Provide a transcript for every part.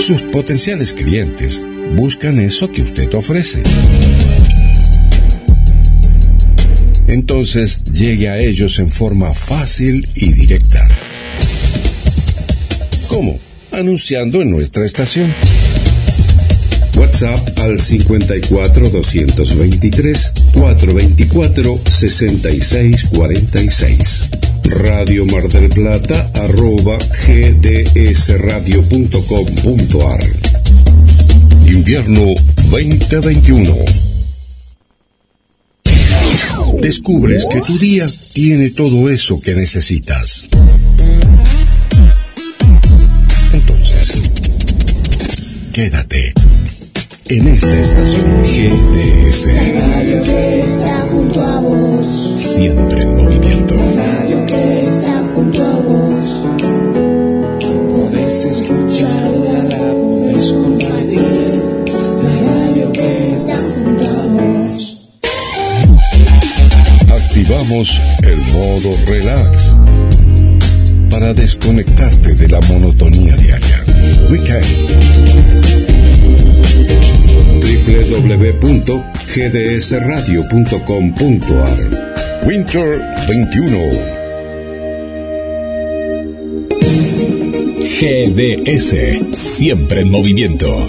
Sus potenciales clientes buscan eso que usted ofrece. Entonces llegue a ellos en forma fácil y directa. ¿Cómo? Anunciando en nuestra estación. WhatsApp al 54 223 424 6646. Radio Mar del Plata arroba gdsradio.com.ar. Invierno 2021. Descubres que tu día tiene todo eso que necesitas. Entonces, quédate en esta estación GDS. radio que está junto a vos. Siempre en movimiento. El modo relax para desconectarte de la monotonía diaria. Weekend www.gdsradio.com.ar Winter 21 GDS, siempre en movimiento.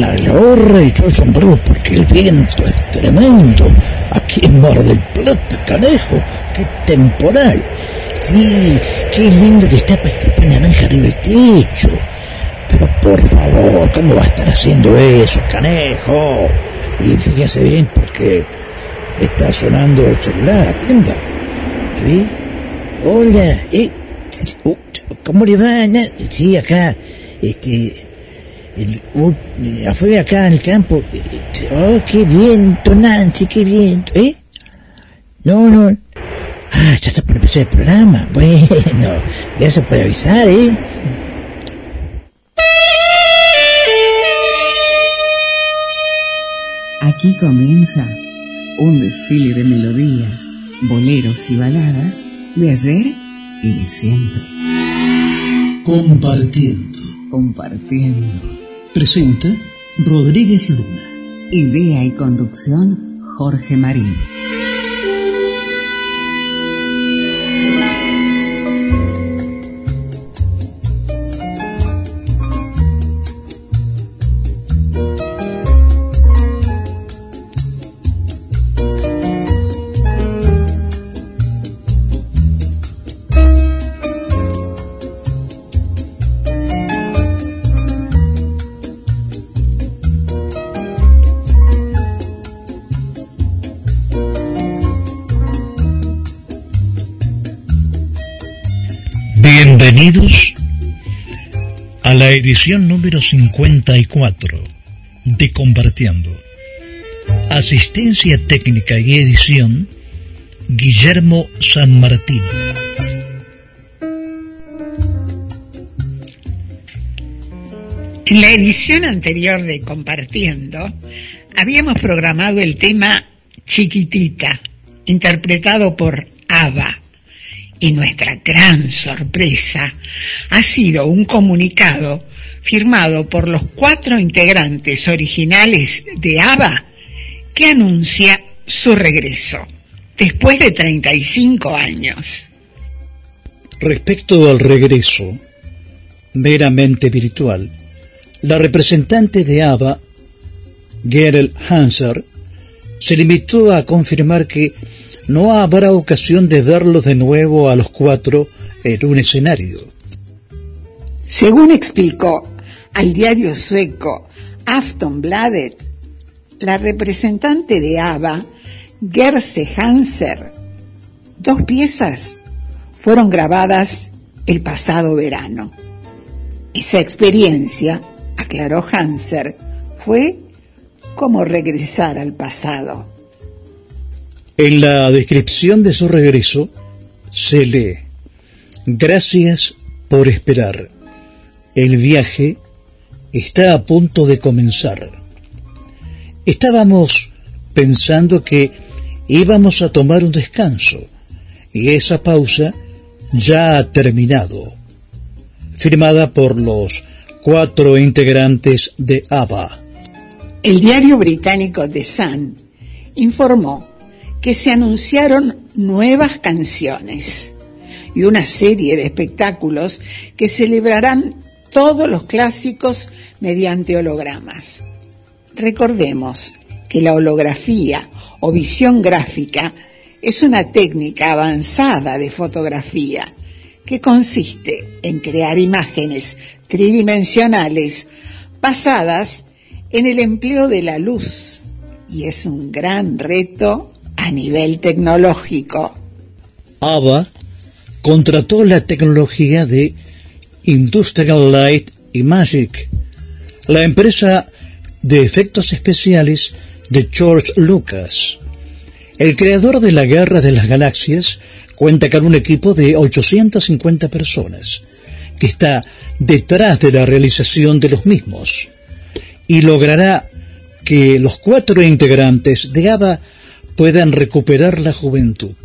gorra y el sombrero porque el viento es tremendo. Aquí en Mar del Plata, canejo, qué temporal. Sí, qué lindo que está para naranja arriba del techo. Pero por favor, ¿cómo va a estar haciendo eso, canejo? Y fíjese bien porque está sonando el celular, atienda. ¿Sí? Hola, eh, uh, ¿cómo le va? Sí, acá, este, el, uh, eh, afuera acá en el campo. eh, Oh, qué viento, Nancy, qué viento, ¿eh? No, no. Ah, ya está por empezar el programa. Bueno, ya se puede avisar, ¿eh? Aquí comienza un desfile de melodías, boleros y baladas de ayer y de siempre. Compartiendo. Compartiendo. Presenta Rodríguez Luna. Idea y conducción Jorge Marín. Bienvenidos a la edición número 54 de Compartiendo. Asistencia técnica y edición Guillermo San Martín. En la edición anterior de Compartiendo, habíamos programado el tema Chiquitita, interpretado por ABBA, Y nuestra gran sorpresa ha sido un comunicado firmado por los cuatro integrantes originales de ABBA que anuncia su regreso después de 35 años. Respecto al regreso, meramente virtual, la representante de ABBA, Gerel Hanser, se limitó a confirmar que no habrá ocasión de verlos de nuevo a los cuatro en un escenario. Según explicó al diario sueco Aftonbladet, la representante de ABBA, Gerse Hanser, dos piezas fueron grabadas el pasado verano. Esa experiencia, aclaró Hanser, fue como regresar al pasado. En la descripción de su regreso se lee, gracias por esperar. El viaje está a punto de comenzar. Estábamos pensando que íbamos a tomar un descanso y esa pausa ya ha terminado. Firmada por los cuatro integrantes de ABBA. El diario británico The Sun informó que se anunciaron nuevas canciones y una serie de espectáculos que celebrarán todos los clásicos mediante hologramas. Recordemos que la holografía o visión gráfica es una técnica avanzada de fotografía que consiste en crear imágenes tridimensionales basadas en el empleo de la luz y es un gran reto a nivel tecnológico. ABBA contrató la tecnología de Industrial Light y Magic, la empresa de efectos especiales de George Lucas. El creador de la Guerra de las Galaxias cuenta con un equipo de 850 personas que está detrás de la realización de los mismos y logrará que los cuatro integrantes de ABBA puedan recuperar la juventud.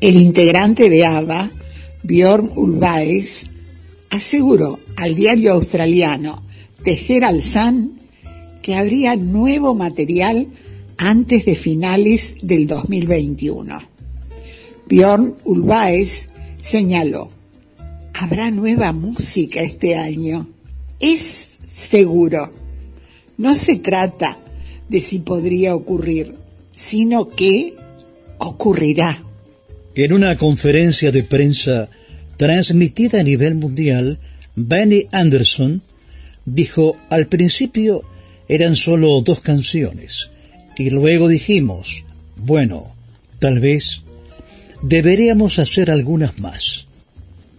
El integrante de ABBA, Björn Ulvaeus, aseguró al diario australiano The Herald Sun que habría nuevo material antes de finales del 2021. Björn Ulvaeus señaló, habrá nueva música este año. Es seguro. No se trata de si podría ocurrir, sino que ocurrirá. En una conferencia de prensa transmitida a nivel mundial, Benny Anderson dijo al principio eran solo dos canciones y luego dijimos, bueno, tal vez deberíamos hacer algunas más.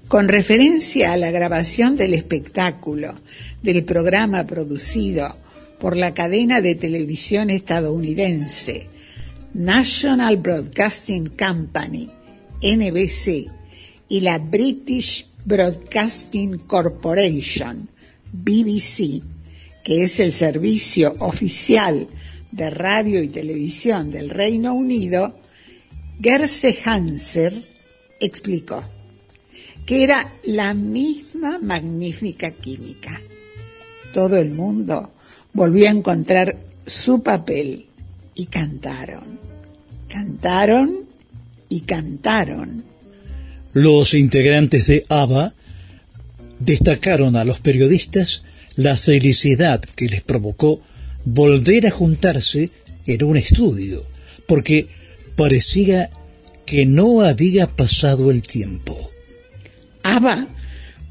Con referencia a la grabación del espectáculo del programa producido por la cadena de televisión estadounidense National Broadcasting Company, NBC, y la British Broadcasting Corporation, BBC, que es el servicio oficial de radio y televisión del Reino Unido, Gerse Hanser explicó que era la misma magnífica química. Todo el mundo volvió a encontrar su papel y cantaron, cantaron y cantaron. Los integrantes de ABBA destacaron a los periodistas la felicidad que les provocó volver a juntarse en un estudio, porque parecía que no había pasado el tiempo. ABBA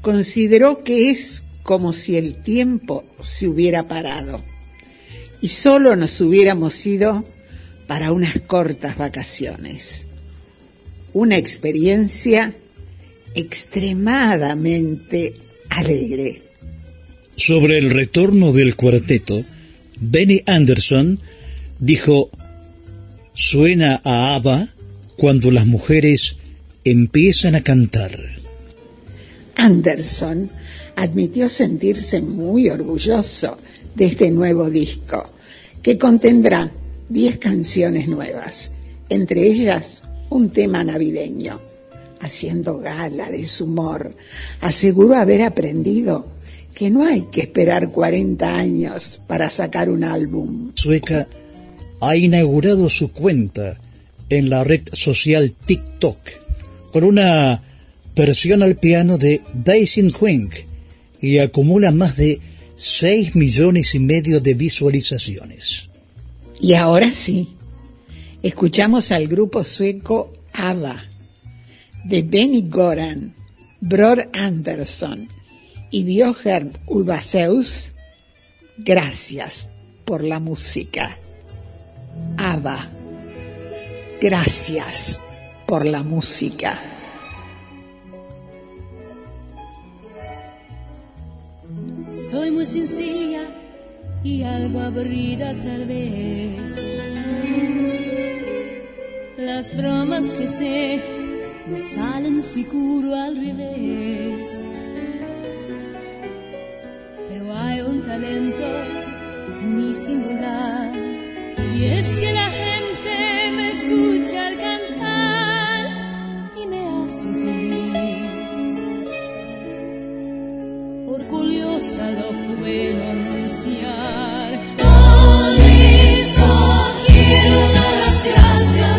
consideró que es como si el tiempo se hubiera parado y solo nos hubiéramos ido para unas cortas vacaciones. Una experiencia extremadamente alegre. Sobre el retorno del cuarteto, Benny Anderson dijo, suena a ABBA cuando las mujeres empiezan a cantar. Anderson admitió sentirse muy orgulloso de este nuevo disco, que contendrá 10 canciones nuevas, entre ellas un tema navideño. haciendo gala de su humor, aseguró haber aprendido que no hay que esperar 40 años para sacar un álbum. Sueca ha inaugurado su cuenta en la red social TikTok con una versión al piano de Daisy Queen y acumula más de 6 millones y medio de visualizaciones. Y ahora sí, escuchamos al grupo sueco ABBA, de Benny Goran, Bror Anderson y Björn Ulvaseus. Gracias por la música. ABBA, gracias por la música. Soy muy sencilla y algo aburrida tal vez. Las bromas que sé me salen seguro al revés. Pero hay un talento en mi singular y es que la gente me escucha al cantar Orgullosa lo puedo anunciar. Por eso quiero dar las gracias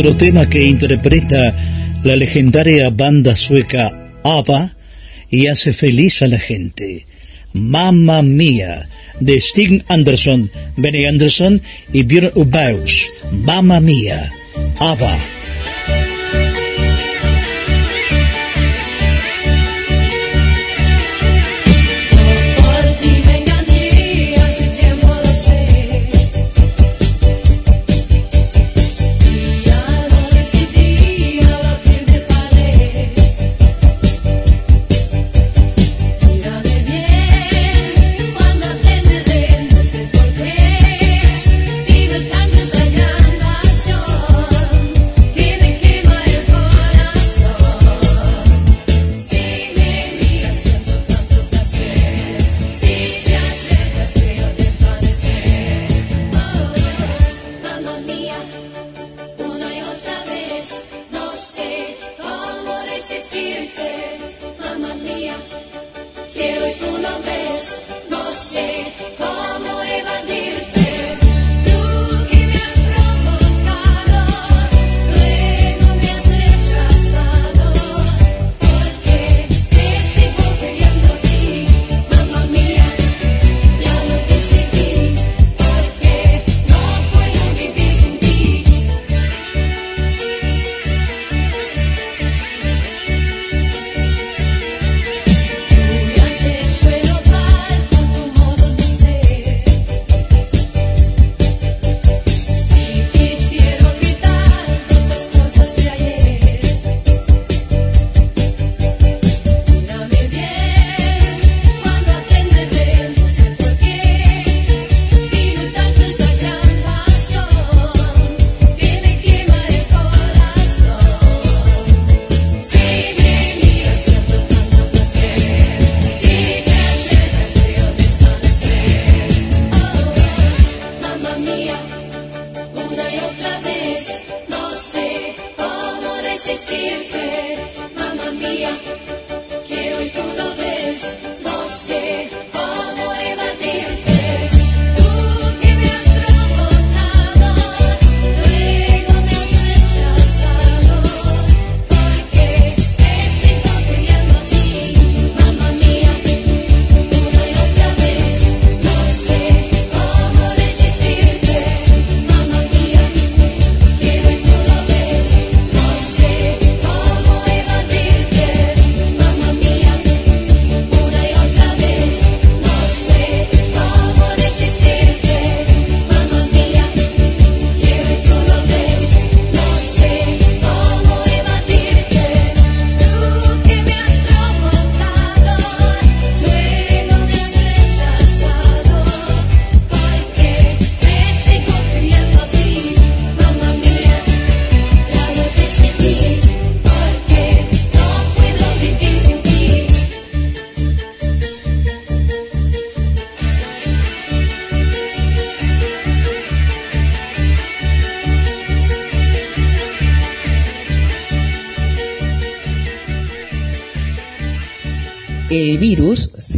Otro tema que interpreta la legendaria banda sueca ABBA y hace feliz a la gente. Mamma Mía, de Stig Anderson, Benny Anderson y Björn Ulvaeus. Mamma Mía, ABBA.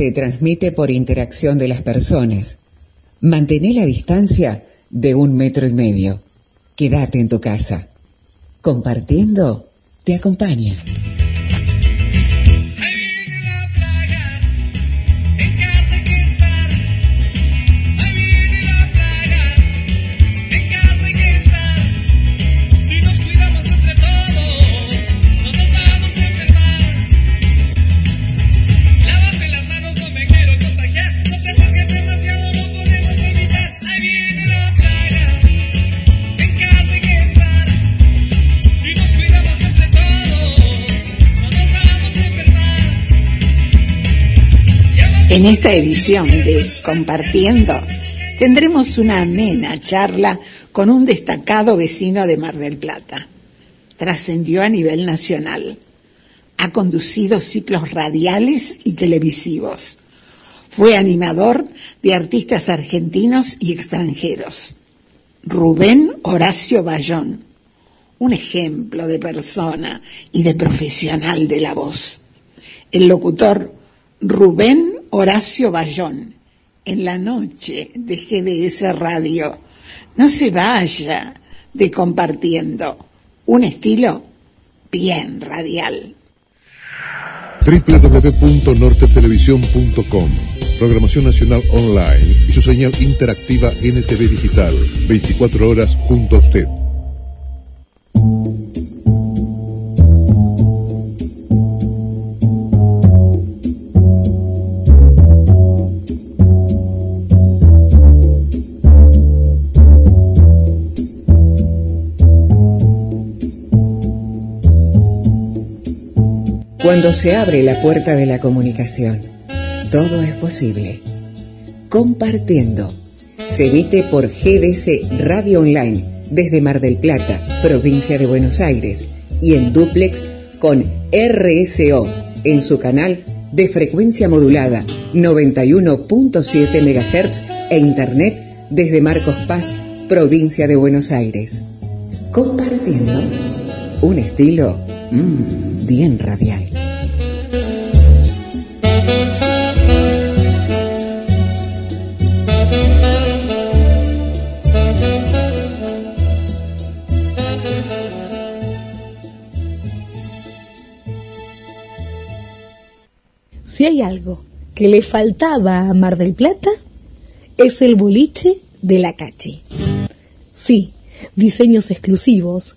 Se transmite por interacción de las personas. Mantén la distancia de un metro y medio. Quédate en tu casa. Compartiendo te acompaña. En esta edición de Compartiendo tendremos una amena charla con un destacado vecino de Mar del Plata. Trascendió a nivel nacional. Ha conducido ciclos radiales y televisivos. Fue animador de artistas argentinos y extranjeros. Rubén Horacio Bayón, un ejemplo de persona y de profesional de la voz. El locutor Rubén Horacio Bayón, en la noche de GDS Radio. No se vaya de compartiendo un estilo bien radial. www.nortetelevisión.com Programación Nacional Online y su señal interactiva NTV Digital. 24 horas junto a usted. Cuando se abre la puerta de la comunicación, todo es posible. Compartiendo. Se emite por GDC Radio Online desde Mar del Plata, provincia de Buenos Aires, y en duplex con RSO en su canal de frecuencia modulada 91.7 MHz e internet desde Marcos Paz, provincia de Buenos Aires. Compartiendo un estilo mmm, bien radial. Si hay algo que le faltaba a Mar del Plata, es el boliche de la Cachi. Sí, diseños exclusivos,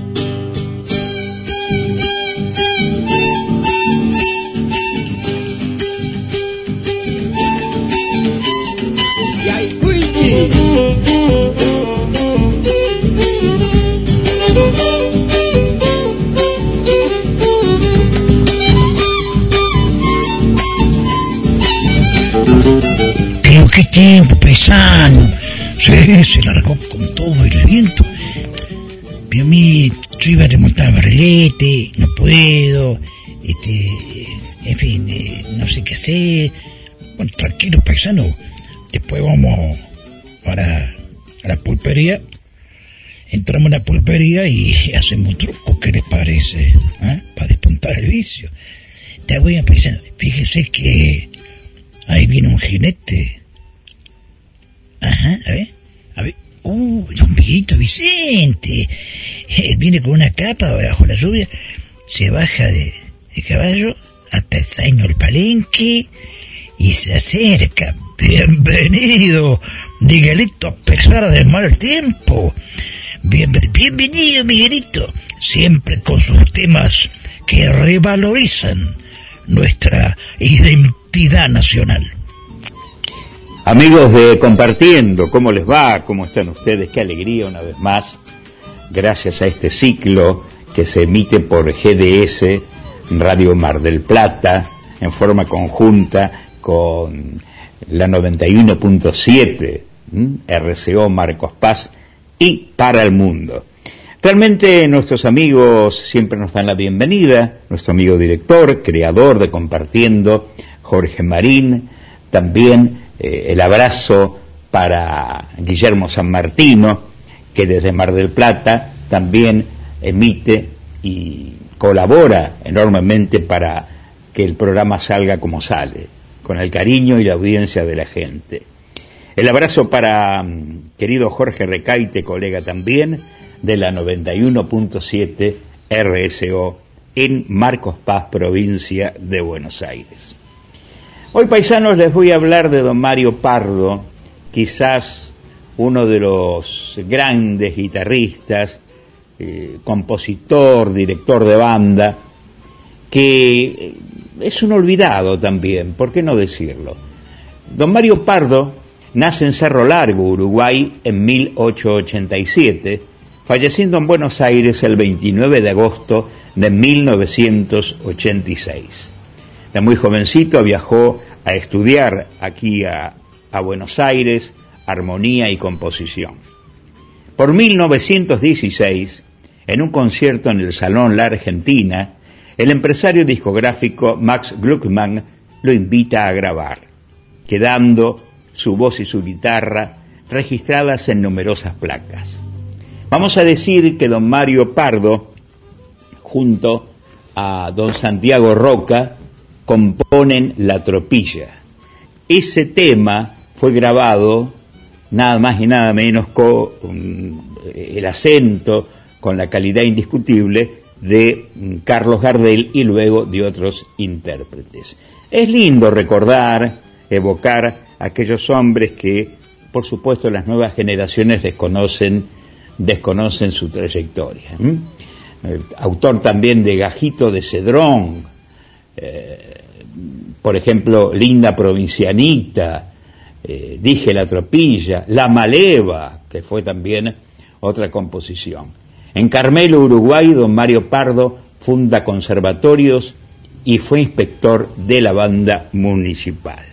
Pero qué tiempo, paisano. Sí, se largó con todo el viento. Pero a yo iba a remontar barrilete, no puedo, este, en fin, eh, no sé qué hacer. Bueno, tranquilo, paisano. Después vamos para la pulpería. Entramos en la pulpería y hacemos un truco, ¿qué les parece? ¿Ah? Para despuntar el vicio. Te voy a pensar, fíjese que ahí viene un jinete. Ajá, a ver, a ver. Uh, don Villito Vicente. Eh, viene con una capa bajo la lluvia, se baja de, de caballo hasta el zaino del palenque y se acerca. Bienvenido, Miguelito, a pesar del mal tiempo. Bien, bienvenido, Miguelito, siempre con sus temas que revalorizan nuestra identidad nacional. Amigos de Compartiendo, ¿cómo les va? ¿Cómo están ustedes? Qué alegría una vez más, gracias a este ciclo que se emite por GDS, Radio Mar del Plata, en forma conjunta con la 91.7, RCO Marcos Paz y para el mundo. Realmente nuestros amigos siempre nos dan la bienvenida, nuestro amigo director, creador de Compartiendo, Jorge Marín, también eh, el abrazo para Guillermo San Martino, que desde Mar del Plata también emite y colabora enormemente para que el programa salga como sale, con el cariño y la audiencia de la gente. El abrazo para mm, querido Jorge Recaite, colega también de la 91.7 RSO en Marcos Paz, provincia de Buenos Aires. Hoy, paisanos, les voy a hablar de don Mario Pardo, quizás uno de los grandes guitarristas, eh, compositor, director de banda, que eh, es un olvidado también, ¿por qué no decirlo? Don Mario Pardo nace en Cerro Largo, Uruguay, en 1887, falleciendo en Buenos Aires el 29 de agosto de 1986. De muy jovencito viajó a estudiar aquí a, Buenos Aires armonía y composición. Por 1916, en un concierto en el Salón La Argentina, el empresario discográfico Max Gluckman lo invita a grabar, quedando su voz y su guitarra registradas en numerosas placas. Vamos a decir que don Mario Pardo, junto a don Santiago Roca, componen La Tropilla. Ese tema fue grabado nada más y nada menos con el acento, con la calidad indiscutible de Carlos Gardel y luego de otros intérpretes. Es lindo recordar, evocar aquellos hombres que, por supuesto, las nuevas generaciones desconocen, desconocen su trayectoria. autor también de Gajito de Cedrón, eh, por ejemplo, Linda Provincianita, eh, Dije la Tropilla, La Maleva, que fue también otra composición. En Carmelo, Uruguay, don Mario Pardo funda conservatorios y fue inspector de la banda municipal.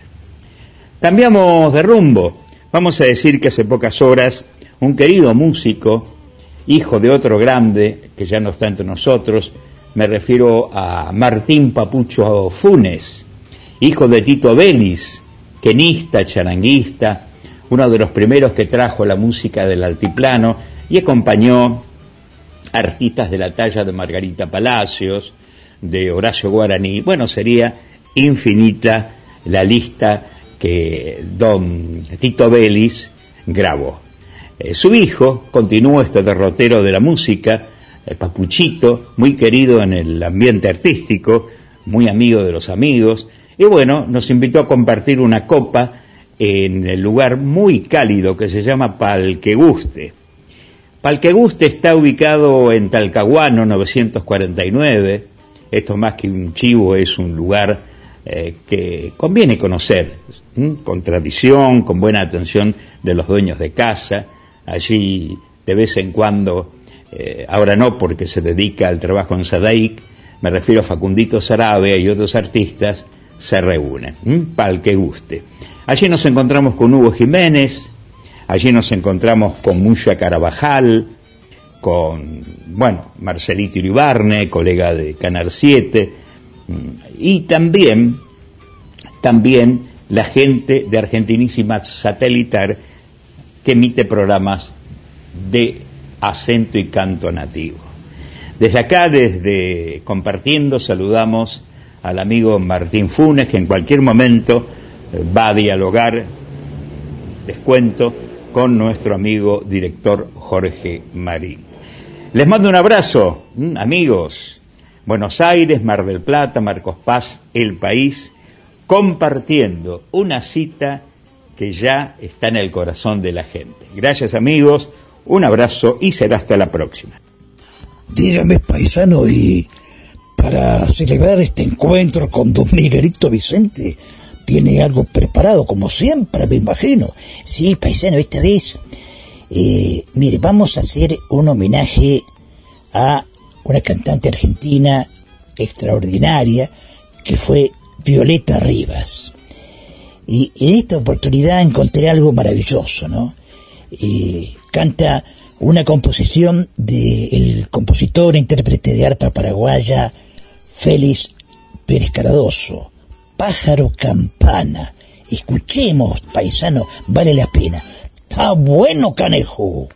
Cambiamos de rumbo. Vamos a decir que hace pocas horas un querido músico, hijo de otro grande que ya no está entre nosotros, me refiero a Martín Papucho Funes, hijo de Tito Vélez, quenista, charanguista, uno de los primeros que trajo la música del altiplano y acompañó artistas de la talla de Margarita Palacios, de Horacio Guaraní. Bueno, sería infinita la lista que don Tito Vélez grabó. Eh, su hijo continuó este derrotero de la música, el Papuchito, muy querido en el ambiente artístico, muy amigo de los amigos, y bueno, nos invitó a compartir una copa en el lugar muy cálido que se llama Palque Guste. Palque Guste está ubicado en Talcahuano 949. Esto más que un chivo es un lugar eh, que conviene conocer, con tradición, con buena atención de los dueños de casa. Allí de vez en cuando, eh, ahora no porque se dedica al trabajo en Sadaic, me refiero a Facundito Sarabia y otros artistas, se reúnen, para el que guste. Allí nos encontramos con Hugo Jiménez, allí nos encontramos con Mucha Carabajal, con, bueno, Marcelito Iribarne, colega de Canal 7, mm, y también, también la gente de Argentinísima Satelitar que emite programas de acento y canto nativo. Desde acá, desde compartiendo, saludamos al amigo Martín Funes, que en cualquier momento eh, va a dialogar, descuento, con nuestro amigo director Jorge Marín. Les mando un abrazo, amigos. Buenos Aires, Mar del Plata, Marcos Paz, El País, compartiendo una cita que ya está en el corazón de la gente. Gracias amigos, un abrazo y será hasta la próxima. Dígame, paisano, y para celebrar este encuentro con don Miguelito Vicente, tiene algo preparado, como siempre, me imagino. Sí, paisano, esta vez, eh, mire, vamos a hacer un homenaje a una cantante argentina extraordinaria que fue Violeta Rivas. Y en esta oportunidad encontré algo maravilloso, ¿no? Canta una composición del compositor e intérprete de arpa paraguaya Félix Pérez Caradoso, Pájaro Campana. Escuchemos, paisano, vale la pena. Está bueno, canejo.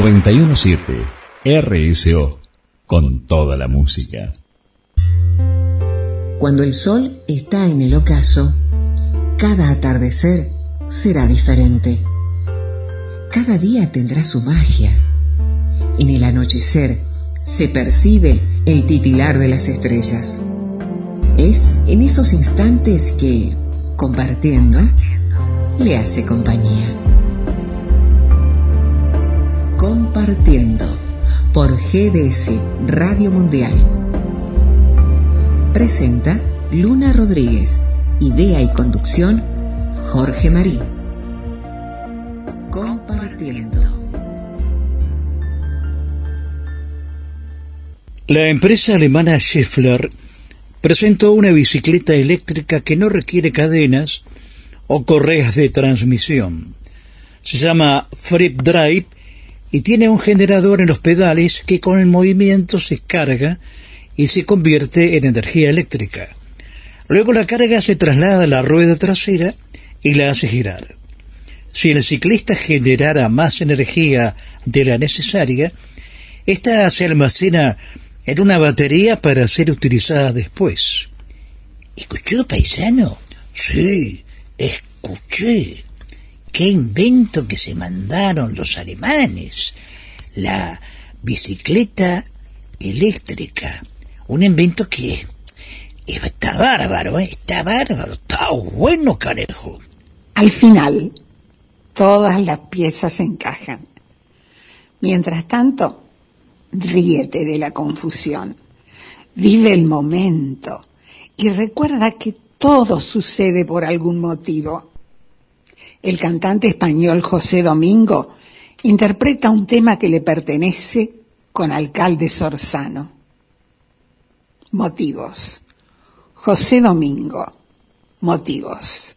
917 RSO con toda la música. Cuando el sol está en el ocaso, cada atardecer será diferente. Cada día tendrá su magia. En el anochecer se percibe el titilar de las estrellas. Es en esos instantes que, compartiendo, le hace compañía. Compartiendo por GDS Radio Mundial. Presenta Luna Rodríguez. Idea y conducción Jorge Marín. Compartiendo. La empresa alemana Schiffler presentó una bicicleta eléctrica que no requiere cadenas o correas de transmisión. Se llama Flip Drive y tiene un generador en los pedales que con el movimiento se carga y se convierte en energía eléctrica. Luego la carga se traslada a la rueda trasera y la hace girar. Si el ciclista generara más energía de la necesaria, esta se almacena en una batería para ser utilizada después. ¿Escuchó, paisano? Sí, escuché. ¡Qué invento que se mandaron los alemanes! La bicicleta eléctrica. Un invento que está bárbaro, ¿eh? está bárbaro, está bueno, carejo. Al final, todas las piezas encajan. Mientras tanto, ríete de la confusión, vive el momento y recuerda que todo sucede por algún motivo. El cantante español José Domingo interpreta un tema que le pertenece con Alcalde Sorzano. Motivos. José Domingo. Motivos.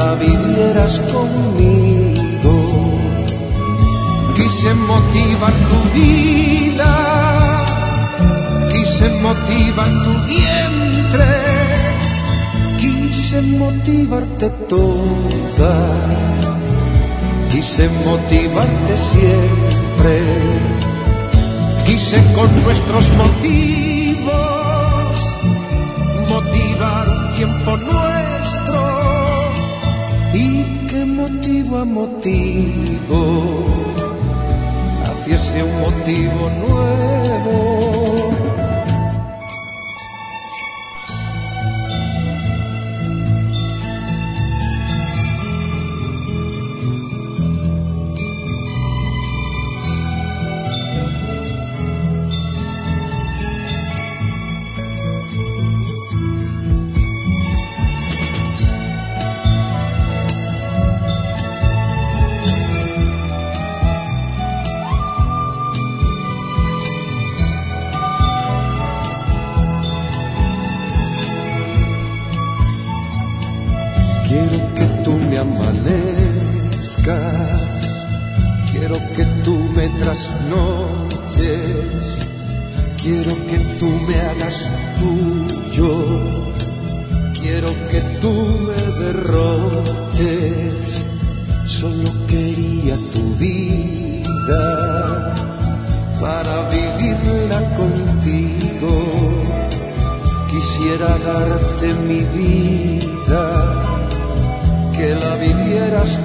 la vivieras conmigo. Quise motivar tu vida, quise motivar tu vientre, quise motivarte toda, quise motivarte siempre, quise con nuestros motivos motivar un tiempo nuestro motivo a motivo naciese un motivo nuevo.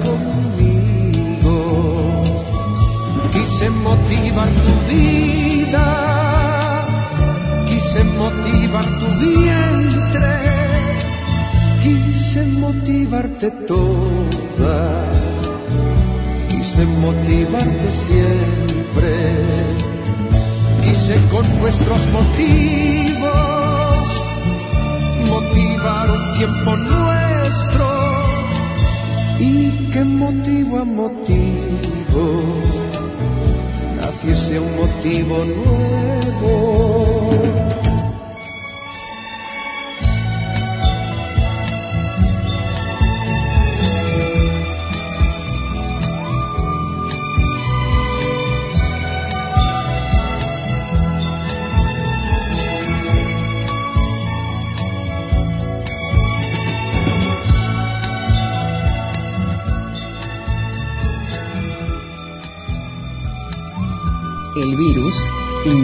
Conmigo. Quise motivar tu vida, quise motivar tu vientre, quise motivarte toda, quise motivarte siempre, quise con nuestros motivos motivar un tiempo nuestro y qué motivo a motivo naciese un motivo nuevo.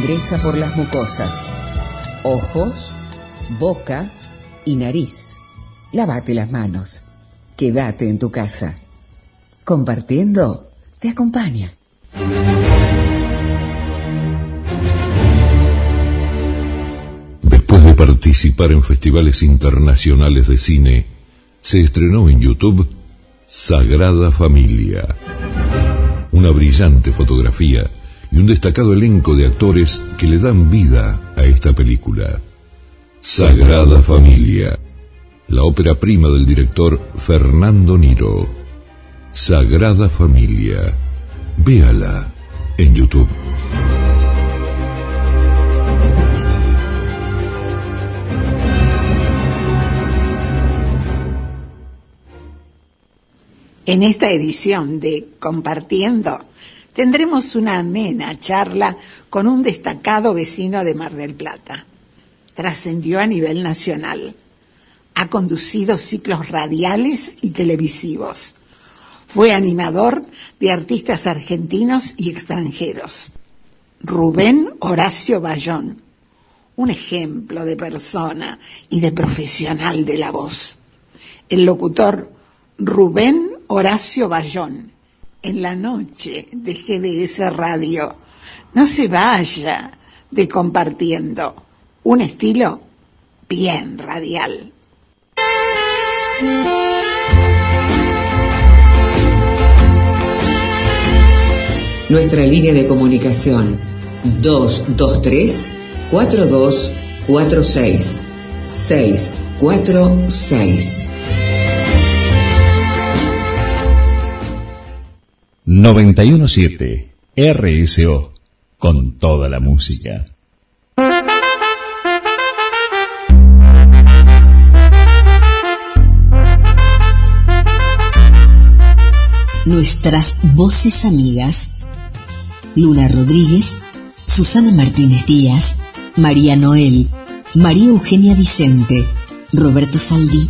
ingresa por las mucosas, ojos, boca y nariz. Lávate las manos. Quédate en tu casa. Compartiendo te acompaña. Después de participar en festivales internacionales de cine, se estrenó en YouTube Sagrada Familia. Una brillante fotografía y un destacado elenco de actores que le dan vida a esta película. Sagrada Familia, la ópera prima del director Fernando Niro. Sagrada Familia, véala en YouTube. En esta edición de Compartiendo tendremos una amena charla con un destacado vecino de Mar del Plata. Trascendió a nivel nacional. Ha conducido ciclos radiales y televisivos. Fue animador de artistas argentinos y extranjeros. Rubén Horacio Bayón, un ejemplo de persona y de profesional de la voz. El locutor Rubén Horacio Bayón, en la noche de GDS Radio. No se vaya de compartiendo un estilo bien radial. Nuestra línea de comunicación 223 4246 646 917 RSO con toda la música. Nuestras voces amigas. Luna Rodríguez, Susana Martínez Díaz, María Noel, María Eugenia Vicente, Roberto Saldí,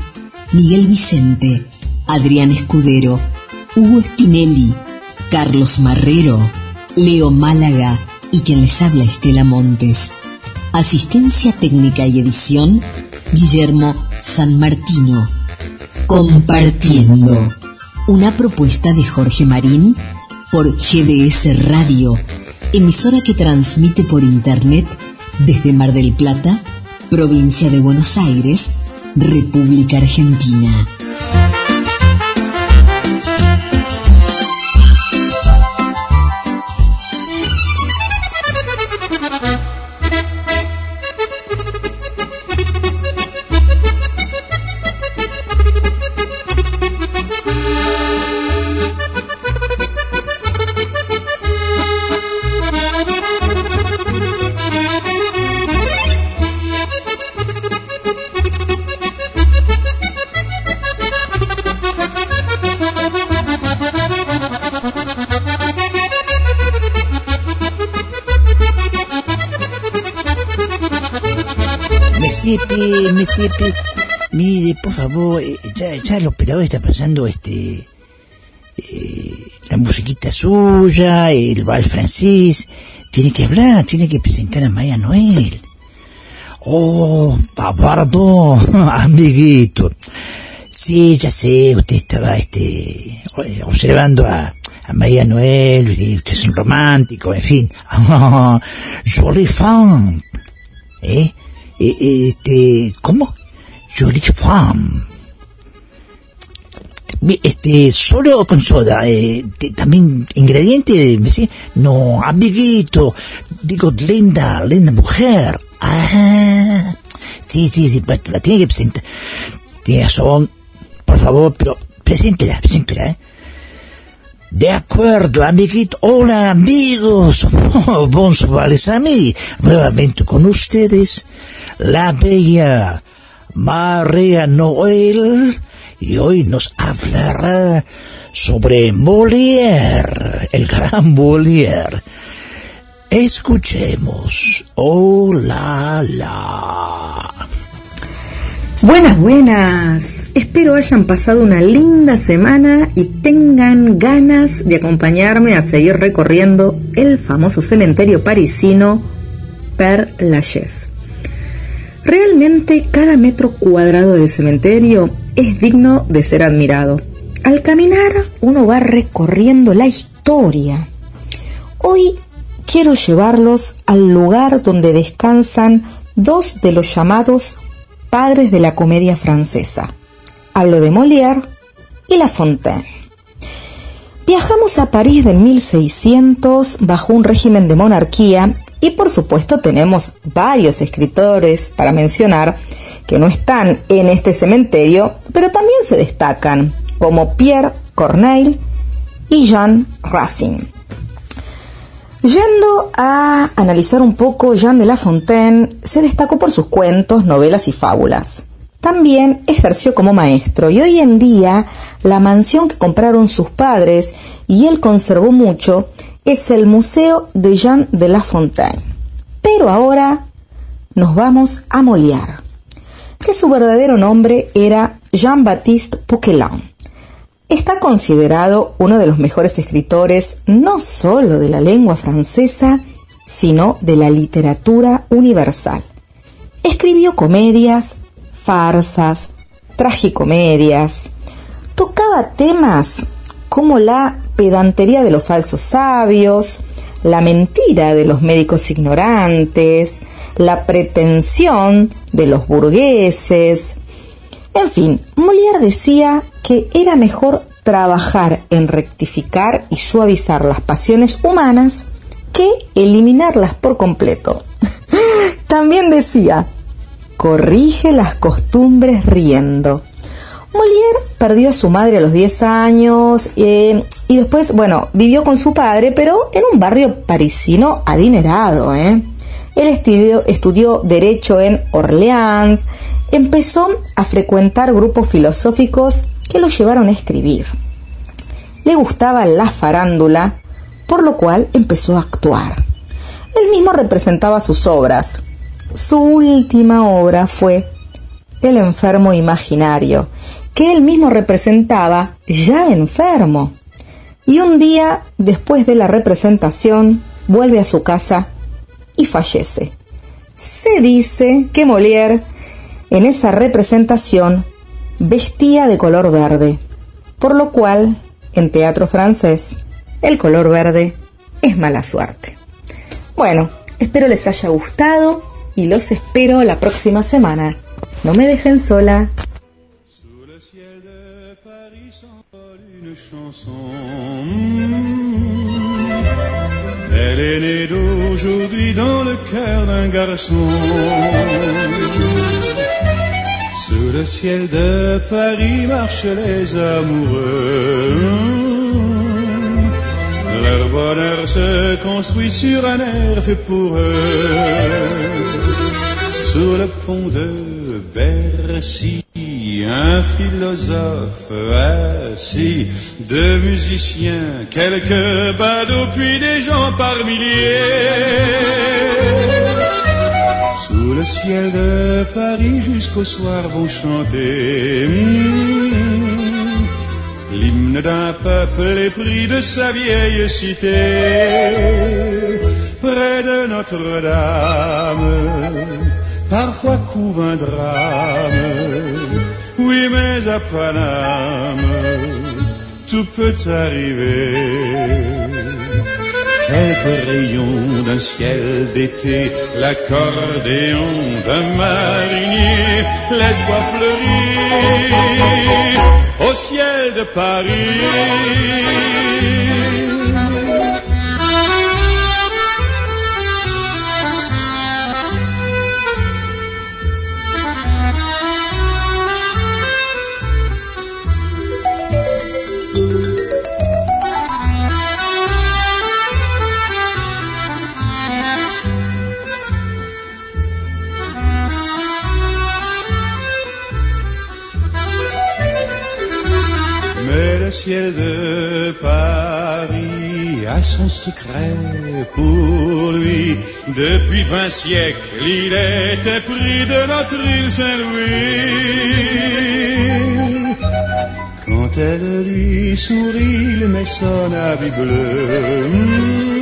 Miguel Vicente, Adrián Escudero, Hugo Spinelli, Carlos Marrero, Leo Málaga y quien les habla Estela Montes. Asistencia técnica y edición, Guillermo San Martino. Compartiendo. Una propuesta de Jorge Marín por GDS Radio, emisora que transmite por Internet desde Mar del Plata, provincia de Buenos Aires, República Argentina. Mire, por favor, eh, ya, ya el operador está pasando este. Eh, la musiquita suya, el bal francés. Tiene que hablar, tiene que presentar a Maya Noel. Oh, pardon, amiguito. Sí, ya sé, usted estaba este, observando a, a María Noel, usted es un romántico, en fin. jolie femme. ¿Eh? Este, ¿cómo? Jolie Farm. Este, solo con soda, eh, también ingrediente, ¿sí? no, amiguito, digo, linda, linda mujer. Ah, sí, sí, sí, pues la tiene que presentar. Tiene razón, por favor, pero preséntela, preséntela, ¿eh? De acuerdo, amiguito. Hola, amigos. Oh, bonsoir, les amis. Nuevamente con ustedes, la bella María Noel. Y hoy nos hablará sobre Molière, el gran Molière. Escuchemos. Hola, la. Buenas, buenas. Espero hayan pasado una linda semana y tengan ganas de acompañarme a seguir recorriendo el famoso cementerio parisino Père Lachaise. Realmente cada metro cuadrado de cementerio es digno de ser admirado. Al caminar uno va recorriendo la historia. Hoy quiero llevarlos al lugar donde descansan dos de los llamados padres de la comedia francesa. Hablo de Molière y La Fontaine. Viajamos a París de 1600 bajo un régimen de monarquía y por supuesto tenemos varios escritores para mencionar que no están en este cementerio, pero también se destacan, como Pierre Corneille y Jean Racine. Yendo a analizar un poco, Jean de La Fontaine se destacó por sus cuentos, novelas y fábulas. También ejerció como maestro y hoy en día la mansión que compraron sus padres y él conservó mucho es el Museo de Jean de La Fontaine. Pero ahora nos vamos a Molière, que su verdadero nombre era Jean-Baptiste Poquelin. Está considerado uno de los mejores escritores no solo de la lengua francesa, sino de la literatura universal. Escribió comedias, farsas, tragicomedias. Tocaba temas como la pedantería de los falsos sabios, la mentira de los médicos ignorantes, la pretensión de los burgueses. En fin, Molière decía que era mejor trabajar en rectificar y suavizar las pasiones humanas que eliminarlas por completo. También decía, corrige las costumbres riendo. Molière perdió a su madre a los 10 años eh, y después, bueno, vivió con su padre, pero en un barrio parisino adinerado. ¿eh? Él estudió, estudió Derecho en Orleans, empezó a frecuentar grupos filosóficos que lo llevaron a escribir. Le gustaba la farándula, por lo cual empezó a actuar. Él mismo representaba sus obras. Su última obra fue El enfermo imaginario, que él mismo representaba ya enfermo. Y un día, después de la representación, vuelve a su casa y fallece. Se dice que Molière en esa representación vestía de color verde, por lo cual en teatro francés el color verde es mala suerte. Bueno, espero les haya gustado y los espero la próxima semana. No me dejen sola. Sous le ciel de Paris marchent les amoureux. Leur bonheur se construit sur un air fait pour eux. Sur le pont de Bercy, un philosophe assis, deux musiciens, quelques badauds, puis des gens par milliers. Sous le ciel de Paris jusqu'au soir vont chanter hmm, l'hymne d'un peuple épris de sa vieille cité. Près de Notre-Dame, parfois couvre un drame. Oui, mais à Paname, tout peut arriver. Quelques rayons d'un ciel d'été, l'accordéon d'un marinier, l'espoir fleurit au ciel de Paris. Ciel de Paris a son secret pour lui. Depuis vingt siècles, il était pris de notre île Saint-Louis. Quand elle lui sourit, il met son habit bleu.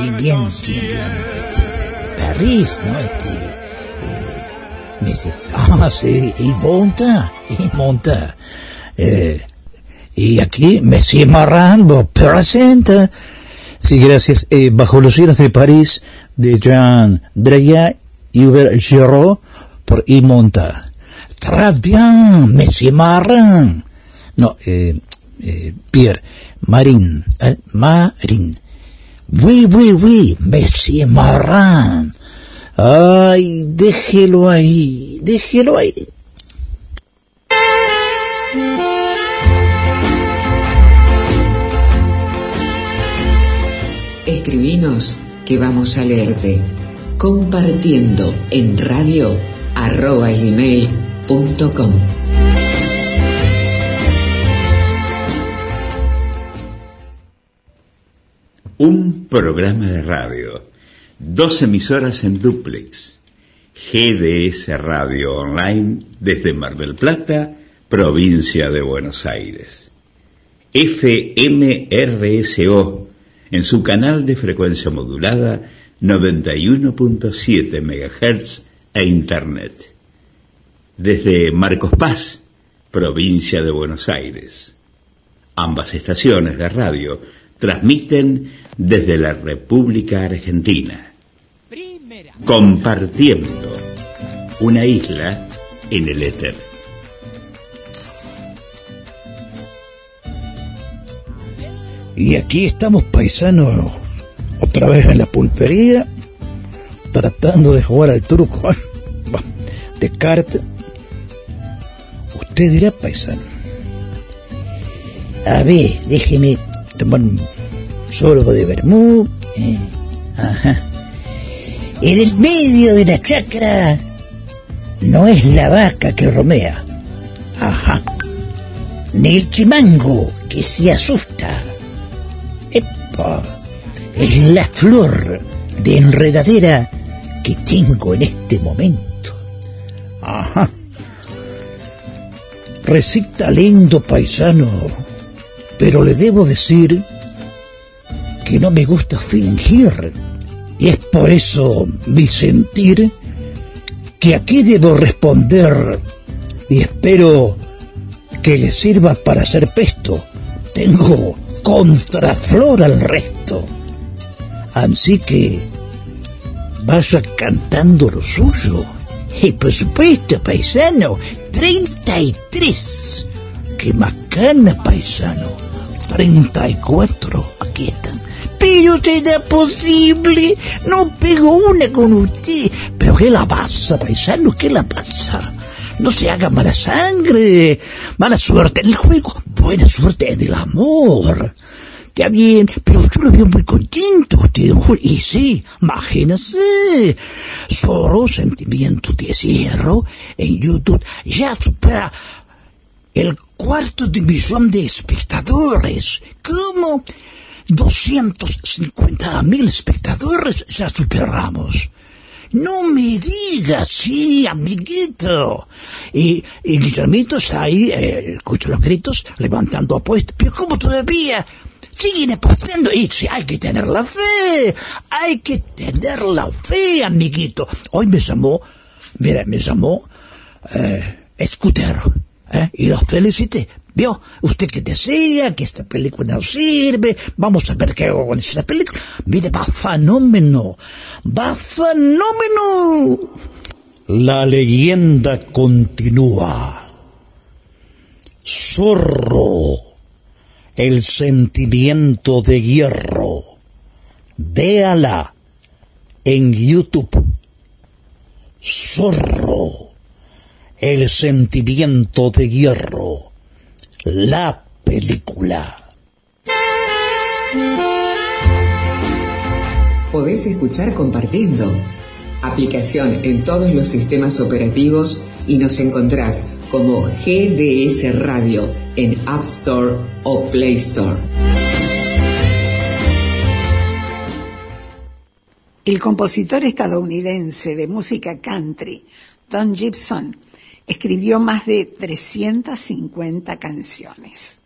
bien, bien, bien, bien, este, París, ¿no? Este, eh, me dice, ah, sí, y monta, y monta. Eh, y aquí Messi Marran presenta. Sí, gracias. Eh, Bajo los cielos de París, de Jean Dreya y Hubert Giraud por Y Monta. Très bien, Messi Marran. No, eh, eh, Pierre, Marin, eh, Marin. Oui, oui, oui, Messi Marran. Ay, déjelo ahí, déjelo ahí. Escribinos que vamos a leerte. Compartiendo en radio arroba gmail.com. Un programa de radio, dos emisoras en duplex, GDS Radio Online desde Mar del Plata, provincia de Buenos Aires. FMRSO en su canal de frecuencia modulada 91.7 MHz e Internet. Desde Marcos Paz, provincia de Buenos Aires. Ambas estaciones de radio transmiten desde la República Argentina. Compartiendo una isla en el éter. Y aquí estamos paisanos, otra vez en la pulpería, tratando de jugar al truco. Bah, Descartes. Usted dirá paisano. A ver, déjeme tomar un sorbo de vermú. eh, ajá. En el medio de la chacra no es la vaca que romea. Ajá. Ni el chimango que se asusta. Epa. Es la flor de enredadera que tengo en este momento. Ajá. Recita lindo paisano, pero le debo decir que no me gusta fingir. Y es por eso mi sentir que aquí debo responder y espero que le sirva para hacer pesto. Tengo contraflor al resto. Así que vaya cantando lo suyo. Y por supuesto, paisano, 33. Qué macana, paisano. 34. Aquí está. Pero será posible, no pego una con usted. Pero ¿qué la pasa, paisano? ¿Qué la pasa? No se haga mala sangre, mala suerte en el juego, buena suerte en el amor. Está bien, pero yo lo veo muy contento usted, don Julio. Y sí, imagínese, solo sentimiento de cierro en YouTube ya supera el cuarto de millón de espectadores. ¿Cómo? 250 mil espectadores ya superamos. No me digas, sí, amiguito. Y, y Guillermito está ahí, eh, escucho los gritos, levantando apuestas. Pero ¿cómo todavía? Siguen apostando. Y sí, hay que tener la fe. Hay que tener la fe, amiguito. Hoy me llamó, mira, me llamó, eh. ¿eh? Y los felicité. ¿Vio? Usted que decía que esta película no sirve, vamos a ver qué hago con esta película. Mire, va fenómeno, va fenómeno. La leyenda continúa. Zorro, el sentimiento de hierro. Véala en YouTube. Zorro, el sentimiento de hierro. La película. Podés escuchar compartiendo. Aplicación en todos los sistemas operativos y nos encontrás como GDS Radio en App Store o Play Store. El compositor estadounidense de música country, Don Gibson, escribió más de 350 canciones.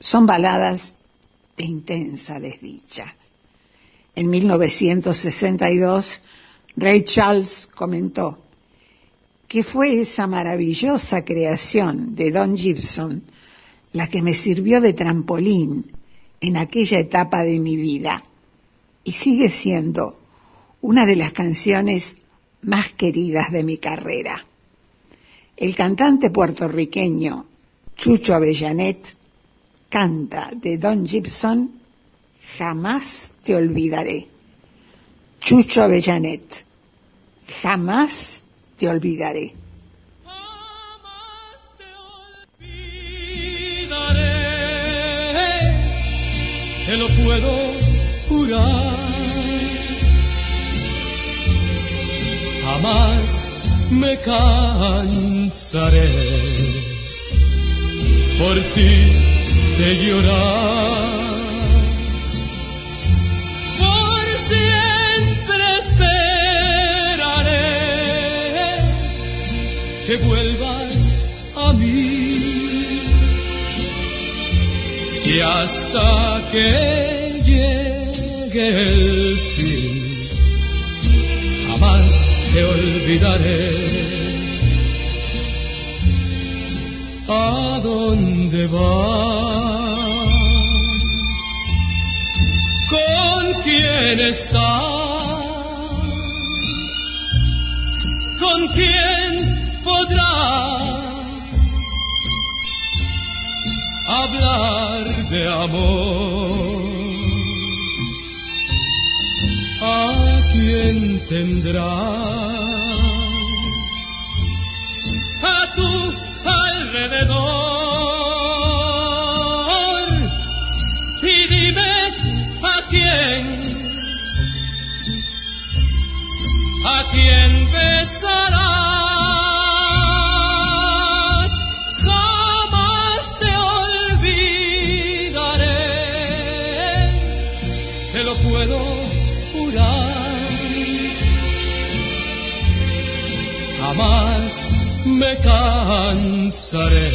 Son baladas de intensa desdicha. En 1962, Ray Charles comentó que fue esa maravillosa creación de Don Gibson la que me sirvió de trampolín en aquella etapa de mi vida y sigue siendo una de las canciones más queridas de mi carrera. El cantante puertorriqueño Chucho Avellanet canta de Don Gibson Jamás te olvidaré. Chucho Avellanet, jamás te olvidaré. te lo puedo jurar. Jamás me cansaré por ti de llorar. Por siempre esperaré que vuelvas a mí. Y hasta que llegue el te olvidaré. ¿A dónde vas? ¿Con quién estás? ¿Con quién podrás hablar de amor? ¿A quién tendrás? A tu alrededor y dime a quién, a quién besarás. Me cansaré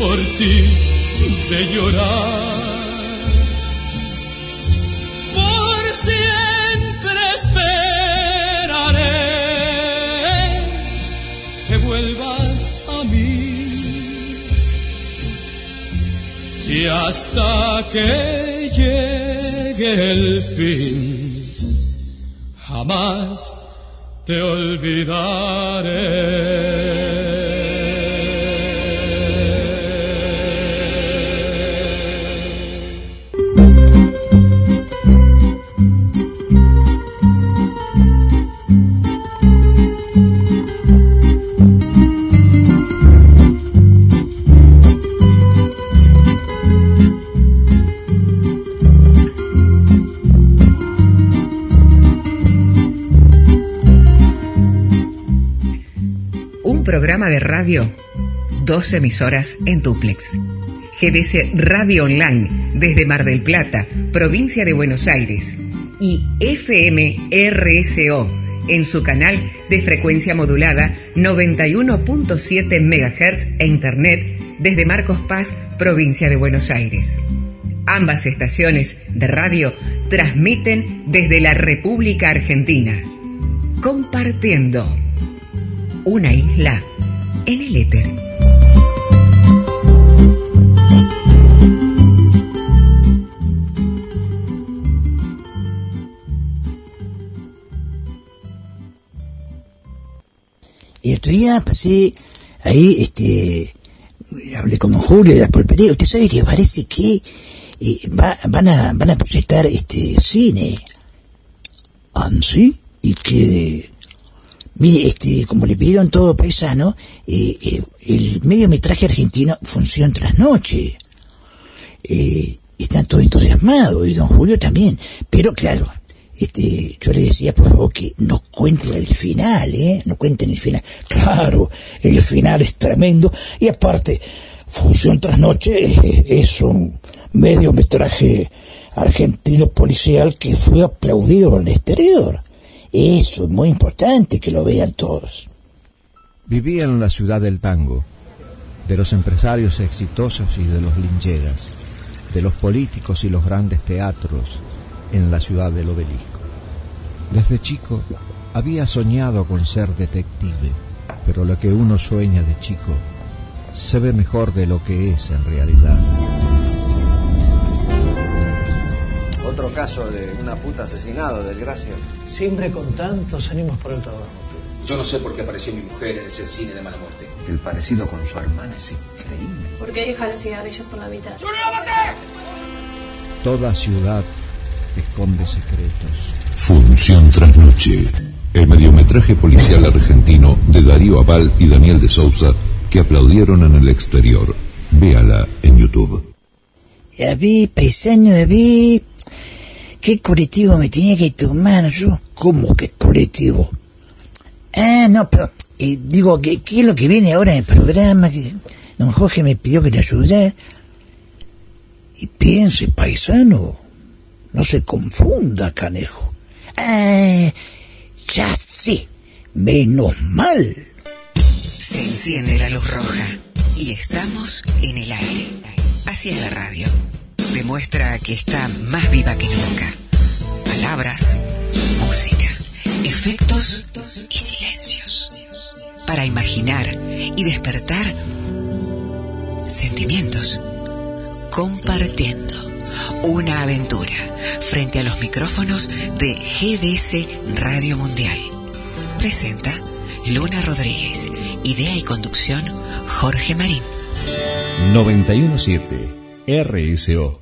por ti de llorar. Por siempre esperaré que vuelvas a mí. Y hasta que llegue el fin, jamás te olvidaré. Programa de radio, dos emisoras en duplex. GDS Radio Online desde Mar del Plata, provincia de Buenos Aires. Y FM RSO en su canal de frecuencia modulada 91.7 MHz e Internet desde Marcos Paz, provincia de Buenos Aires. Ambas estaciones de radio transmiten desde la República Argentina, compartiendo una isla en el éter. Y otro día pasé ahí, este, hablé con Julio de la pulpería. Usted sabe que parece que eh, va- van, a, van a proyectar este cine. ¿Ah, sí? Y que, mire, este, como le pidieron todo paisano, eh, eh, el mediometraje argentino Función tras noche. Eh, están todos entusiasmados y don Julio también. Pero claro, este, yo le decía por favor que no cuenten el final, ¿eh? No cuenten el final. Claro, el final es tremendo y aparte, Función tras noche eh, es un mediometraje argentino policial que fue aplaudido en el exterior. Eso es muy importante que lo vean todos. Vivía en la ciudad del tango, de los empresarios exitosos y de los lincheras, de los políticos y los grandes teatros en la ciudad del obelisco. Desde chico había soñado con ser detective, pero lo que uno sueña de chico se ve mejor de lo que es en realidad. Otro caso de una puta asesinado, desgracia. Siempre con tantos ánimos por el trabajo. Yo no sé por qué apareció mi mujer en ese cine de mala muerte. El parecido con su hermana es increíble. ¿Por qué deja los cigarrillos por la mitad? Toda ciudad esconde secretos. Función tras noche. El mediometraje policial argentino de Darío Aval y Daniel de Sousa que aplaudieron en el exterior. Véala en YouTube. Ya vi, paisano, ya vi. ¿Qué colectivo me tenía que tomar yo? ¿Cómo que colectivo? Ah, no, pero eh, digo, ¿qué, ¿qué es lo que viene ahora en el programa? Que don Jorge me pidió que le ayudara. Y piense, paisano, no se confunda, canejo. Ah, ya sé, menos mal. Se enciende la luz roja y estamos en el aire. Así es la radio. Demuestra que está más viva que nunca. Palabras, música, efectos y silencios. Para imaginar y despertar sentimientos. Compartiendo una aventura frente a los micrófonos de GDS Radio Mundial. Presenta Luna Rodríguez. Idea y conducción Jorge Marín. 917 RSO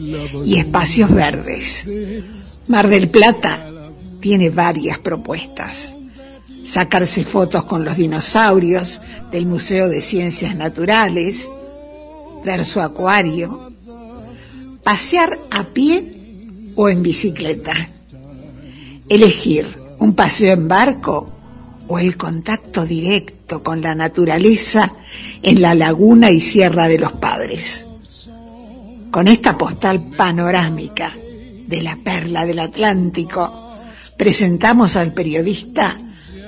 y espacios verdes. Mar del Plata tiene varias propuestas. Sacarse fotos con los dinosaurios del Museo de Ciencias Naturales, ver su acuario, pasear a pie o en bicicleta, elegir un paseo en barco o el contacto directo con la naturaleza en la laguna y Sierra de los Padres. Con esta postal panorámica de la perla del Atlántico, presentamos al periodista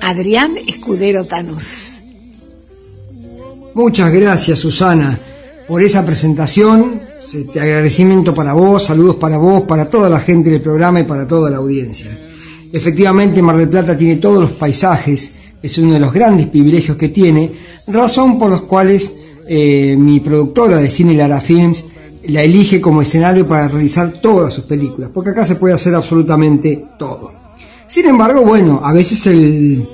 Adrián Escudero Tanús. Muchas gracias, Susana, por esa presentación. Este agradecimiento para vos, saludos para vos, para toda la gente del programa y para toda la audiencia. Efectivamente, Mar del Plata tiene todos los paisajes, es uno de los grandes privilegios que tiene, razón por los cuales eh, mi productora de cine Lara Films la elige como escenario para realizar todas sus películas, porque acá se puede hacer absolutamente todo. Sin embargo, bueno, a veces el,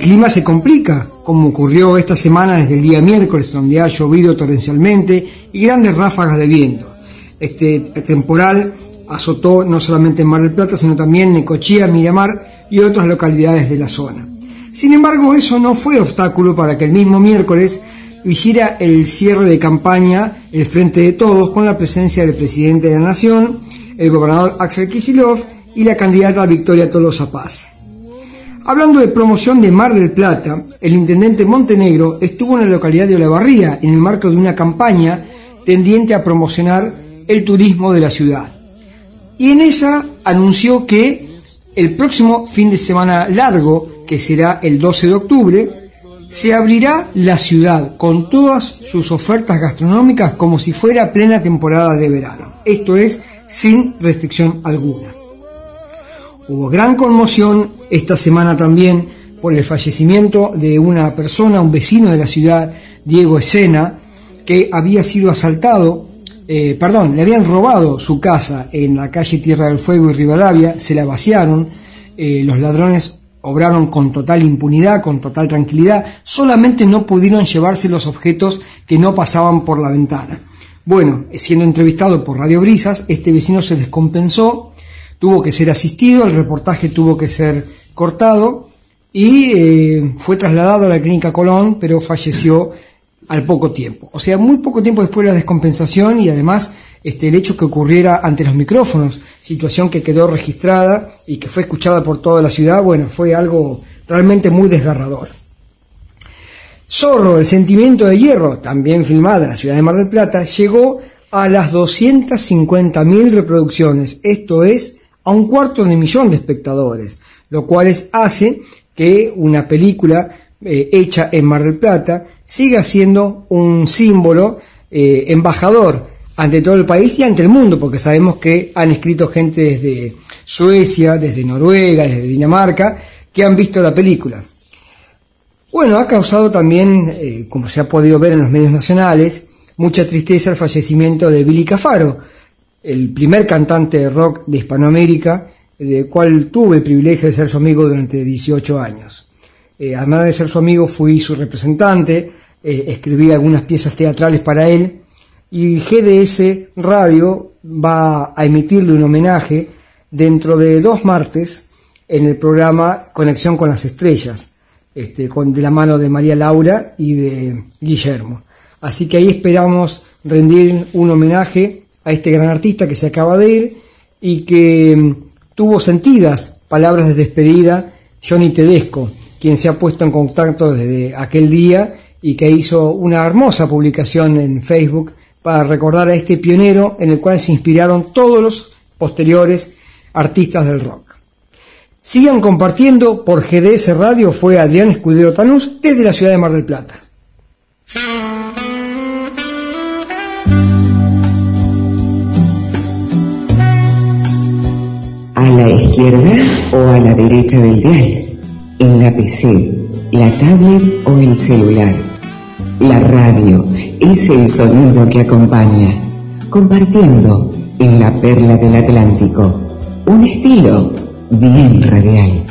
clima se complica, como ocurrió esta semana desde el día miércoles, donde ha llovido torrencialmente y grandes ráfagas de viento. Este temporal azotó no solamente en Mar del Plata, sino también en Necochea, Miramar y otras localidades de la zona. Sin embargo, eso no fue obstáculo para que el mismo miércoles hiciera el cierre de campaña el Frente de Todos con la presencia del presidente de la Nación, el gobernador Axel Kicillof y la candidata Victoria Tolosa Paz. Hablando de promoción de Mar del Plata, el intendente Montenegro estuvo en la localidad de Olavarría en el marco de una campaña tendiente a promocionar el turismo de la ciudad. Y en esa anunció que el próximo fin de semana largo, que será el 12 de octubre, se abrirá la ciudad con todas sus ofertas gastronómicas como si fuera plena temporada de verano. Esto es sin restricción alguna. Hubo gran conmoción esta semana también por el fallecimiento de una persona, un vecino de la ciudad, Diego Escena, que había sido asaltado, eh, perdón, le habían robado su casa en la calle Tierra del Fuego y Rivadavia, se la vaciaron, eh, los ladrones obraron con total impunidad, con total tranquilidad, solamente no pudieron llevarse los objetos que no pasaban por la ventana. Bueno, siendo entrevistado por Radio Brisas, este vecino se descompensó, tuvo que ser asistido, el reportaje tuvo que ser cortado y eh, fue trasladado a la clínica Colón, pero falleció al poco tiempo. O sea, muy poco tiempo después de la descompensación y además este, el hecho que ocurriera ante los micrófonos, situación que quedó registrada y que fue escuchada por toda la ciudad, bueno, fue algo realmente muy desgarrador. Zorro, el sentimiento de hierro, también filmada en la ciudad de Mar del Plata, llegó a las 250.000 reproducciones, esto es, a un cuarto de millón de espectadores, lo cual hace que una película eh, hecha en Mar del Plata siga siendo un símbolo eh, embajador ante todo el país y ante el mundo, porque sabemos que han escrito gente desde Suecia, desde Noruega, desde Dinamarca, que han visto la película. Bueno, ha causado también, eh, como se ha podido ver en los medios nacionales, mucha tristeza el fallecimiento de Billy Cafaro, el primer cantante de rock de Hispanoamérica, del cual tuve el privilegio de ser su amigo durante 18 años. Eh, además de ser su amigo, fui su representante, eh, escribí algunas piezas teatrales para él, y GDS Radio va a emitirle un homenaje dentro de dos martes en el programa Conexión con las Estrellas, este, con, de la mano de María Laura y de Guillermo. Así que ahí esperamos rendir un homenaje a este gran artista que se acaba de ir y que mm, tuvo sentidas palabras de despedida Johnny Tedesco, quien se ha puesto en contacto desde aquel día y que hizo una hermosa publicación en Facebook para recordar a este pionero en el cual se inspiraron todos los posteriores artistas del rock. Sigan compartiendo por GDS Radio, fue Adrián Escudero Tanús desde la ciudad de Mar del Plata. A la izquierda o a la derecha del dial, en la PC, la tablet o el celular la radio es el sonido que acompaña, compartiendo en la perla del Atlántico un estilo bien radial.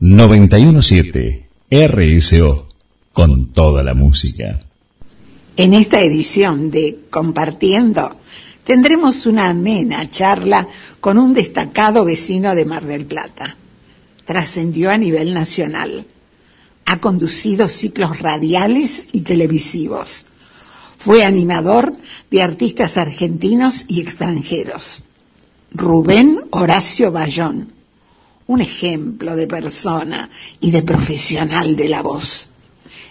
...917... RSO... ...con toda la música. En esta edición de Compartiendo tendremos una amena charla con un destacado vecino de Mar del Plata. Trascendió a nivel nacional. Ha conducido ciclos radiales y televisivos. Fue animador de artistas argentinos y extranjeros. Rubén Horacio Bayón, un ejemplo de persona y de profesional de la voz.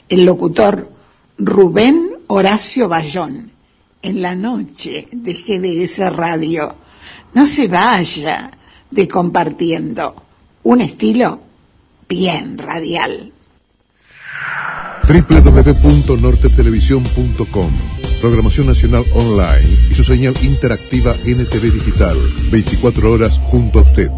El locutor Rubén Horacio Bayón en la noche de GDS Radio. No se vaya de compartiendo un estilo bien radial. www.nortetelevisión.com Programación Nacional Online y su señal interactiva NTV Digital. 24 horas junto a usted.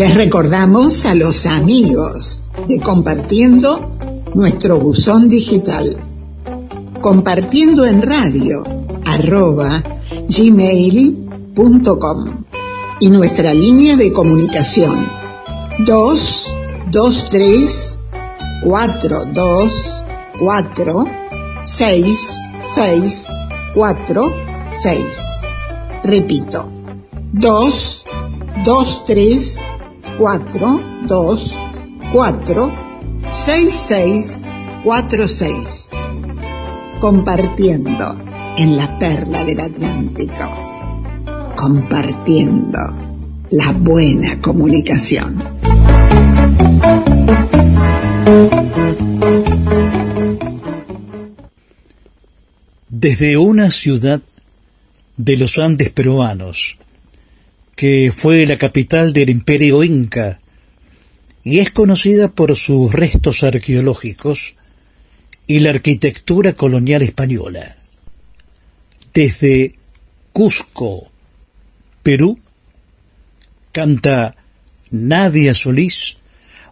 Les recordamos a los amigos de Compartiendo nuestro buzón digital. Compartiendo en radio arroba gmail.com y nuestra línea de comunicación 223 424 6646. Repito, 223 4, 2, 4, 6, 6, 4, 6. Compartiendo en la perla del Atlántico. compartiendo la buena comunicación. Desde una ciudad de los Andes peruanos, que fue la capital del imperio inca y es conocida por sus restos arqueológicos y la arquitectura colonial española. Desde Cusco, Perú, canta Nadia Solís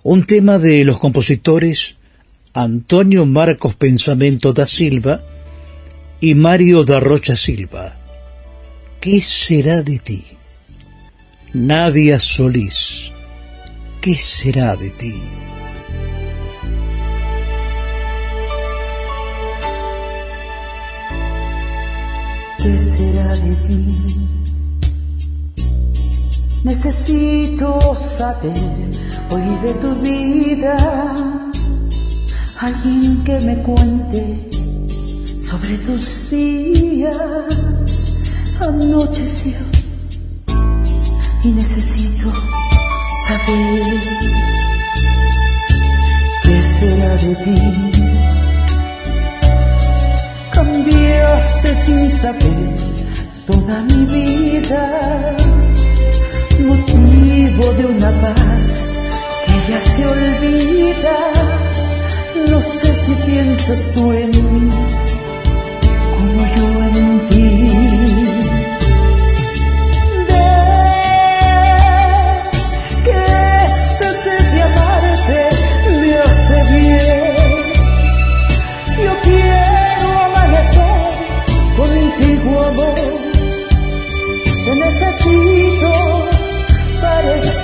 un tema de los compositores Antonio Marcos Pensamento da Silva y Mario da Rocha Silva. ¿Qué será de ti? Nadia Solís, ¿qué será de ti? ¿Qué será de ti? Necesito saber hoy de tu vida, alguien que me cuente sobre tus días. Anocheció y necesito saber qué será de ti. Cambiaste sin saber toda mi vida, motivo de una paz que ya se olvida. No sé si piensas tú en mí como yo en ti.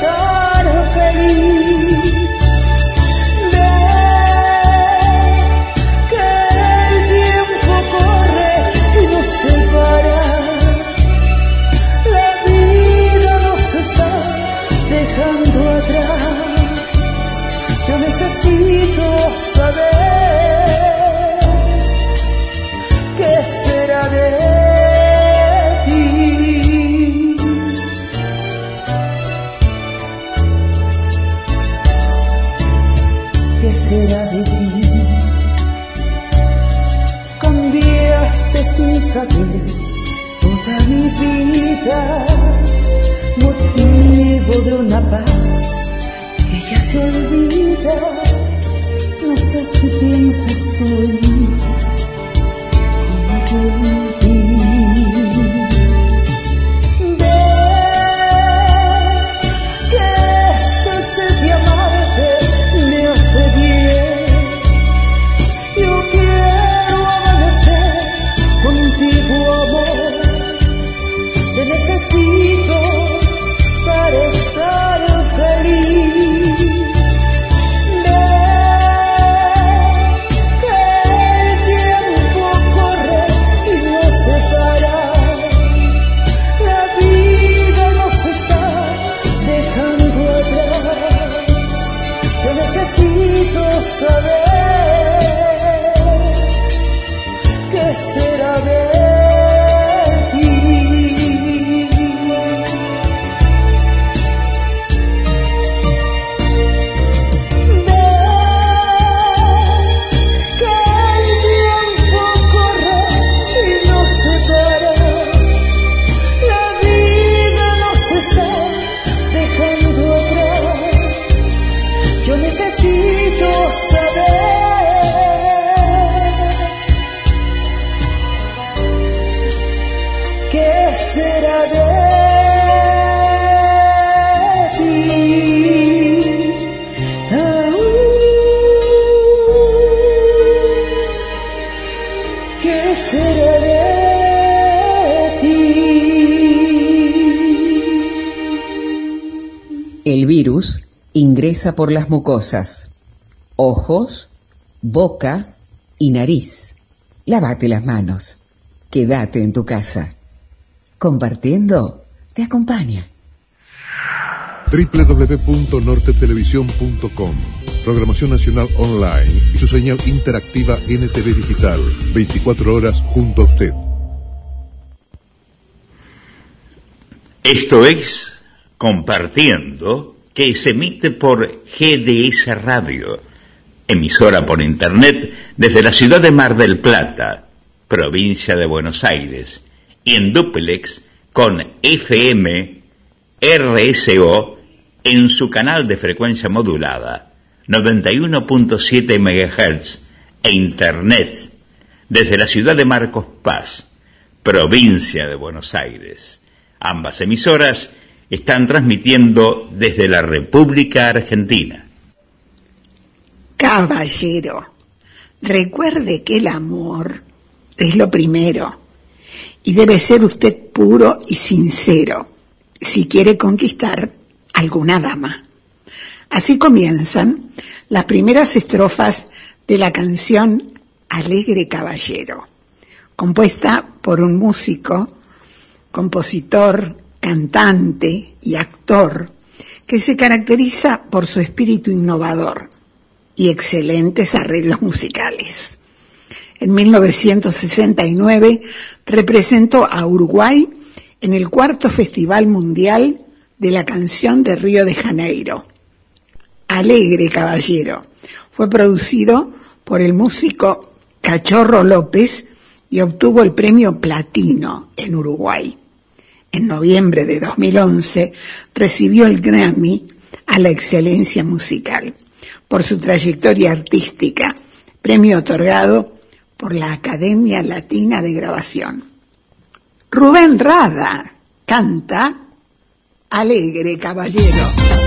Toda motivo de una paz que ya se olvida. No sé si piensas tú en mí por las mucosas, ojos, boca y nariz. Lávate las manos. Quédate en tu casa. Compartiendo te acompaña. www.nortetelevisión.com Programación Nacional Online y su señal interactiva NTV Digital. 24 horas junto a usted. Esto es Compartiendo, que se emite por GDS Radio, emisora por Internet desde la ciudad de Mar del Plata, provincia de Buenos Aires, y en duplex con FM RSO en su canal de frecuencia modulada 91.7 MHz e Internet desde la ciudad de Marcos Paz, provincia de Buenos Aires. Ambas emisoras están transmitiendo desde la República Argentina. Caballero, recuerde que el amor es lo primero y debe ser usted puro y sincero si quiere conquistar alguna dama. Así comienzan las primeras estrofas de la canción Alegre Caballero, compuesta por un músico, compositor, cantante y actor que se caracteriza por su espíritu innovador y excelentes arreglos musicales. En 1969 representó a Uruguay en el cuarto Festival Mundial de la Canción de Río de Janeiro. Alegre Caballero fue producido por el músico Cachorro López y obtuvo el premio Platino en Uruguay. En noviembre de 2011 recibió el Grammy a la excelencia musical por su trayectoria artística, premio otorgado por la Academia Latina de Grabación. Rubén Rada canta Alegre Caballero.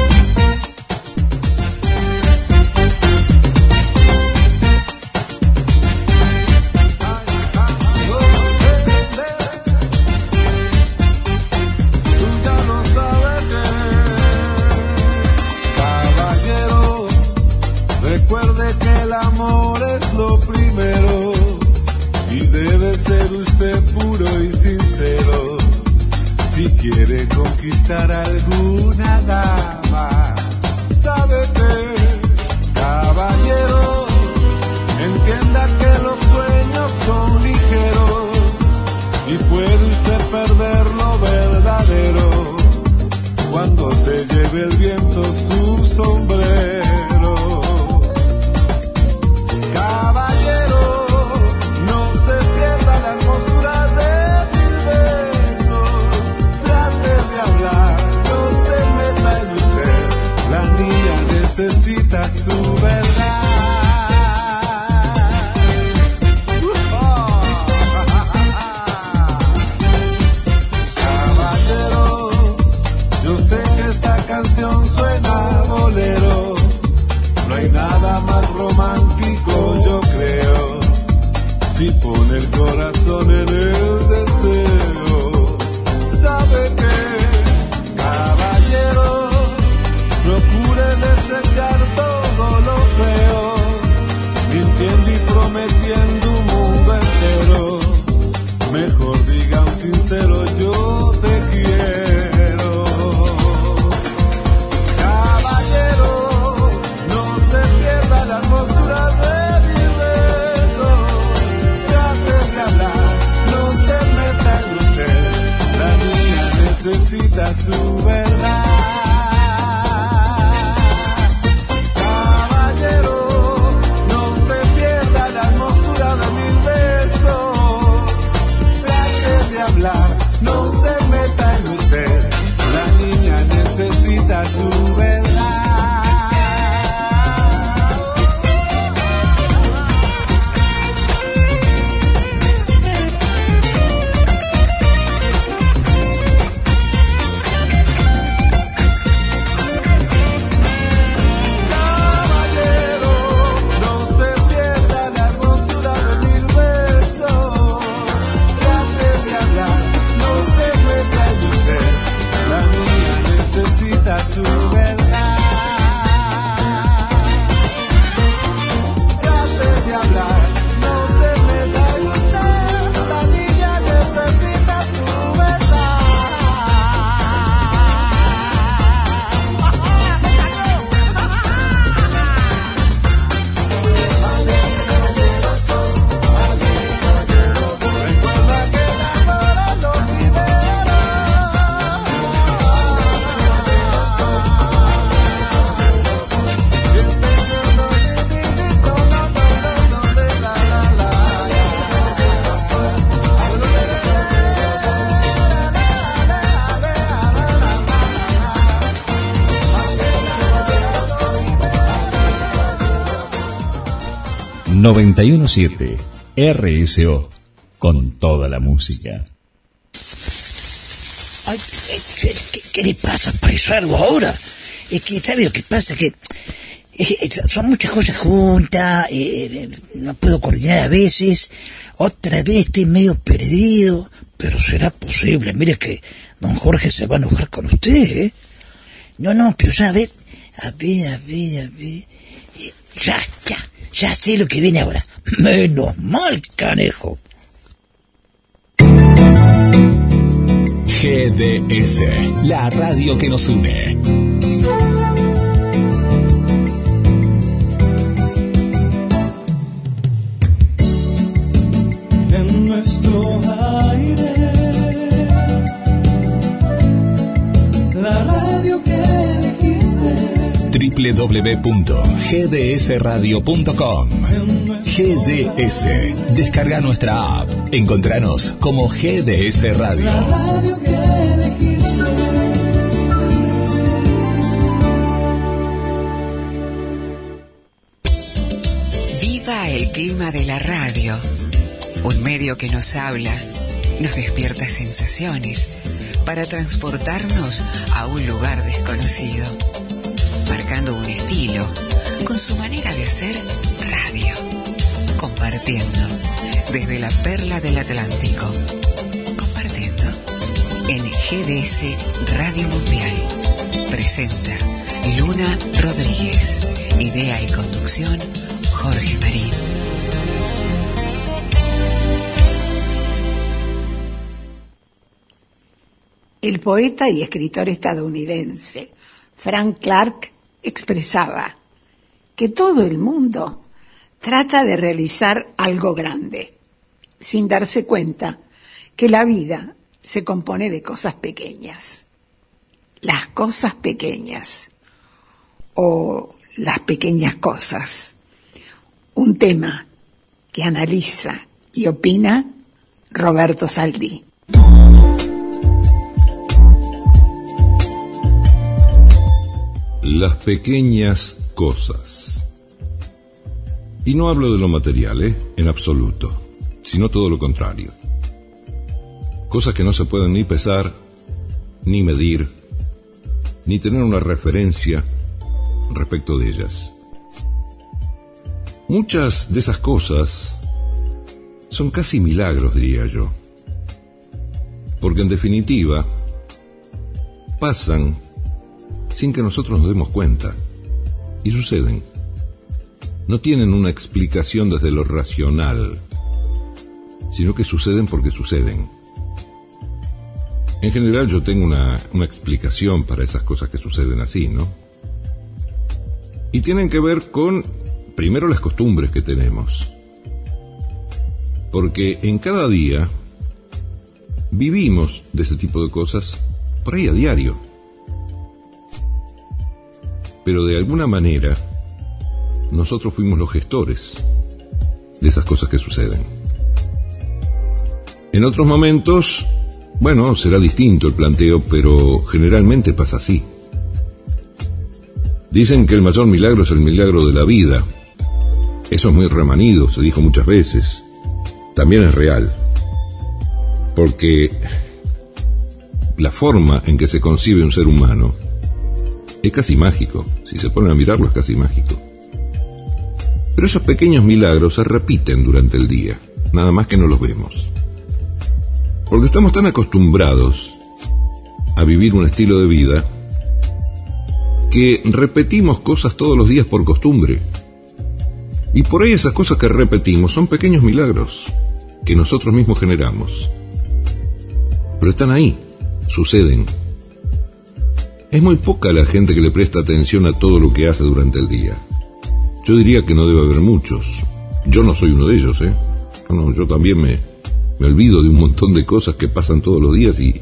917 RSO con toda la música. Ay, eh, ¿qué, qué- qué le pasa, paisano, ahora? Es que, ¿sabe lo que pasa? Que son muchas cosas juntas, eh, eh, no puedo coordinar a veces, otra vez estoy medio perdido, pero será posible. Mire que don Jorge se va a enojar con usted, ¿eh? No, no, pero ya, a ver, a ver, a ver, a ver. Ya, ya, ya sé lo que viene ahora. Menos mal, canejo. GDS, la radio que nos une. www.gdsradio.com GDS. Descarga nuestra app. Encontranos como GDS Radio. Viva el clima de la radio, un medio que nos habla, nos despierta sensaciones para transportarnos a un lugar desconocido, un estilo con su manera de hacer radio, compartiendo desde la perla del Atlántico, compartiendo en GDS Radio Mundial. Presenta Luna Rodríguez, idea y conducción Jorge Marín. El poeta y escritor estadounidense Frank Clark expresaba que todo el mundo trata de realizar algo grande, sin darse cuenta que la vida se compone de cosas pequeñas. Las cosas pequeñas o las pequeñas cosas. Un tema que analiza y opina Roberto Saldí. Las pequeñas cosas. Y no hablo de lo material, ¿eh? En absoluto, sino todo lo contrario. Cosas que no se pueden ni pesar, ni medir, ni tener una referencia respecto de ellas. Muchas de esas cosas son casi milagros, diría yo. Porque en definitiva, pasan sin que nosotros nos demos cuenta. Y suceden. No tienen una explicación desde lo racional, sino que suceden porque suceden. En general yo tengo una, una explicación para esas cosas que suceden así, ¿no? Y tienen que ver con, primero, las costumbres que tenemos. Porque en cada día vivimos de ese tipo de cosas por ahí a diario pero de alguna manera nosotros fuimos los gestores de esas cosas que suceden. En otros momentos, bueno, será distinto el planteo, pero generalmente pasa así. Dicen que el mayor milagro es el milagro de la vida. Eso es muy remanido, se dijo muchas veces. También es real. Porque la forma en que se concibe un ser humano es casi mágico. Si se ponen a mirarlo es casi mágico. Pero esos pequeños milagros se repiten durante el día, nada más que no los vemos. Porque estamos tan acostumbrados a vivir un estilo de vida que repetimos cosas todos los días por costumbre. Y por ahí esas cosas que repetimos son pequeños milagros que nosotros mismos generamos. Pero están ahí, suceden, es muy poca la gente que le presta atención a todo lo que hace durante el día. Yo diría que no debe haber muchos. Yo no soy uno de ellos, ¿eh? No, yo también me, me olvido de un montón de cosas que pasan todos los días y,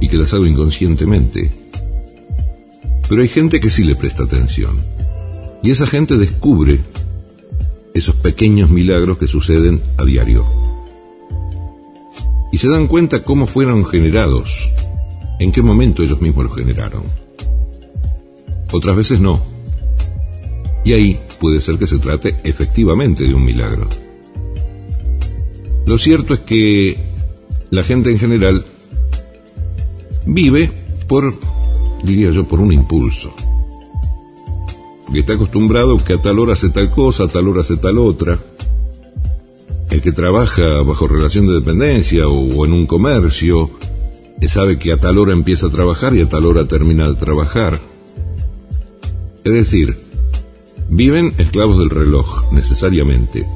y que las hago inconscientemente. Pero hay gente que sí le presta atención. Y esa gente descubre esos pequeños milagros que suceden a diario. Y se dan cuenta cómo fueron generados, en qué momento ellos mismos los generaron. Otras veces no. Y ahí puede ser que se trate efectivamente de un milagro. Lo cierto es que la gente en general vive por, diría yo, por un impulso. Porque está acostumbrado que a tal hora hace tal cosa, a tal hora hace tal otra. El que trabaja bajo relación de dependencia o, en un comercio, eh, sabe que a tal hora empieza a trabajar y a tal hora termina de trabajar. Es decir, viven esclavos del reloj, necesariamente.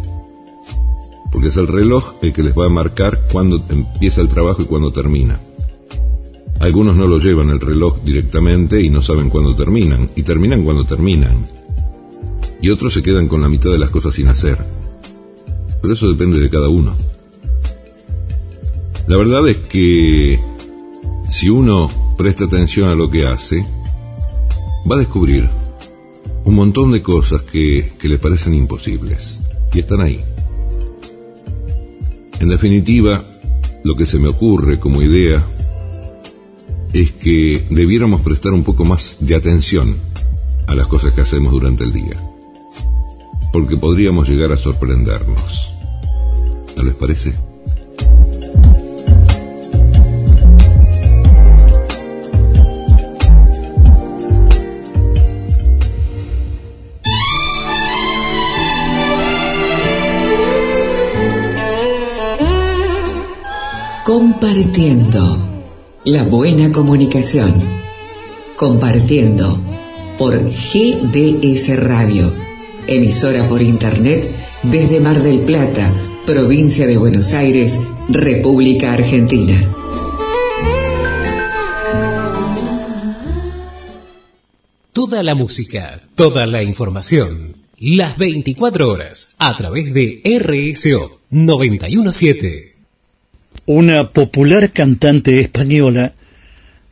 Porque es el reloj el que les va a marcar cuándo empieza el trabajo y cuándo termina. Algunos no lo llevan el reloj directamente y no saben cuándo terminan, y terminan cuando terminan. Y otros se quedan con la mitad de las cosas sin hacer. Pero eso depende de cada uno. La verdad es que si uno presta atención a lo que hace, va a descubrir un montón de cosas que, que le parecen imposibles. Y están ahí. En definitiva, lo que se me ocurre como idea es que debiéramos prestar un poco más de atención a las cosas que hacemos durante el día, porque podríamos llegar a sorprendernos. ¿No les parece? Compartiendo. La buena comunicación. Compartiendo por GDS Radio, emisora por Internet desde Mar del Plata, provincia de Buenos Aires, República Argentina. Toda la música, toda la información, las 24 horas, a través de RSO 917 una popular cantante española,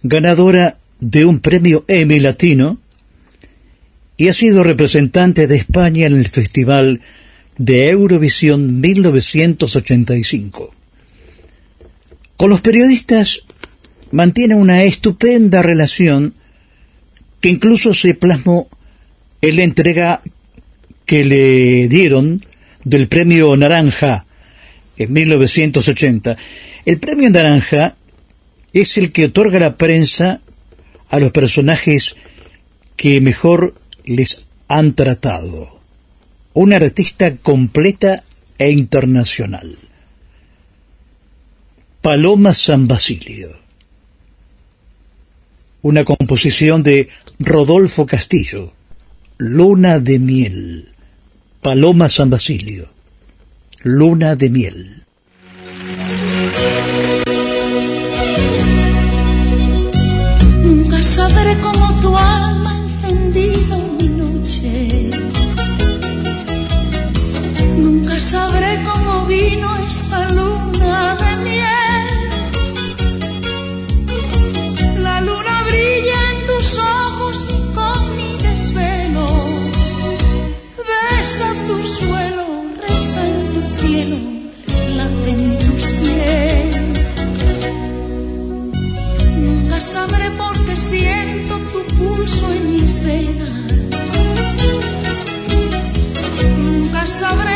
ganadora de un premio Emmy Latino, y ha sido representante de España en el Festival de Eurovisión 1985. Con los periodistas mantiene una estupenda relación que incluso se plasmó en la entrega que le dieron del premio Naranja en 1980. El premio Naranja es el que otorga la prensa a los personajes que mejor les han tratado. Una artista completa e internacional. Paloma San Basilio. Una composición de Rodolfo Castillo. Luna de miel. Paloma San Basilio luna de miel. Nunca sabré cómo tu alma sabré por qué siento tu pulso en mis venas. Nunca sabré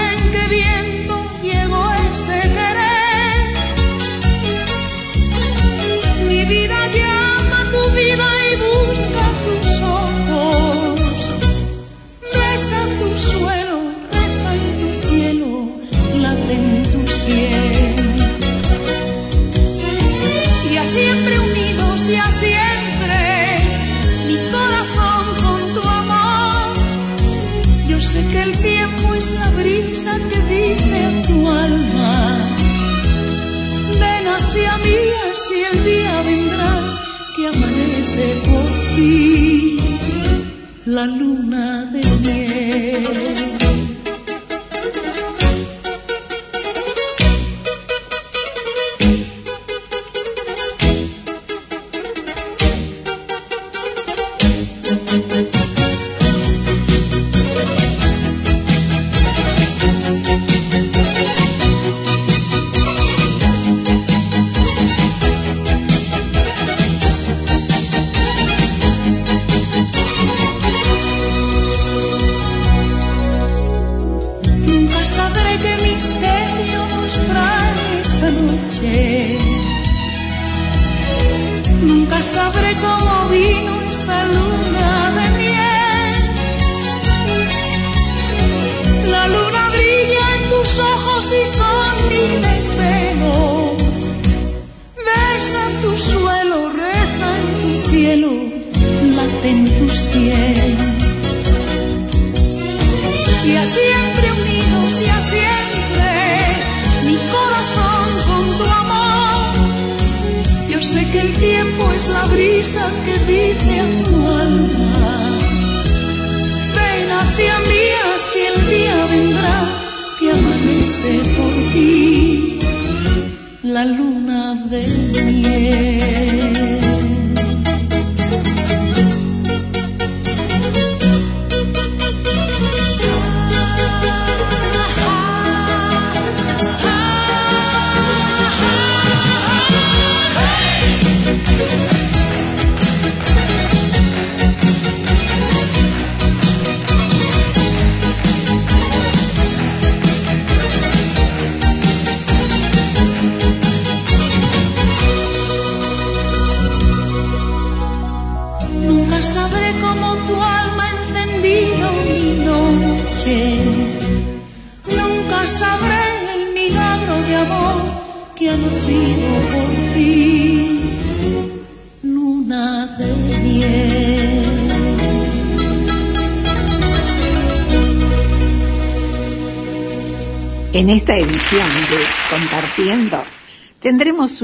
La luna de miel.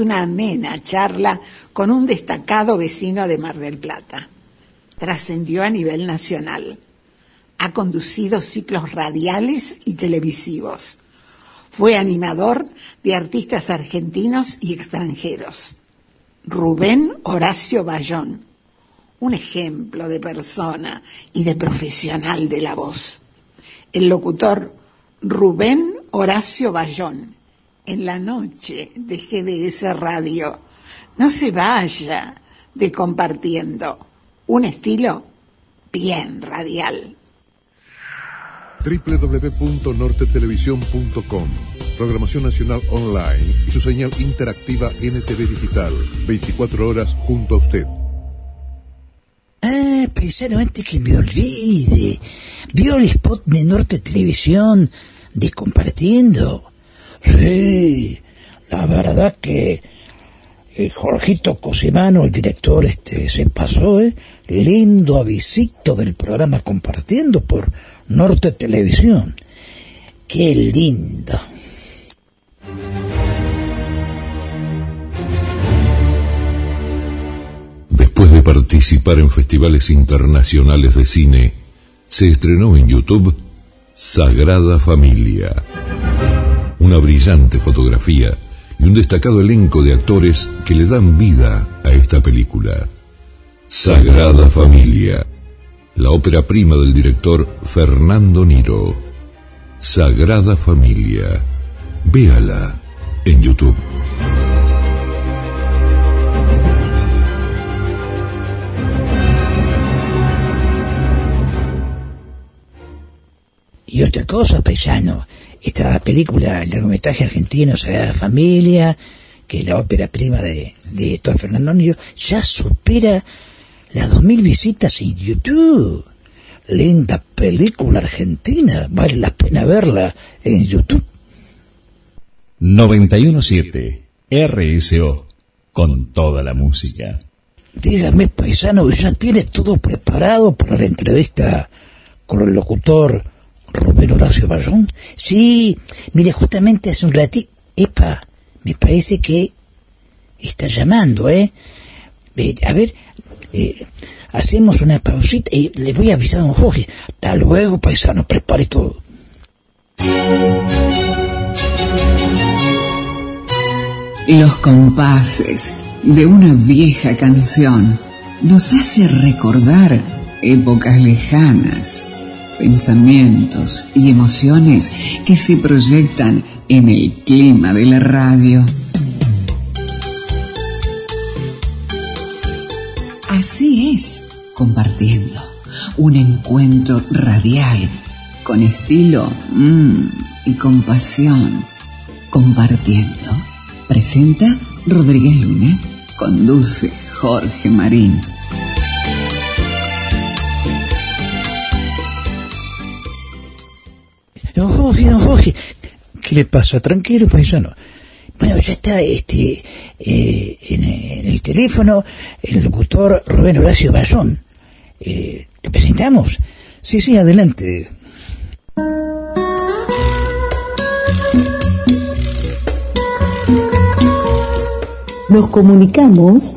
Una amena charla con un destacado vecino de Mar del Plata. Trascendió a nivel nacional. Ha conducido ciclos radiales y televisivos. Fue animador de artistas argentinos y extranjeros. Rubén Horacio Bayón, un ejemplo de persona y de profesional de la voz. El locutor Rubén Horacio Bayón, en la noche de GDS Radio. No se vaya de compartiendo un estilo bien radial. www.nortetelevisión.com Programación Nacional Online y su señal interactiva NTV Digital. 24 horas junto a usted. Ah, paisano, antes que me olvide. ¿Vio el spot de Norte Televisión de compartiendo? Sí, la verdad que eh, Jorgito Cosimano, el director, este, se pasó, ¿eh? Lindo avisito del programa compartiendo por Norte Televisión. Qué lindo. Después de participar en festivales internacionales de cine, se estrenó en YouTube Sagrada Familia. Una brillante fotografía y un destacado elenco de actores que le dan vida a esta película. Sagrada Familia, la ópera prima del director Fernando Niro. Sagrada Familia. Véala en YouTube. Y otra cosa, paisano, esta película, el largometraje argentino Sagrada Familia, que es la ópera prima de, de director Fernando Niro, ya supera las 2.000 visitas en YouTube. Linda película argentina, vale la pena verla en YouTube. 917 RSO con toda la música. Dígame, paisano, ¿ya tiene todo preparado para la entrevista con el locutor Rubén Horacio Bayón? Sí, mire, justamente hace un ratito... Epa, me parece que está llamando, ¿eh? Eh, a ver, eh, hacemos una pausita y le voy a avisar a don Jorge. Hasta luego, paisano, prepare todo. Los compases de una vieja canción nos hace recordar épocas lejanas, pensamientos y emociones que se proyectan en el clima de la radio. Así es, compartiendo un encuentro radial con estilo mm, y compasión. Compartiendo. Presenta Rodríguez Luna. Conduce Jorge Marín. Jorge, don Jorge, ¿qué le pasa? Tranquilo, paisano. Bueno, ya está este eh, en, el teléfono el locutor Rubén Horacio Bayón. Eh, ¿Le presentamos? Sí, sí, adelante. Nos comunicamos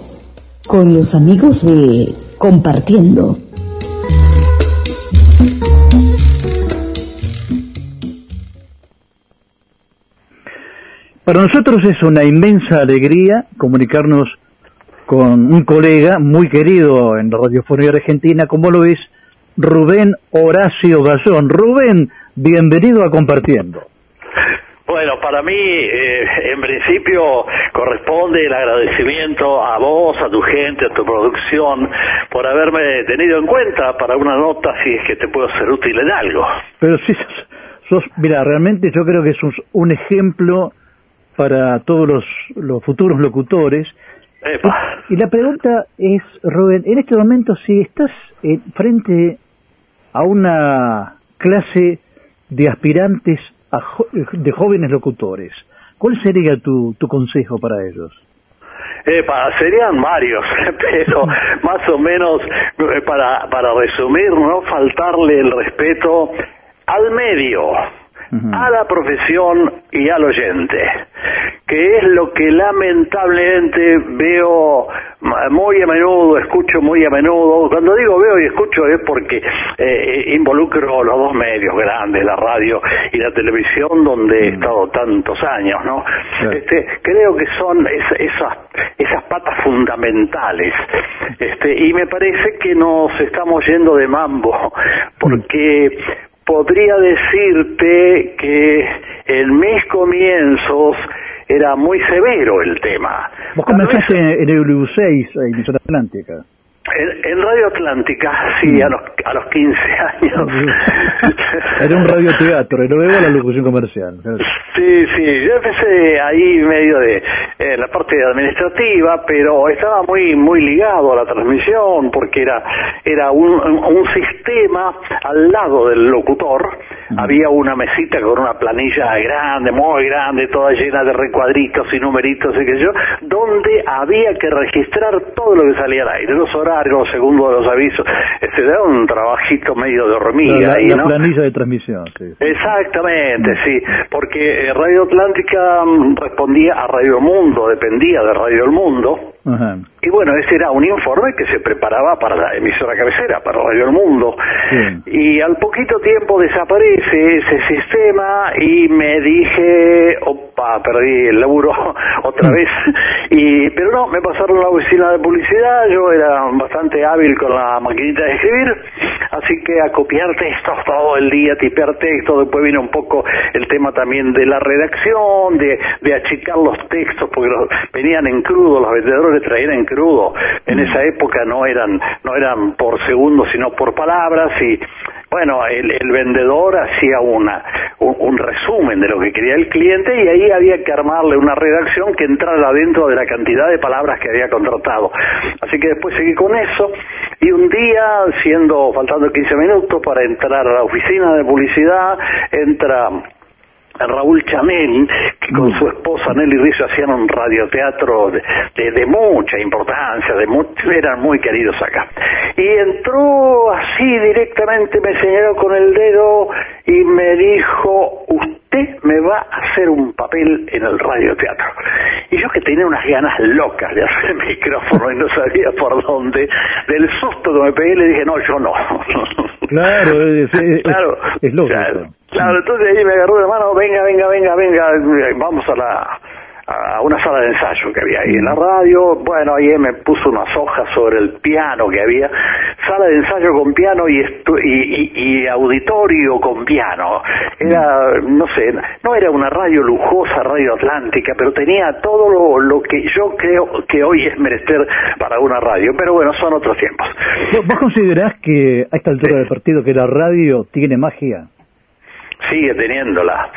con los amigos de Compartiendo. Para nosotros es una inmensa alegría comunicarnos con un colega muy querido en la radiofonía argentina, como lo es Rubén Horacio Gazón. Rubén, bienvenido a Compartiendo. Bueno, para mí, eh, en principio, corresponde el agradecimiento a vos, a tu gente, a tu producción, por haberme tenido en cuenta para una nota si es que te puedo ser útil en algo. Pero sí, sos, sos- mira, realmente yo creo que sos un ejemplo para todos los, los futuros locutores. Epa. Y la pregunta es, Rubén, en este momento, si estás eh, frente a una clase de aspirantes a jo- de jóvenes locutores, ¿cuál sería tu, tu consejo para ellos? Epa, serían varios, pero más o menos eh, para, para resumir, no faltarle el respeto al medio, a la profesión y al oyente, que es lo que lamentablemente veo muy a menudo, escucho muy a menudo. Cuando digo veo y escucho es porque eh, involucro los dos medios grandes, la radio y la televisión, donde he estado tantos años, ¿no? Este, creo que son es- esas esas patas fundamentales, este, y me parece que nos estamos yendo de mambo, porque podría decirte que en mis comienzos era muy severo el tema. Vos comenzaste en el EU6, en Atlántica. En, en Radio Atlántica, sí, a los, a los 15 años. Era un radioteatro, y luego la locución comercial. Sí, sí, yo empecé ahí medio de eh, la parte administrativa, pero estaba muy muy ligado a la transmisión porque era era un, un sistema al lado del locutor, había una mesita con una planilla grande, muy grande, toda llena de recuadritos y numeritos y qué sé yo, donde había que registrar todo lo que salía al aire, los horarios, segundos de los avisos, este era un trabajito medio de hormiga la, ahí, la ¿no? planilla de transmisión, sí. Exactamente, sí, porque eh, Radio Atlántica mm, respondía a Radio Mundo, dependía de Radio El Mundo, Ajá. y bueno, ese era un informe que se preparaba para la emisora cabecera, para Radio El Mundo, y al poquito tiempo desaparece ese sistema y me dije, opa, perdí el laburo otra vez, y pero no, me pasaron a la oficina de publicidad, yo era bastante hábil con la maquinita de escribir, así que a copiar textos todo el día, tipear textos, después vino un poco el tema también de la redacción, de, de achicar los textos, porque los, venían en crudo, los vendedores traían en crudo, en esa época no eran, no eran por segundo, sino por palabras, y bueno, el, el vendedor hacía una, un, un resumen de lo que quería el cliente y ahí había que armarle una redacción que entrara dentro de la cantidad de palabras que había contratado. Así que después seguí con eso y un día, siendo faltando 15 minutos para entrar a la oficina de publicidad, entra Raúl Chamel, que con su esposa Nelly Rizzo hacían un radioteatro de, de, de mucha importancia, de mu- eran muy queridos acá. Y entró así directamente, me señaló con el dedo y me dijo, usted me va a hacer un papel en el radioteatro. Y yo que tenía unas ganas locas de hacer el micrófono y no sabía por dónde, del susto que me pegué le dije, no, yo no. Claro, es, es- Claro, es lógico. Claro, claro, entonces ahí me agarró de mano, venga, venga, venga, venga, vamos a la a una sala de ensayo que había ahí en la radio, bueno, ahí me puso unas hojas sobre el piano que había, sala de ensayo con piano y, estu- y, y- y auditorio con piano, era, no sé, no era una radio lujosa, radio atlántica, pero tenía todo lo, lo que yo creo que hoy es menester para una radio, pero bueno, son otros tiempos. ¿Vos, vos considerás que a esta altura del partido que la radio tiene magia? Sigue teniéndola.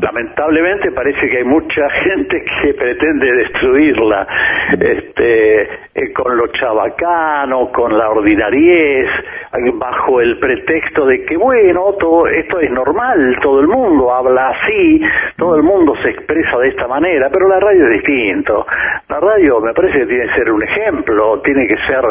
Lamentablemente parece que hay mucha gente que pretende destruirla este, eh, con lo chabacano, con la ordinariez, bajo el pretexto de que, bueno, todo esto es normal, todo el mundo habla así, todo el mundo se expresa de esta manera, pero la radio es distinto. La radio me parece que tiene que ser un ejemplo, tiene que ser,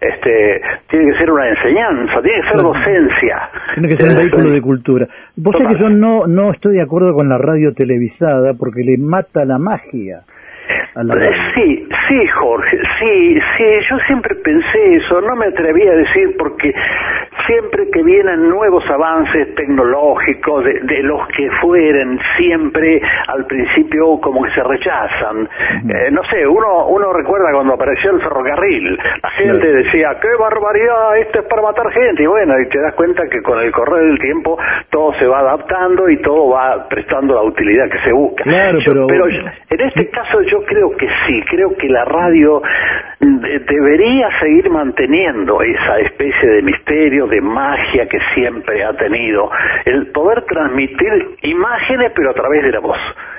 este, tiene que ser una enseñanza, tiene que ser docencia. Tiene que ser un vehículo de cultura. Vos sabés que yo no, no estoy de acuerdo con la radio televisada porque le mata la magia. Radio. Sí, sí, Jorge, sí, sí, yo siempre pensé eso, no me atreví a decir porque siempre que vienen nuevos avances tecnológicos, de, de los que fueren, siempre al principio como que se rechazan. Eh, no sé, uno, uno recuerda cuando apareció el ferrocarril, la gente decía, qué barbaridad, esto es para matar gente, y bueno, y te das cuenta que con el correr del tiempo todo se va adaptando y todo va prestando la utilidad que se busca. Claro, Yo- pero- yo- en este caso yo creo que sí, creo que la radio de- debería seguir manteniendo esa especie de misterio, de magia que siempre ha tenido, el poder transmitir imágenes pero a través de la voz.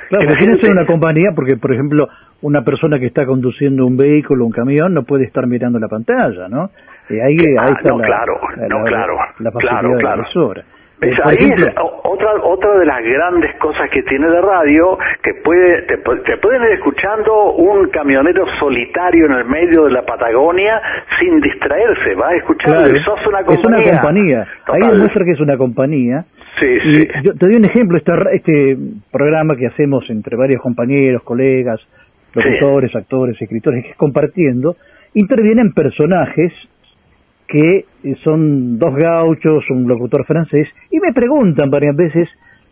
Claro, Que tiene ser una compañía porque, por ejemplo, una persona que está conduciendo un vehículo, un camión, no puede estar mirando la pantalla, ¿no? Eh, ahí, Ah, ahí está no, la, claro, la- no, la- claro, la facilidad claro, de la claro. Ahí ejemplo, es otra otra de las grandes cosas que tiene de radio que puede te, pu- te pueden ir escuchando un camionero solitario en el medio de la Patagonia sin distraerse va escuchando claro, sos una es compañía una compañía. Ahí demuestra que es una compañía. Sí, y sí. yo te doy un ejemplo, este, este programa que hacemos entre varios compañeros, colegas, locutores, actores, escritores, que es compartiendo, intervienen personajes que eh, son dos gauchos, un locutor francés, y me preguntan varias veces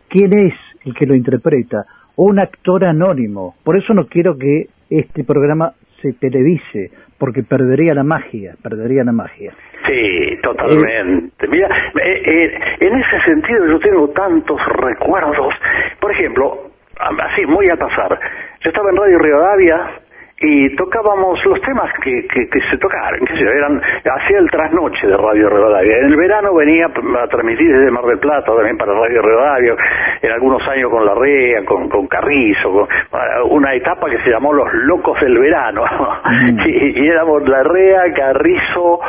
quién es el que lo interpreta, o un actor anónimo. Por eso no quiero que este programa se televise, porque perdería la magia, perdería la magia. Sí, totalmente. Mira, eh, eh, en ese sentido yo tengo tantos recuerdos. Por ejemplo, así, muy al pasar, yo estaba en Radio Rivadavia y tocábamos los temas que, que, que se tocaron, sé yo, eran, hacía el trasnoche de Radio Rivadavia. En el verano venía a transmitir desde Mar del Plata también para Radio Rivadavia, en algunos años con La Rea, con, con Carrizo, con ah, una etapa que se llamó Los Locos del Verano. y, y éramos La Rea, Carrizo,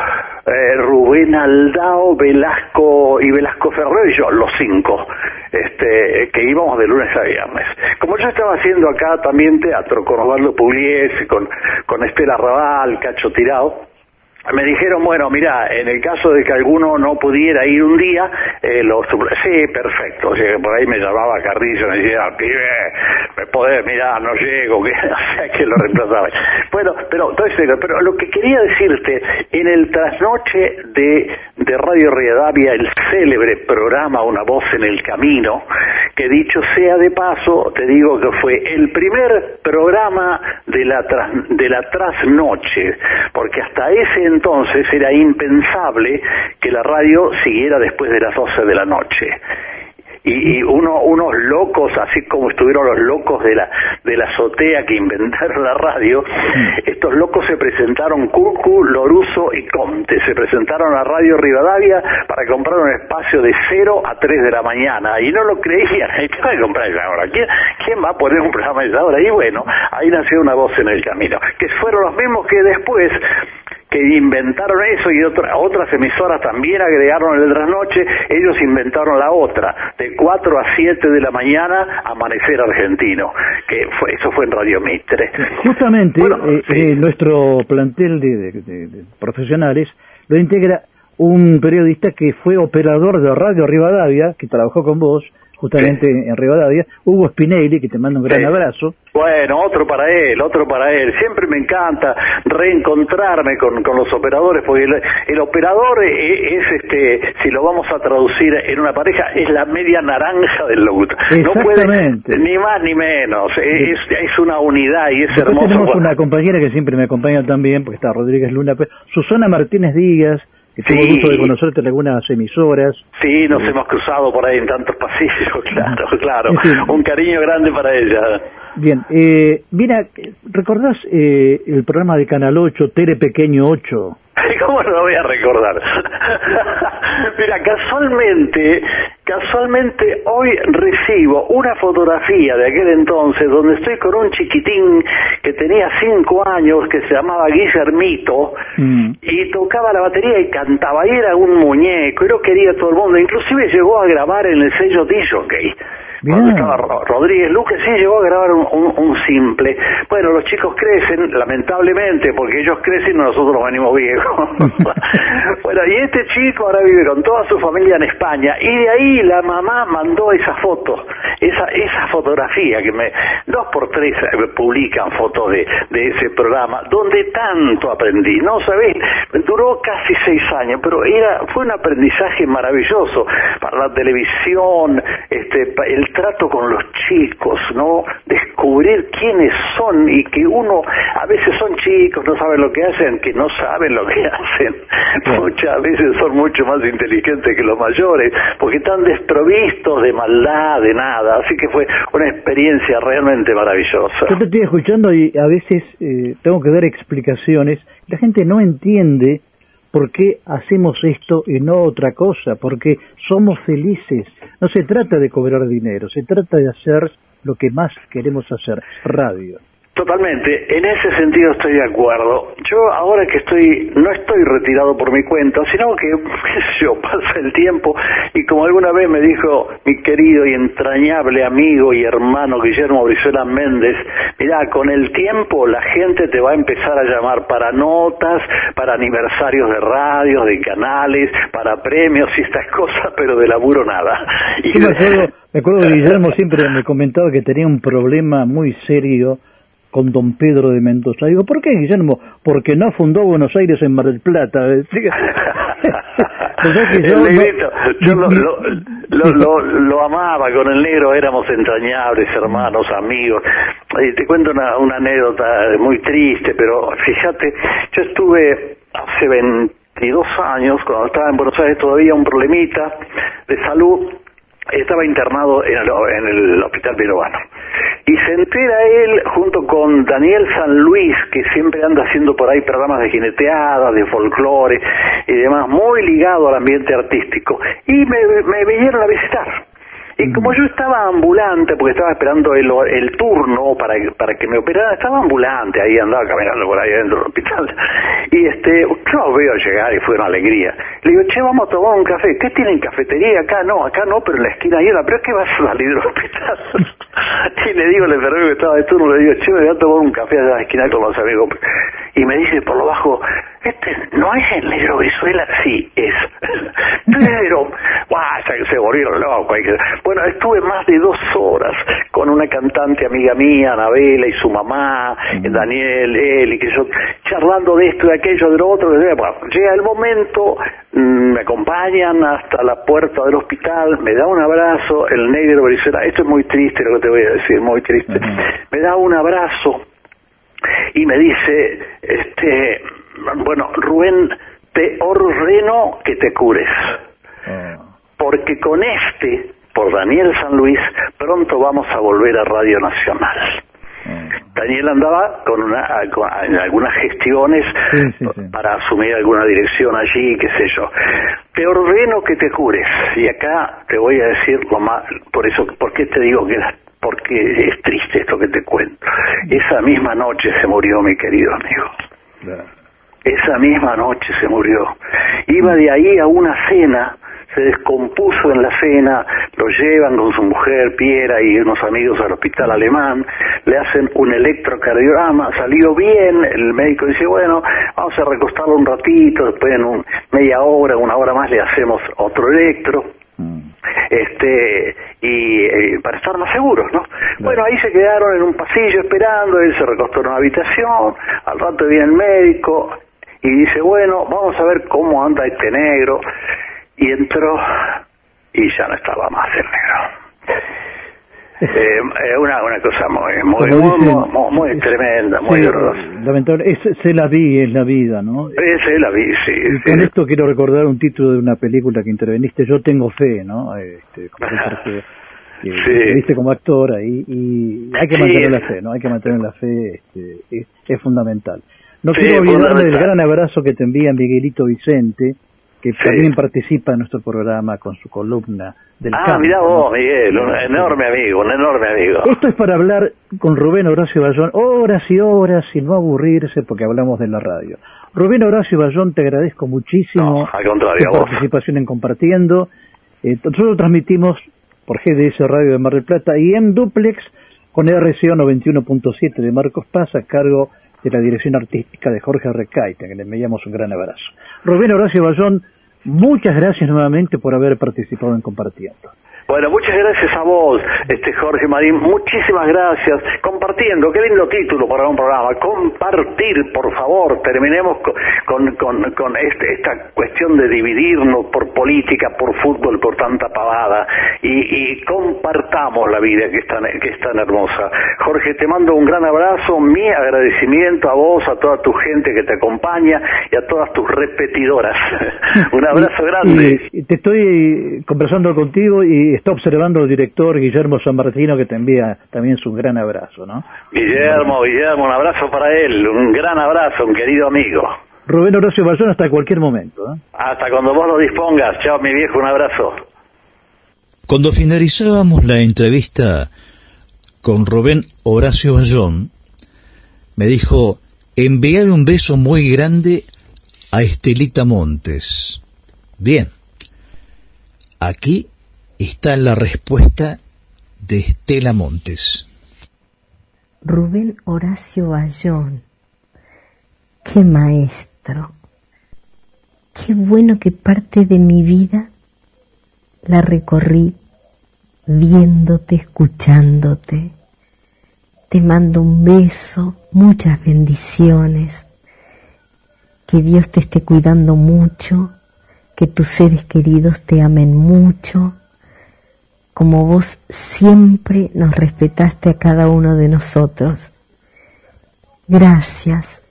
eh, Rubén Aldao, Velasco y Velasco Ferrer y yo, los cinco, este, que íbamos de lunes a viernes. Como yo estaba haciendo acá también teatro con Osvaldo Pugliese, con, con Estela Raval, Cacho Tirado, me dijeron, bueno, mira, en el caso de que alguno no pudiera ir un día, eh, lo supl- sí, perfecto. O sea, por ahí me llamaba Carrillo me decía, pibe, me podés, mira, no llego, que, o sea, que lo reemplazaba. Bueno, pero, entonces, pero lo que quería decirte, en el trasnoche de, de Radio Rivadavia, el célebre programa Una voz en el camino, que dicho sea de paso, te digo que fue el primer programa de la, tras- de la trasnoche, porque hasta ese entonces era impensable que la radio siguiera después de las 12 de la noche. Y, y uno, unos locos, así como estuvieron los locos de la, de la azotea que inventaron la radio, estos locos se presentaron Curcu, Loruso y Conte, se presentaron a Radio Rivadavia para comprar un espacio de 0 a 3 de la mañana y no lo creían, ¿qué va a comprar esa hora? ¿Quién, ¿Quién va a poner un programa a esa hora? Y bueno, ahí nació una voz en el camino, que fueron los mismos que después que inventaron eso y otra- otras emisoras también agregaron el trasnoche, ellos inventaron la otra, de 4 a 7 de la mañana, Amanecer Argentino, que fue, eso fue en Radio Mitre. Justamente, eh, eh, nuestro plantel de, de- de- de profesionales lo integra un periodista que fue operador de Radio Rivadavia, que trabajó con vos, justamente en Rivadavia, Hugo Spinelli, que te manda un gran Sí. abrazo. Bueno, otro para él, otro para él. Siempre me encanta reencontrarme con, con los operadores, porque el, el operador e- es, este, si lo vamos a traducir en una pareja, es la media naranja del locutor. No puede ni más ni menos. Es, es una unidad y es Después hermoso. tenemos una compañera que siempre me acompaña también, porque está Rodríguez Luna, pero Susana Martínez Díaz, que tuvo Sí. gusto de conocerte en algunas emisoras. Sí, nos hemos cruzado por ahí en tantos pasillos, claro, claro. Fin. Un cariño grande para ella. Bien, eh, mira, ¿recordás eh, el programa de Canal 8, Tere Pequeño 8? ¿Cómo lo voy a recordar? Mira, casualmente, casualmente hoy recibo una fotografía de aquel entonces donde estoy con un chiquitín que tenía cinco años que se llamaba Guillermito Mm. y tocaba la batería y cantaba. Y era un muñeco y lo quería todo el mundo. Inclusive llegó a grabar en el sello DJ cuando estaba Ro- Rodríguez Luque. Sí llegó a grabar un, un- un simple. Bueno los chicos crecen lamentablemente porque ellos crecen y nosotros nos venimos viejos. Bueno y este chico ahora vive con toda su familia en España y de ahí la mamá mandó esa foto esa esa fotografía que me dos por tres publican fotos de, de ese programa donde tanto aprendí. No sabés duró casi seis años pero era fue un aprendizaje maravilloso. Para la televisión este el trato con los chicos no descubrir quiénes son y que uno a veces son chicos no saben lo que hacen que no saben lo que hacen. Muchas veces son mucho más inteligentes que los mayores porque están desprovistos de maldad de nada así que fue una experiencia realmente maravillosa Yo te estoy escuchando y a veces eh, tengo que dar explicaciones. La gente no entiende por qué hacemos esto y no otra cosa, porque somos felices. No se trata de cobrar dinero, se trata de hacer lo que más queremos hacer, radio. Totalmente, en ese sentido estoy de acuerdo. Yo ahora que estoy, no estoy retirado por mi cuenta, sino que, qué sé yo, pasa el tiempo y como alguna vez me dijo mi querido y entrañable amigo y hermano Guillermo Brizuela Méndez, mirá, con el tiempo la gente te va a empezar a llamar para notas, para aniversarios de radios, de canales, para premios y estas cosas, pero de laburo nada. Y Yo me acuerdo, me acuerdo que Guillermo siempre me comentaba que tenía un problema muy serio con don Pedro de Mendoza. Digo, ¿por qué, Guillermo? Porque no fundó Buenos Aires en Mar del Plata. Que yo lo amaba, con el negro éramos entrañables, hermanos, amigos. Eh, te cuento una, una anécdota muy triste, pero fíjate, yo estuve hace 22 años, cuando estaba en Buenos Aires, todavía un problemita de salud, estaba internado en el, en el hospital peruano. Y se entera él junto con Daniel San Luis, que siempre anda haciendo por ahí programas de jineteadas, de folclore y demás, muy ligado al ambiente artístico. Y me, me vinieron a visitar. Y como yo estaba ambulante, porque estaba esperando el, el turno para, para que me operaran, estaba ambulante, ahí andaba caminando por ahí dentro del hospital. Y este, yo los veo llegar y fue una alegría. Le digo, che, vamos a tomar un café. ¿Qué tienen cafetería acá? No, acá no, pero en la esquina hay una. ¿Pero es que vas a salir del hospital? y le digo al enfermero que estaba de turno, le digo, che, me voy a tomar un café allá en la esquina con los amigos. Y me dice por lo bajo, este, ¿no es el negro Brizuela? Sí, es. Pero, guau, se, se volvieron locos. Bueno, estuve más de dos horas con una cantante amiga mía, Anabela, y su mamá, Daniel, él, y que yo, charlando de esto, de aquello, de lo otro. de- Bueno, llega el momento, mm, me acompañan hasta la puerta del hospital, me da un abrazo, el negro Brizuela, esto es muy triste lo que te voy a decir, muy triste. Me da un abrazo y me dice, este, bueno, Rubén, te ordeno que te cures, porque con este, por Daniel San Luis, pronto vamos a volver a Radio Nacional. Daniel andaba con, una, con en algunas gestiones para asumir alguna dirección allí, qué sé yo. Te ordeno que te cures. Y acá te voy a decir lo más, por eso, ¿por qué te digo que porque es triste esto que te cuento. Esa misma noche se murió mi querido amigo. Esa misma noche se murió. Iba de ahí a una cena, se descompuso en la cena, lo llevan con su mujer Piera y unos amigos al hospital alemán, le hacen un electrocardiograma, salió bien, el médico dice, bueno, vamos a recostarlo un ratito, después en un, media hora, una hora más le hacemos otro electro este y eh, para estar más seguros, ¿no? Bueno, ahí se quedaron en un pasillo esperando, él se recostó en una habitación, al rato viene el médico y dice, bueno, vamos a ver cómo anda este negro, y entró y ya no estaba más el negro. Eh, eh, una, una cosa muy, muy, muy, dicen, muy- muy tremenda, muy Sí, dolorosa. lamentable. Es, se la vi, es la vida, ¿no? Esa es la vi, sí, Y sí. con esto quiero recordar un título de una película que interveniste, Yo tengo fe, ¿no? Este, como que, que interveniste como actor ahí y hay que Sí. mantener la fe, ¿no? Hay que mantener la fe, este, es, es fundamental. No Sí, quiero olvidarme del gran abrazo que te envía Miguelito Vicente, que también participa en nuestro programa con su columna del Ah, campo, mirá ¿no? vos, Miguel, un enorme amigo, un enorme amigo. Esto es para hablar con Rubén Horacio Bayón horas y horas y no aburrirse porque hablamos de la radio. Rubén Horacio Bayón, te agradezco muchísimo al tu vos. participación en Compartiendo. Eh, nosotros transmitimos por GDS Radio de Mar del Plata y en Duplex con RCO 91.7 de Marcos Paz a cargo de la dirección artística de Jorge Recaita, que le enviamos un gran abrazo. Rubén Horacio Bayón, muchas gracias nuevamente por haber participado en Compartiendo. Bueno, muchas gracias a vos, este Jorge Marín, muchísimas gracias. Compartiendo, qué lindo título para un programa. Compartir, por favor, terminemos co- con, con, con este- esta cuestión de dividirnos por política, por fútbol, por tanta pavada y, y compartamos la vida que es, tan, que es tan hermosa. Jorge, te mando un gran abrazo, mi agradecimiento a vos, a toda tu gente que te acompaña y a todas tus repetidoras. un abrazo grande. Y te estoy conversando contigo y está observando el director Guillermo San Martino que te envía también su gran abrazo, ¿no? Guillermo, Guillermo, un abrazo para él, un gran abrazo, un querido amigo. Rubén Horacio Bayón hasta cualquier momento. ¿eh? Hasta cuando vos lo dispongas. Chao, mi viejo, un abrazo. Cuando finalizábamos la entrevista con Rubén Horacio Bayón, me dijo, enviar un beso muy grande a Estelita Montes. Bien, aquí está la respuesta de Estela Montes. Rubén Horacio Bayón. Qué maestro. Qué bueno que parte de mi vida la recorrí viéndote, escuchándote. Te mando un beso, muchas bendiciones. Que Dios te esté cuidando mucho, que tus seres queridos te amen mucho, como vos siempre nos respetaste a cada uno de nosotros. Gracias.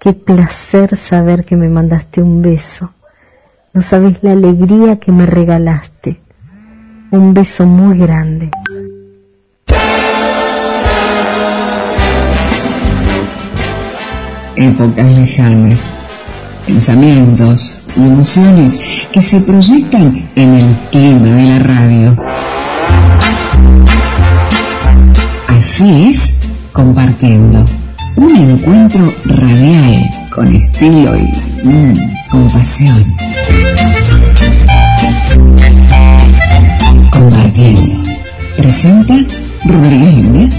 Qué placer saber que me mandaste un beso. No sabes la alegría que me regalaste. Un beso muy grande. épocas lejanas, pensamientos y emociones que se proyectan en el clima de la radio. Así es, compartiendo un encuentro radial con estilo y mm, con pasión. Compartiendo. Presenta Rodríguez Luna,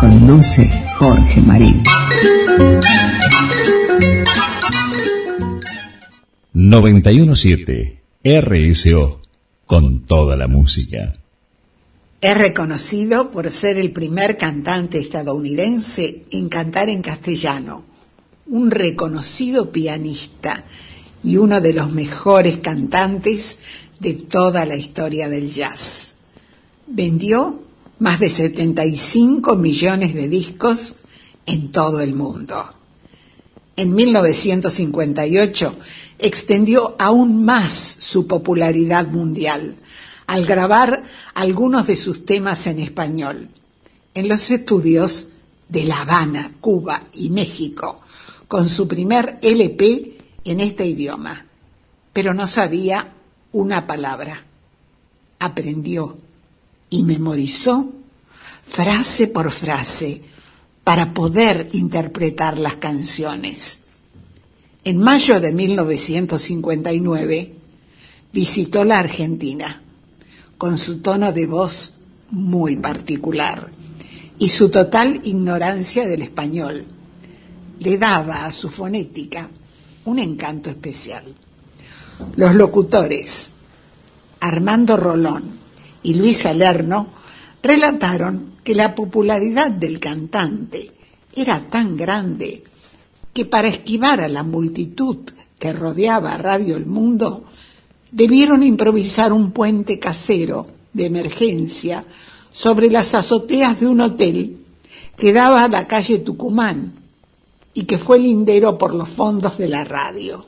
conduce Jorge Marín. 917 RSO con toda la música. Es reconocido por ser el primer cantante estadounidense en cantar en castellano, un reconocido pianista y uno de los mejores cantantes de toda la historia del jazz. Vendió más de 75 millones de discos en todo el mundo. En 1958 extendió aún más su popularidad mundial al grabar algunos de sus temas en español en los estudios de La Habana, Cuba y México, con su primer LP en este idioma. Pero no sabía una palabra. Aprendió y memorizó frase por frase para poder interpretar las canciones. En mayo de 1959 visitó la Argentina con su tono de voz muy particular y su total ignorancia del español. Le daba a su fonética un encanto especial. Los locutores Armando Rolón y Luis Salerno relataron que la popularidad del cantante era tan grande que para esquivar a la multitud que rodeaba a Radio El Mundo, debieron improvisar un puente casero de emergencia sobre las azoteas de un hotel que daba a la calle Tucumán y que fue lindero por los fondos de la radio.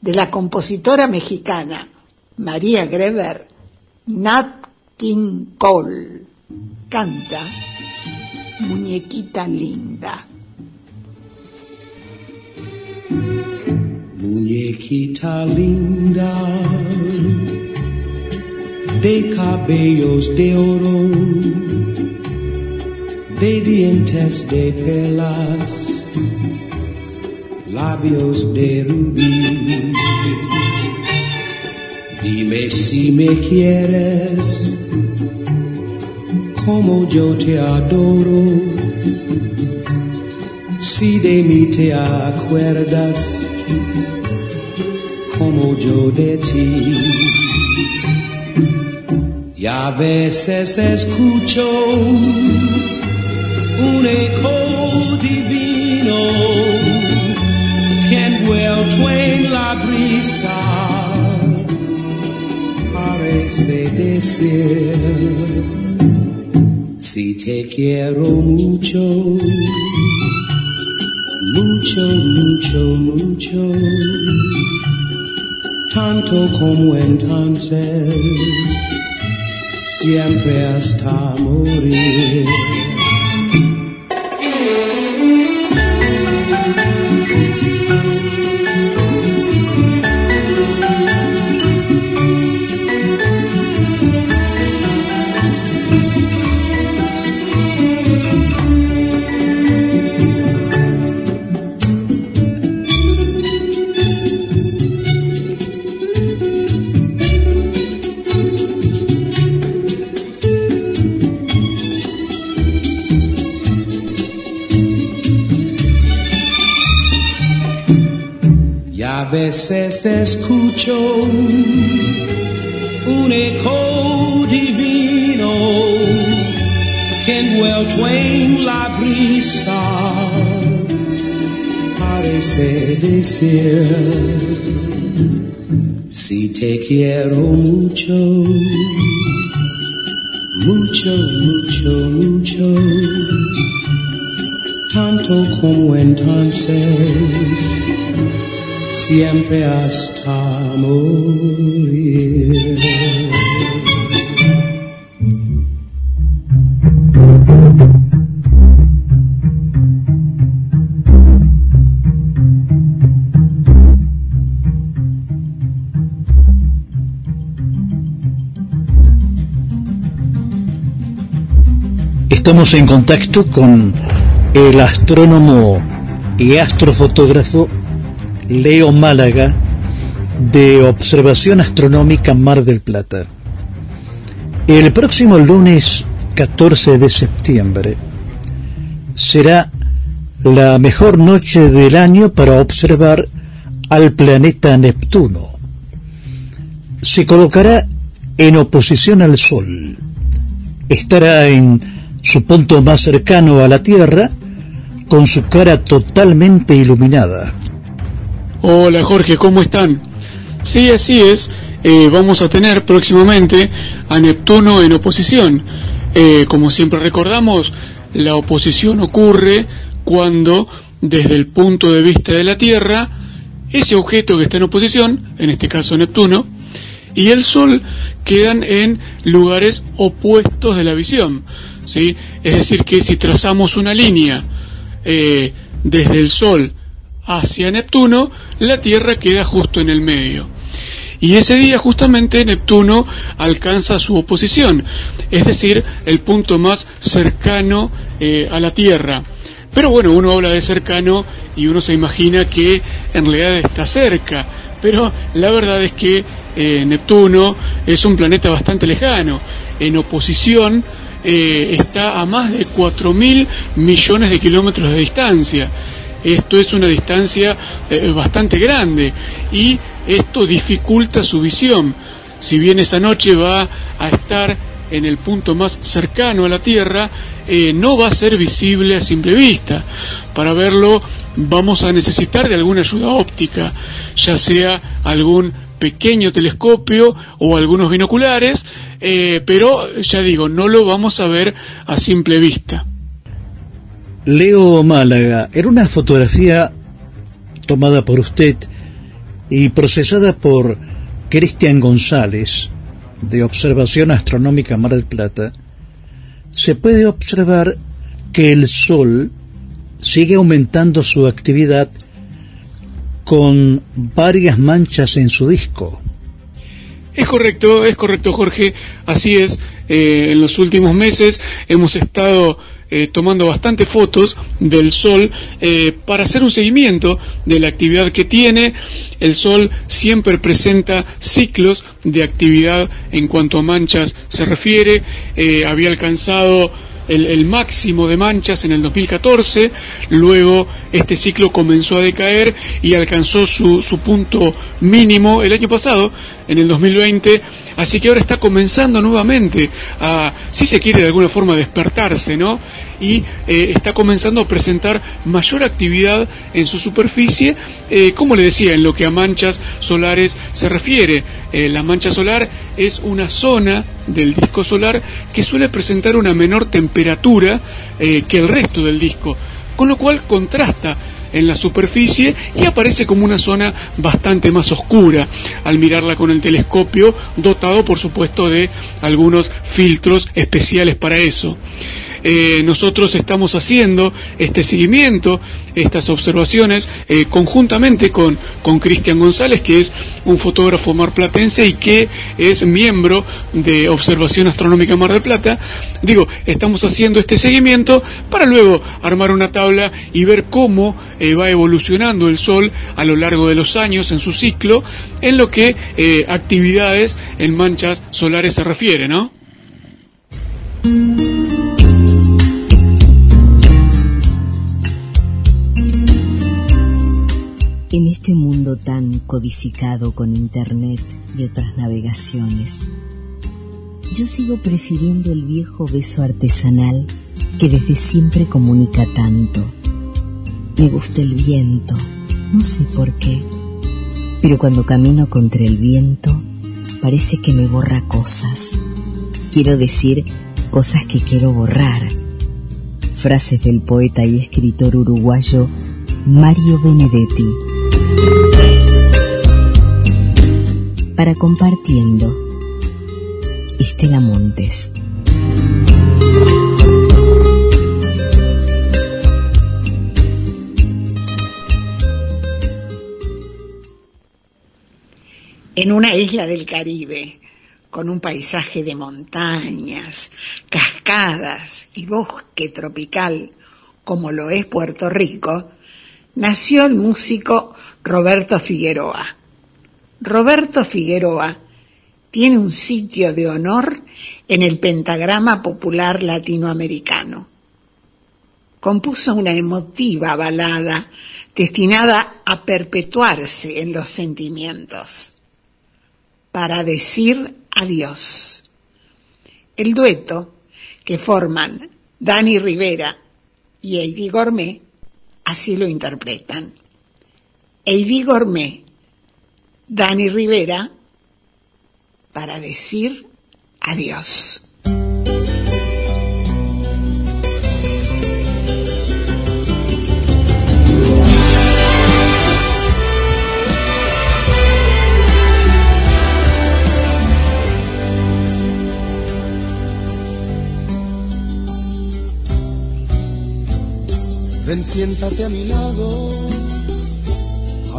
De la compositora mexicana María Greber, Nat King Cole canta Muñequita linda. Muñequita linda, de cabellos de oro, de dientes de perlas, labios de rubí. Dime si me quieres, como yo te adoro, si de mí te acuerdas, como yo de ti. Y a veces escucho un eco divino que envuelto en la brisa parece decir si te quiero mucho, mucho, mucho, mucho, tanto como entonces, siempre hasta morir. Veces escucho un eco divino que envuelto en la brisa parece decir si te quiero mucho, mucho, mucho, mucho, tanto como entonces siempre hasta morir. Estamos en contacto con el astrónomo y astrofotógrafo Leo Málaga de Observación Astronómica Mar del Plata. El próximo lunes 14 de septiembre será la mejor noche del año para observar al planeta Neptuno. Se colocará en oposición al Sol. Estará en su punto más cercano a la Tierra con su cara totalmente iluminada. Hola Jorge, ¿cómo están? Sí, así es. Eh, vamos a tener próximamente a Neptuno en oposición. Eh, como siempre recordamos, la oposición ocurre cuando, desde el punto de vista de la Tierra, ese objeto que está en oposición, en este caso Neptuno, y el Sol quedan en lugares opuestos de la visión. ¿sí? Es decir, que si trazamos una línea eh, desde el Sol hacia Neptuno, la Tierra queda justo en el medio. Y ese día justamente Neptuno alcanza su oposición, es decir, el punto más cercano eh, a la Tierra. Pero bueno, uno habla de cercano y uno se imagina que en realidad está cerca. Pero la verdad es que eh, Neptuno es un planeta bastante lejano. En oposición eh, está a más de 4.000 millones de kilómetros de distancia. Esto es una distancia eh, bastante grande y esto dificulta su visión. Si bien esa noche va a estar en el punto más cercano a la Tierra, eh, no va a ser visible a simple vista. Para verlo vamos a necesitar de alguna ayuda óptica, ya sea algún pequeño telescopio o algunos binoculares, eh, pero ya digo, no lo vamos a ver a simple vista. Leo Málaga, era una fotografía tomada por usted y procesada por Cristian González de Observación Astronómica Mar del Plata, se puede observar que el Sol sigue aumentando su actividad con varias manchas en su disco. Es correcto, es correcto Jorge, así es. Eh, en los últimos meses hemos estado eh, tomando bastantes fotos del Sol eh, para hacer un seguimiento de la actividad que tiene. El Sol siempre presenta ciclos de actividad en cuanto a manchas se refiere. había alcanzado el, máximo de manchas en el 2014, luego este ciclo comenzó a decaer y alcanzó su, su punto mínimo el año pasado, en el 2020, así que ahora está comenzando nuevamente a, si se quiere de alguna forma, despertarse, ¿no? Y eh, está comenzando a presentar mayor actividad en su superficie, eh, como le decía, en lo que a manchas solares se refiere. Eh, la mancha solar es una zona del disco solar que suele presentar una menor temperatura que el resto del disco, con lo cual contrasta en la superficie y aparece como una zona bastante más oscura al mirarla con el telescopio, dotado por supuesto de algunos filtros especiales para eso. Eh, nosotros estamos haciendo este seguimiento, estas observaciones, eh, conjuntamente con, con Cristian González, que es un fotógrafo marplatense y que es miembro de Observación Astronómica Mar del Plata. Digo, estamos haciendo este seguimiento para luego armar una tabla y ver cómo eh, va evolucionando el Sol a lo largo de los años en su ciclo, en lo que actividades en manchas solares se refiere, ¿no? En este mundo tan codificado con Internet y otras navegaciones, yo sigo prefiriendo el viejo beso artesanal que desde siempre comunica tanto. Me gusta el viento, no sé por qué, pero cuando camino contra el viento parece que me borra cosas. Quiero decir cosas que quiero borrar. Frases del poeta y escritor uruguayo Mario Benedetti. Para compartiendo, Estela Montes. En una isla del Caribe, con un paisaje de montañas, cascadas y bosque tropical, como lo es Puerto Rico, nació el músico Roberto Figueroa. Roberto Figueroa tiene un sitio de honor en el pentagrama popular latinoamericano. Compuso una emotiva balada destinada a perpetuarse en los sentimientos, para decir adiós. El dueto que forman Dani Rivera y Heidi Gourmet así lo interpretan. Heidi Gourmet, Dani Rivera, para decir adiós. Ven, siéntate a mi lado,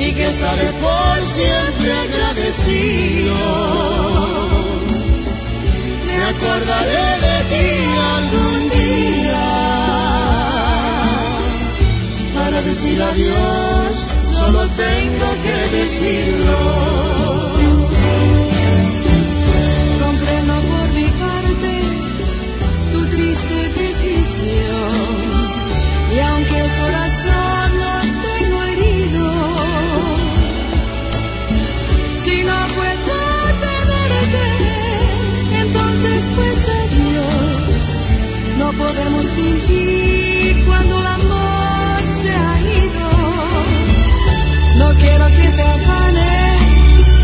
y que estaré por siempre agradecido. Me acordaré de ti algún día para decir adiós, solo tengo que decirlo. Comprendo por mi parte tu triste decisión y aunque el corazón No podemos fingir cuando el amor se ha ido. No quiero que te afanes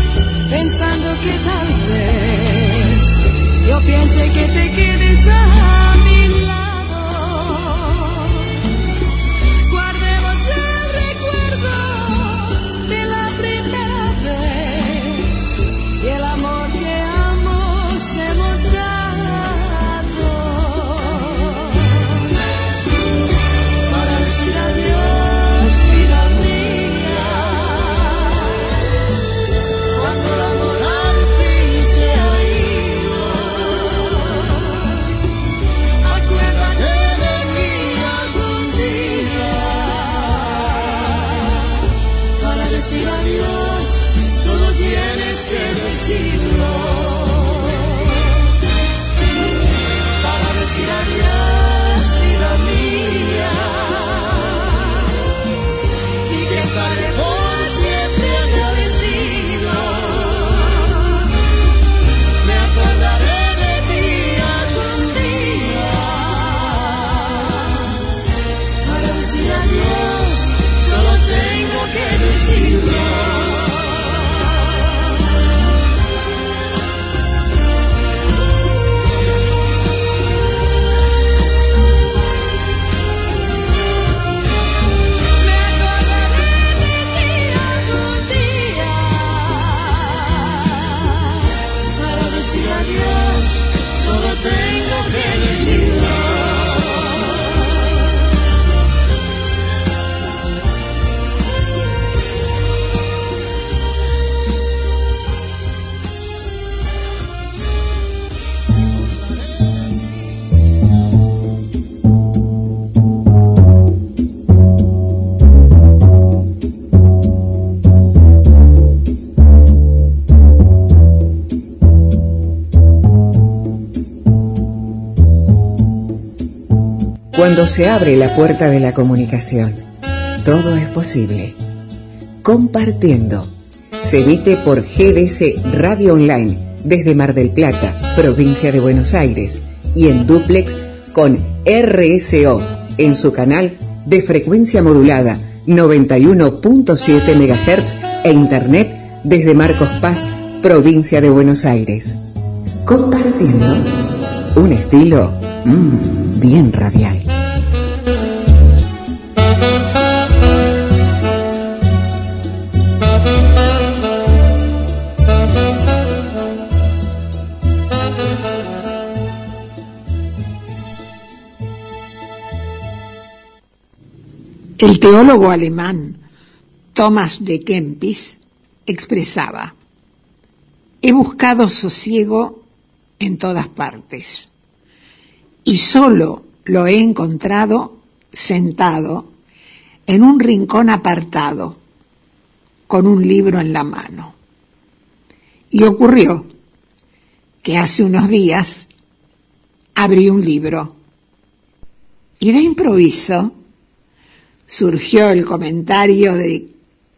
pensando que tal vez yo piense que te quedes a se abre la puerta de la comunicación, todo es posible. Compartiendo. Se emite por GDS Radio Online desde Mar del Plata, provincia de Buenos Aires, y en duplex con RSO en su canal de frecuencia modulada 91.7 MHz e internet desde Marcos Paz, provincia de Buenos Aires. Compartiendo un estilo mm, bien radial. El teólogo alemán Thomas de Kempis expresaba, he buscado sosiego en todas partes y solo lo he encontrado sentado en un rincón apartado con un libro en la mano. Y ocurrió que hace unos días abrí un libro y de improviso surgió el comentario de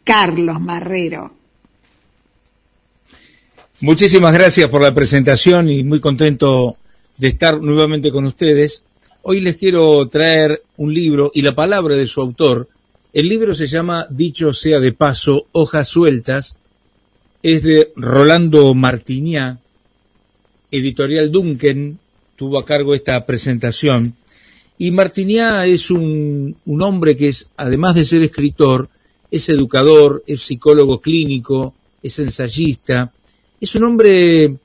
Carlos Marrero. Muchísimas gracias por la presentación y muy contento de estar nuevamente con ustedes. Hoy les quiero traer un libro y la palabra de su autor. El libro se llama Dicho sea de paso, hojas sueltas. Es de Rolando Martiniá, editorial Duncan, tuvo a cargo esta presentación. Y Martiniá es un, hombre que es, además de ser escritor, es educador, es psicólogo clínico, es ensayista, es un hombre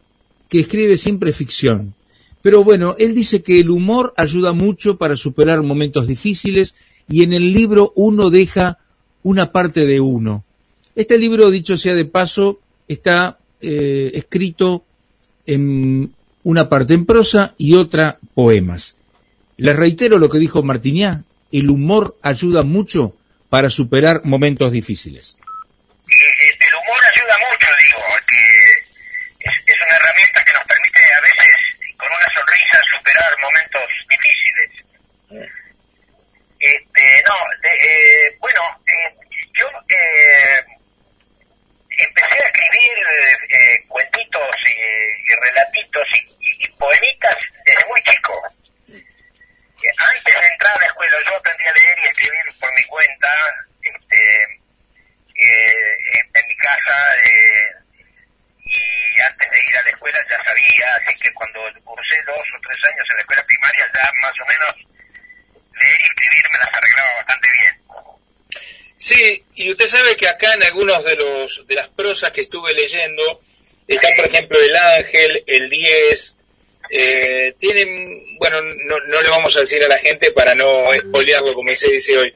que escribe siempre ficción. Pero bueno, él dice que el humor ayuda mucho para superar momentos difíciles y en el libro uno deja una parte de uno. Este libro, dicho sea de paso, está eh, escrito en una parte en prosa y otra poemas. Les reitero lo que dijo Martiñá, el humor ayuda mucho para superar momentos difíciles. Eh, eh, el, humor ayuda mucho, digo, que es, una herramienta que nos permite a veces con una sonrisa superar momentos difíciles. Este, no, de, eh, bueno, eh, yo eh, empecé a escribir cuentitos y, y relatitos y, y, y poemitas desde muy chico antes de entrar a la escuela yo aprendí a leer y escribir por mi cuenta, este, eh, en, mi casa, eh, y antes de ir a la escuela ya sabía, así que cuando cursé dos o tres años en la escuela primaria ya más o menos leer y escribir me las arreglaba bastante bien. Sí, y usted sabe que acá en algunos de los de las prosas que estuve leyendo están, por ejemplo, el ángel, el 10, eh, tienen, bueno, no, no le vamos a decir a la gente para no espolearlo como se dice hoy,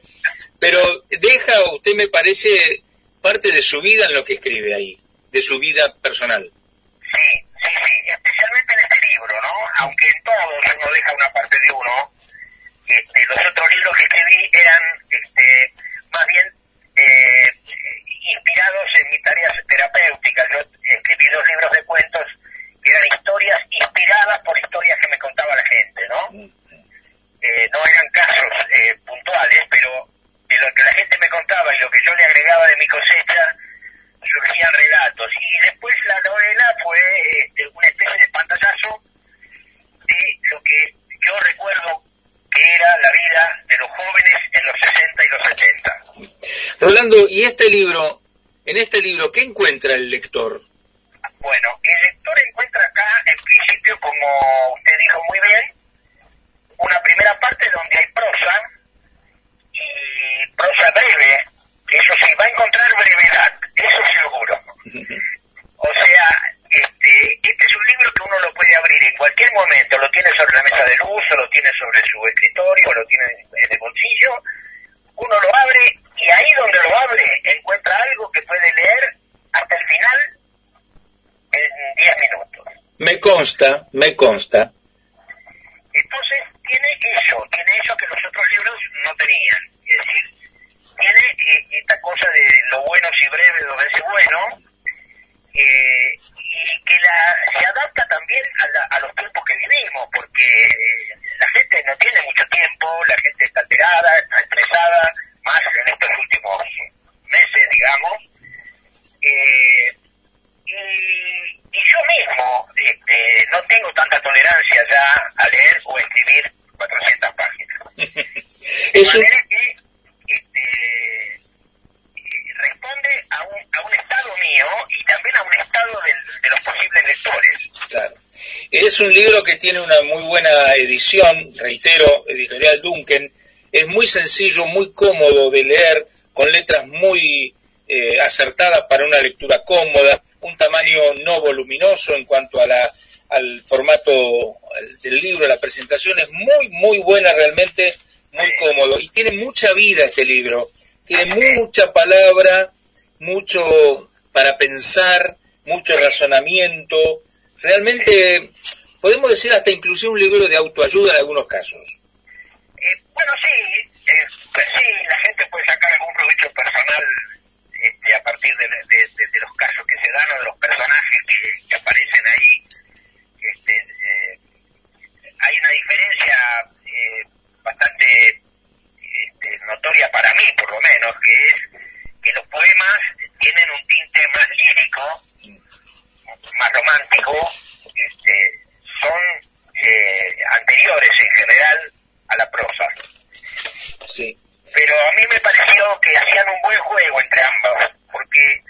pero deja, usted me parece, parte de su vida en lo que escribe ahí, de su vida personal. Sí, sí, sí, especialmente en este libro, ¿no? Aunque en todos uno deja una parte de uno, este, los otros libros que escribí eran este, más bien eh, inspirados en mis tareas terapéuticas. Yo escribí dos libros de cuentos eran historias inspiradas por historias que me contaba la gente, ¿no? Eh, no eran casos eh, puntuales, pero de lo que la gente me contaba y lo que yo le agregaba de mi cosecha, surgían relatos. Y después la novela fue este, una especie de pantallazo de lo que yo recuerdo que era la vida de los jóvenes en los 60 y los 70. Rolando, ¿y este libro, en este libro, qué encuentra el lector? Bueno, el lector encuentra acá, en principio, como usted dijo muy bien, una primera parte donde hay prosa, y prosa breve, eso sí, va a encontrar brevedad, eso seguro. O sea, este, este es un libro que uno lo puede abrir en cualquier momento, lo tiene sobre la mesa de luz, o lo tiene sobre su escritorio, o lo tiene en el bolsillo, uno lo abre y ahí donde lo abre encuentra algo que puede leer hasta el final en 10 minutos. Me consta, me consta. Entonces tiene eso, tiene eso que los otros libros no tenían. Es decir, tiene eh, esta cosa de lo bueno si breve dos veces bueno, eh, y que la, se adapta también a, la- los tiempos que vivimos, porque la gente no tiene mucho tiempo, la gente está alterada, está estresada, más en estos últimos meses, digamos. Eh, y, y yo mismo este, no tengo tanta tolerancia ya a leer o escribir 400 páginas. De Es un- manera que este, responde a un, a un estado mío y también a un estado de los posibles lectores. Claro. Es un libro que tiene una muy buena edición, reitero, editorial Duncan. Es muy sencillo, muy cómodo de leer, con letras muy eh, acertadas para una lectura cómoda, un tamaño no voluminoso en cuanto a la, al formato del libro, la presentación es muy, muy buena realmente, muy cómodo. Y tiene mucha vida este libro, tiene mucha palabra, mucho para pensar, mucho razonamiento, realmente podemos decir hasta inclusive un libro de autoayuda en algunos casos. Eh, bueno, sí, eh, pues sí, la gente puede sacar algún provecho personal este, a partir de, los casos que se dan o de los personajes que, que aparecen ahí. Este, eh, hay una diferencia eh, bastante este, notoria para mí, por lo menos, que es que los poemas tienen un tinte más lírico, más romántico, este, son eh, anteriores en general a la prosa. Sí. Pero a mí me pareció que hacían un buen juego entre ambos, porque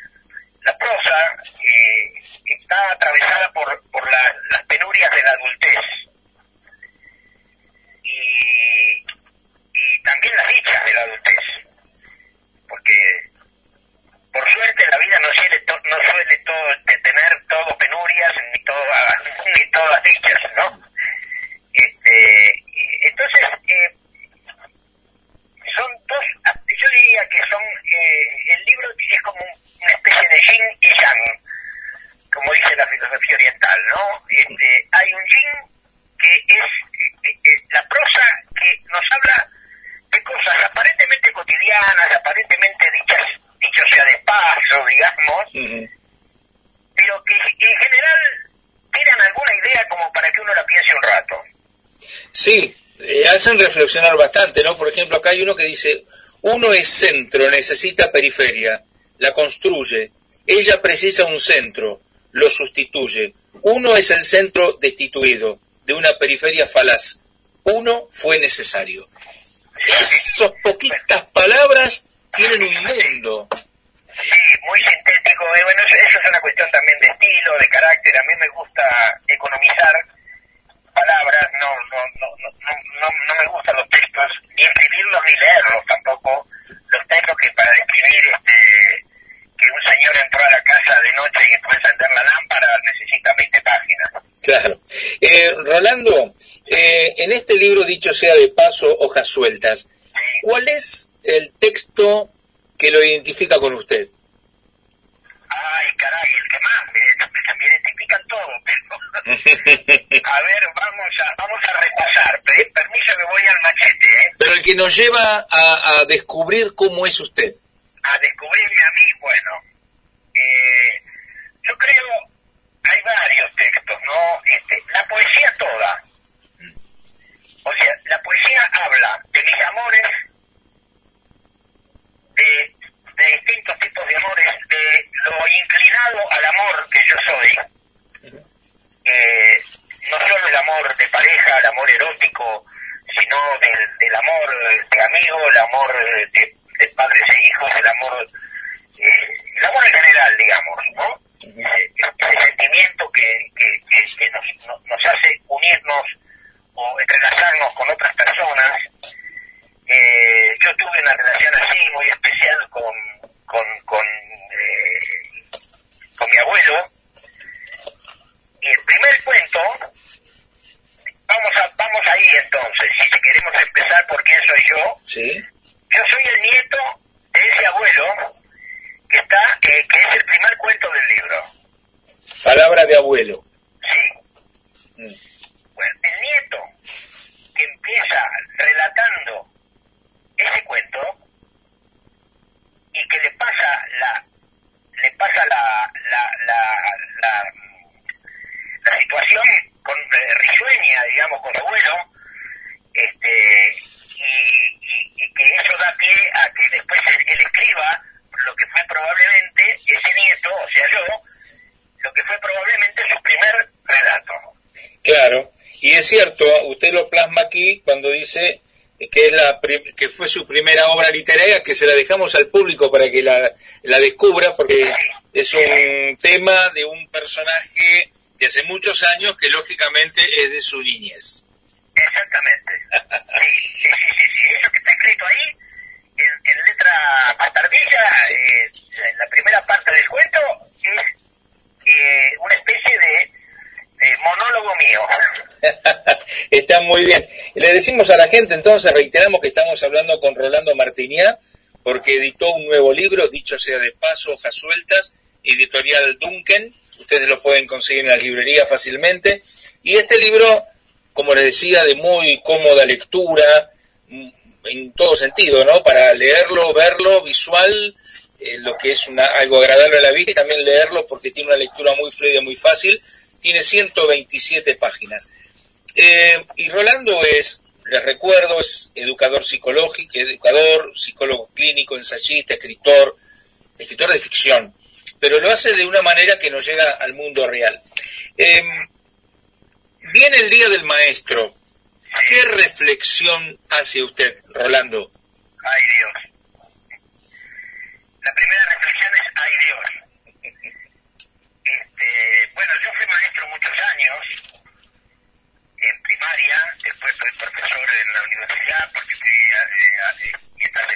la prosa eh, está atravesada por, por la- las penurias de la adultez y también las dichas de la adultez, porque por suerte la vida no suele, to- no suele todo, de tener todo penurias ni todas ni todas dichas, ¿no? Este, y- entonces eh, son dos, yo diría que son, eh, el libro es como una especie de yin y yang, como dice la filosofía oriental, ¿no? Este, hay un yin que es eh, eh, la prosa que nos habla de cosas aparentemente cotidianas, aparentemente dichas, dicho sea de paso, digamos, pero que en general tienen alguna idea como para que uno la piense un rato. Sí, eh, hacen reflexionar bastante, ¿no? Por ejemplo, acá hay uno que dice, uno es centro, necesita periferia, la construye, ella precisa un centro, lo sustituye, uno es el centro destituido de una periferia falaz, uno fue necesario poquitas palabras tienen un mundo. Sí, muy sintético. eh, bueno, eso, eso es una cuestión también de estilo, de carácter. A mí me gusta economizar Eh, Rolando, eh, en este libro, dicho sea de paso, hojas sueltas, ¿cuál es el texto que lo identifica con usted? Ay, caray, el que más me, me identifican todo, pero... a ver, vamos a, vamos a repasar. Pe- Permiso que voy al machete, ¿eh? Pero el que nos lleva a, a descubrir cómo es usted. Su primera obra literaria, que se la dejamos al público para que la, la descubra, porque es un tema de un personaje de hace muchos años que lógicamente es de su niñez. Exactamente. Sí, sí, sí, sí, sí. Eso que está escrito ahí, en, en letra bastardilla, eh, la- la primera parte del cuento es eh, una especie de, de monólogo mío. Está muy bien. Le decimos a la gente, entonces reiteramos que estamos hablando con Rolando Martiniá, porque editó un nuevo libro, dicho sea de paso, hojas sueltas, editorial Duncan. Ustedes lo pueden conseguir en la librería fácilmente. Y este libro, como les decía, de muy cómoda lectura, mm, en todo sentido, ¿no? Para leerlo, verlo, visual, eh, lo que es una, algo agradable a la vista, y también leerlo porque tiene una lectura muy fluida, muy fácil. Tiene 127 páginas. Eh, y Rolando es, les recuerdo, es educador psicológico, educador, psicólogo clínico, ensayista, escritor, escritor de ficción, pero lo hace de una manera que nos llega al mundo real. Eh, viene el Día del Maestro. ¿Qué reflexión hace usted, Rolando? Ay Dios. La primera reflexión es ay Dios. Este, bueno, yo fui maestro muchos años primaria, después fui profesor en la universidad porque fui, eh, eh, mientras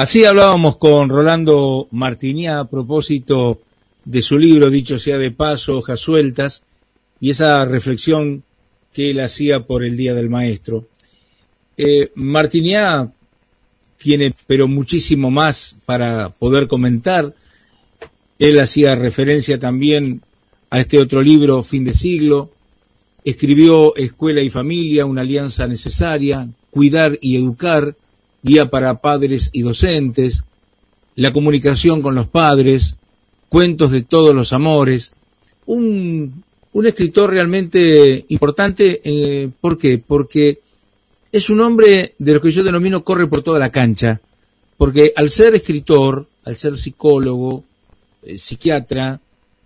Así hablábamos con Rolando Martiniá a propósito de su libro, dicho sea de paso, hojas sueltas, y esa reflexión que él hacía por el Día del Maestro. Eh, Martiniá tiene pero muchísimo más para poder comentar. Él hacía referencia también a este otro libro, Fin de Siglo. Escribió Escuela y Familia, una alianza necesaria, Cuidar y Educar, Guía para Padres y Docentes, La comunicación con los padres, Cuentos de todos los amores. Un, escritor realmente importante. Eh, ¿Por qué? Porque es un hombre de lo que yo denomino corre por toda la cancha, porque al ser escritor, al ser psicólogo, eh, psiquiatra,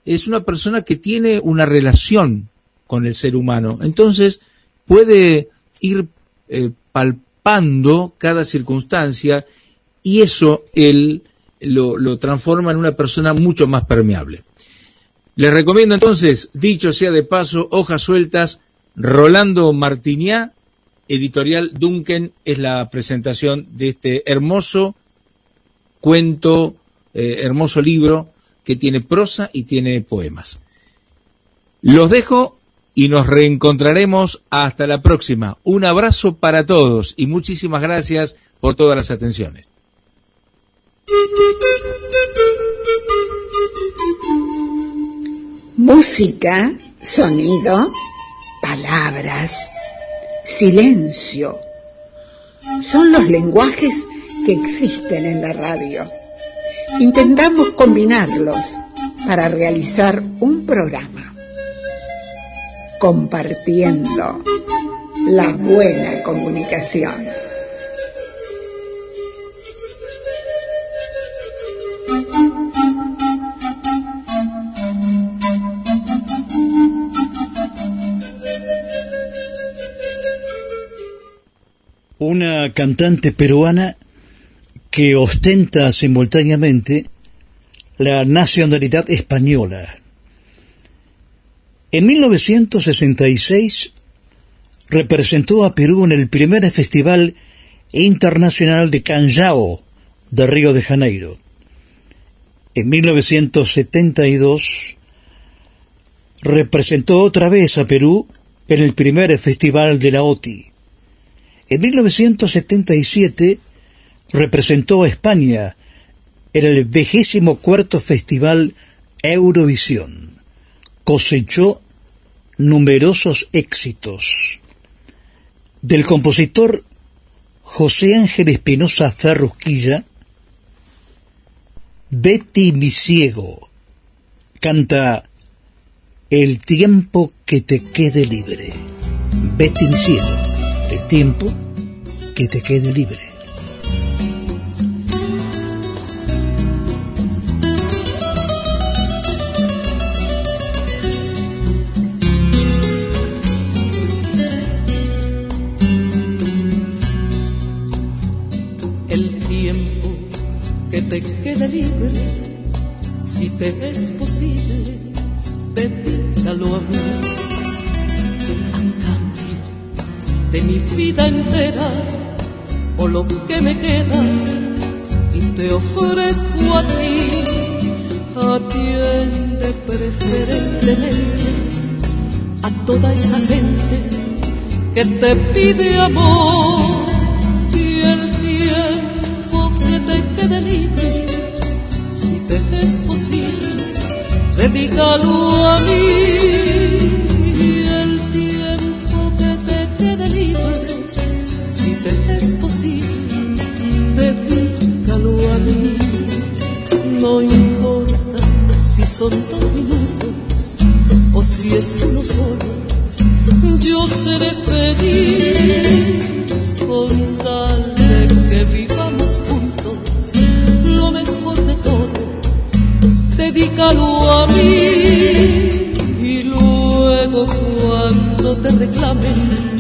es una persona que tiene una relación con el ser humano. Entonces puede ir eh, palpando cada circunstancia y eso él lo, transforma en una persona mucho más permeable. Les recomiendo entonces, dicho sea de paso, hojas sueltas, Rolando Martiniá, editorial Duncan, es la presentación de este hermoso cuento, eh, hermoso libro que tiene prosa y tiene poemas. Los dejo y nos reencontraremos hasta la próxima. Un abrazo para todos y muchísimas gracias por todas las atenciones. Música, sonido, palabras, silencio. Son los lenguajes que existen en la radio. Intentamos combinarlos para realizar un programa. Compartiendo la buena comunicación. una cantante peruana que ostenta simultáneamente la nacionalidad española. En 1966 representó a Perú en el primer Festival Internacional de Canjao de Río de Janeiro. En 1972 representó otra vez a Perú en el primer Festival de la OTI. En 1977 representó a España en el vigésimo cuarto Festival Eurovisión. Cosechó numerosos éxitos. Del compositor José Ángel Espinosa Ferrusquilla, Betty mi ciego canta El tiempo que te quede libre. Betty mi ciego, el tiempo que te quede libre. Si te es posible, dedícalo a mí. A cambio de mi vida entera, o lo que me queda, y te ofrezco a ti, atiende preferentemente a toda esa gente que te pide amor dedícalo a mí y el tiempo que te quede libre, si te es posible, dedícalo a mí. No importa si son dos minutos o si es uno solo, yo seré feliz con tal dedícalo a mí. Y luego cuando te reclamen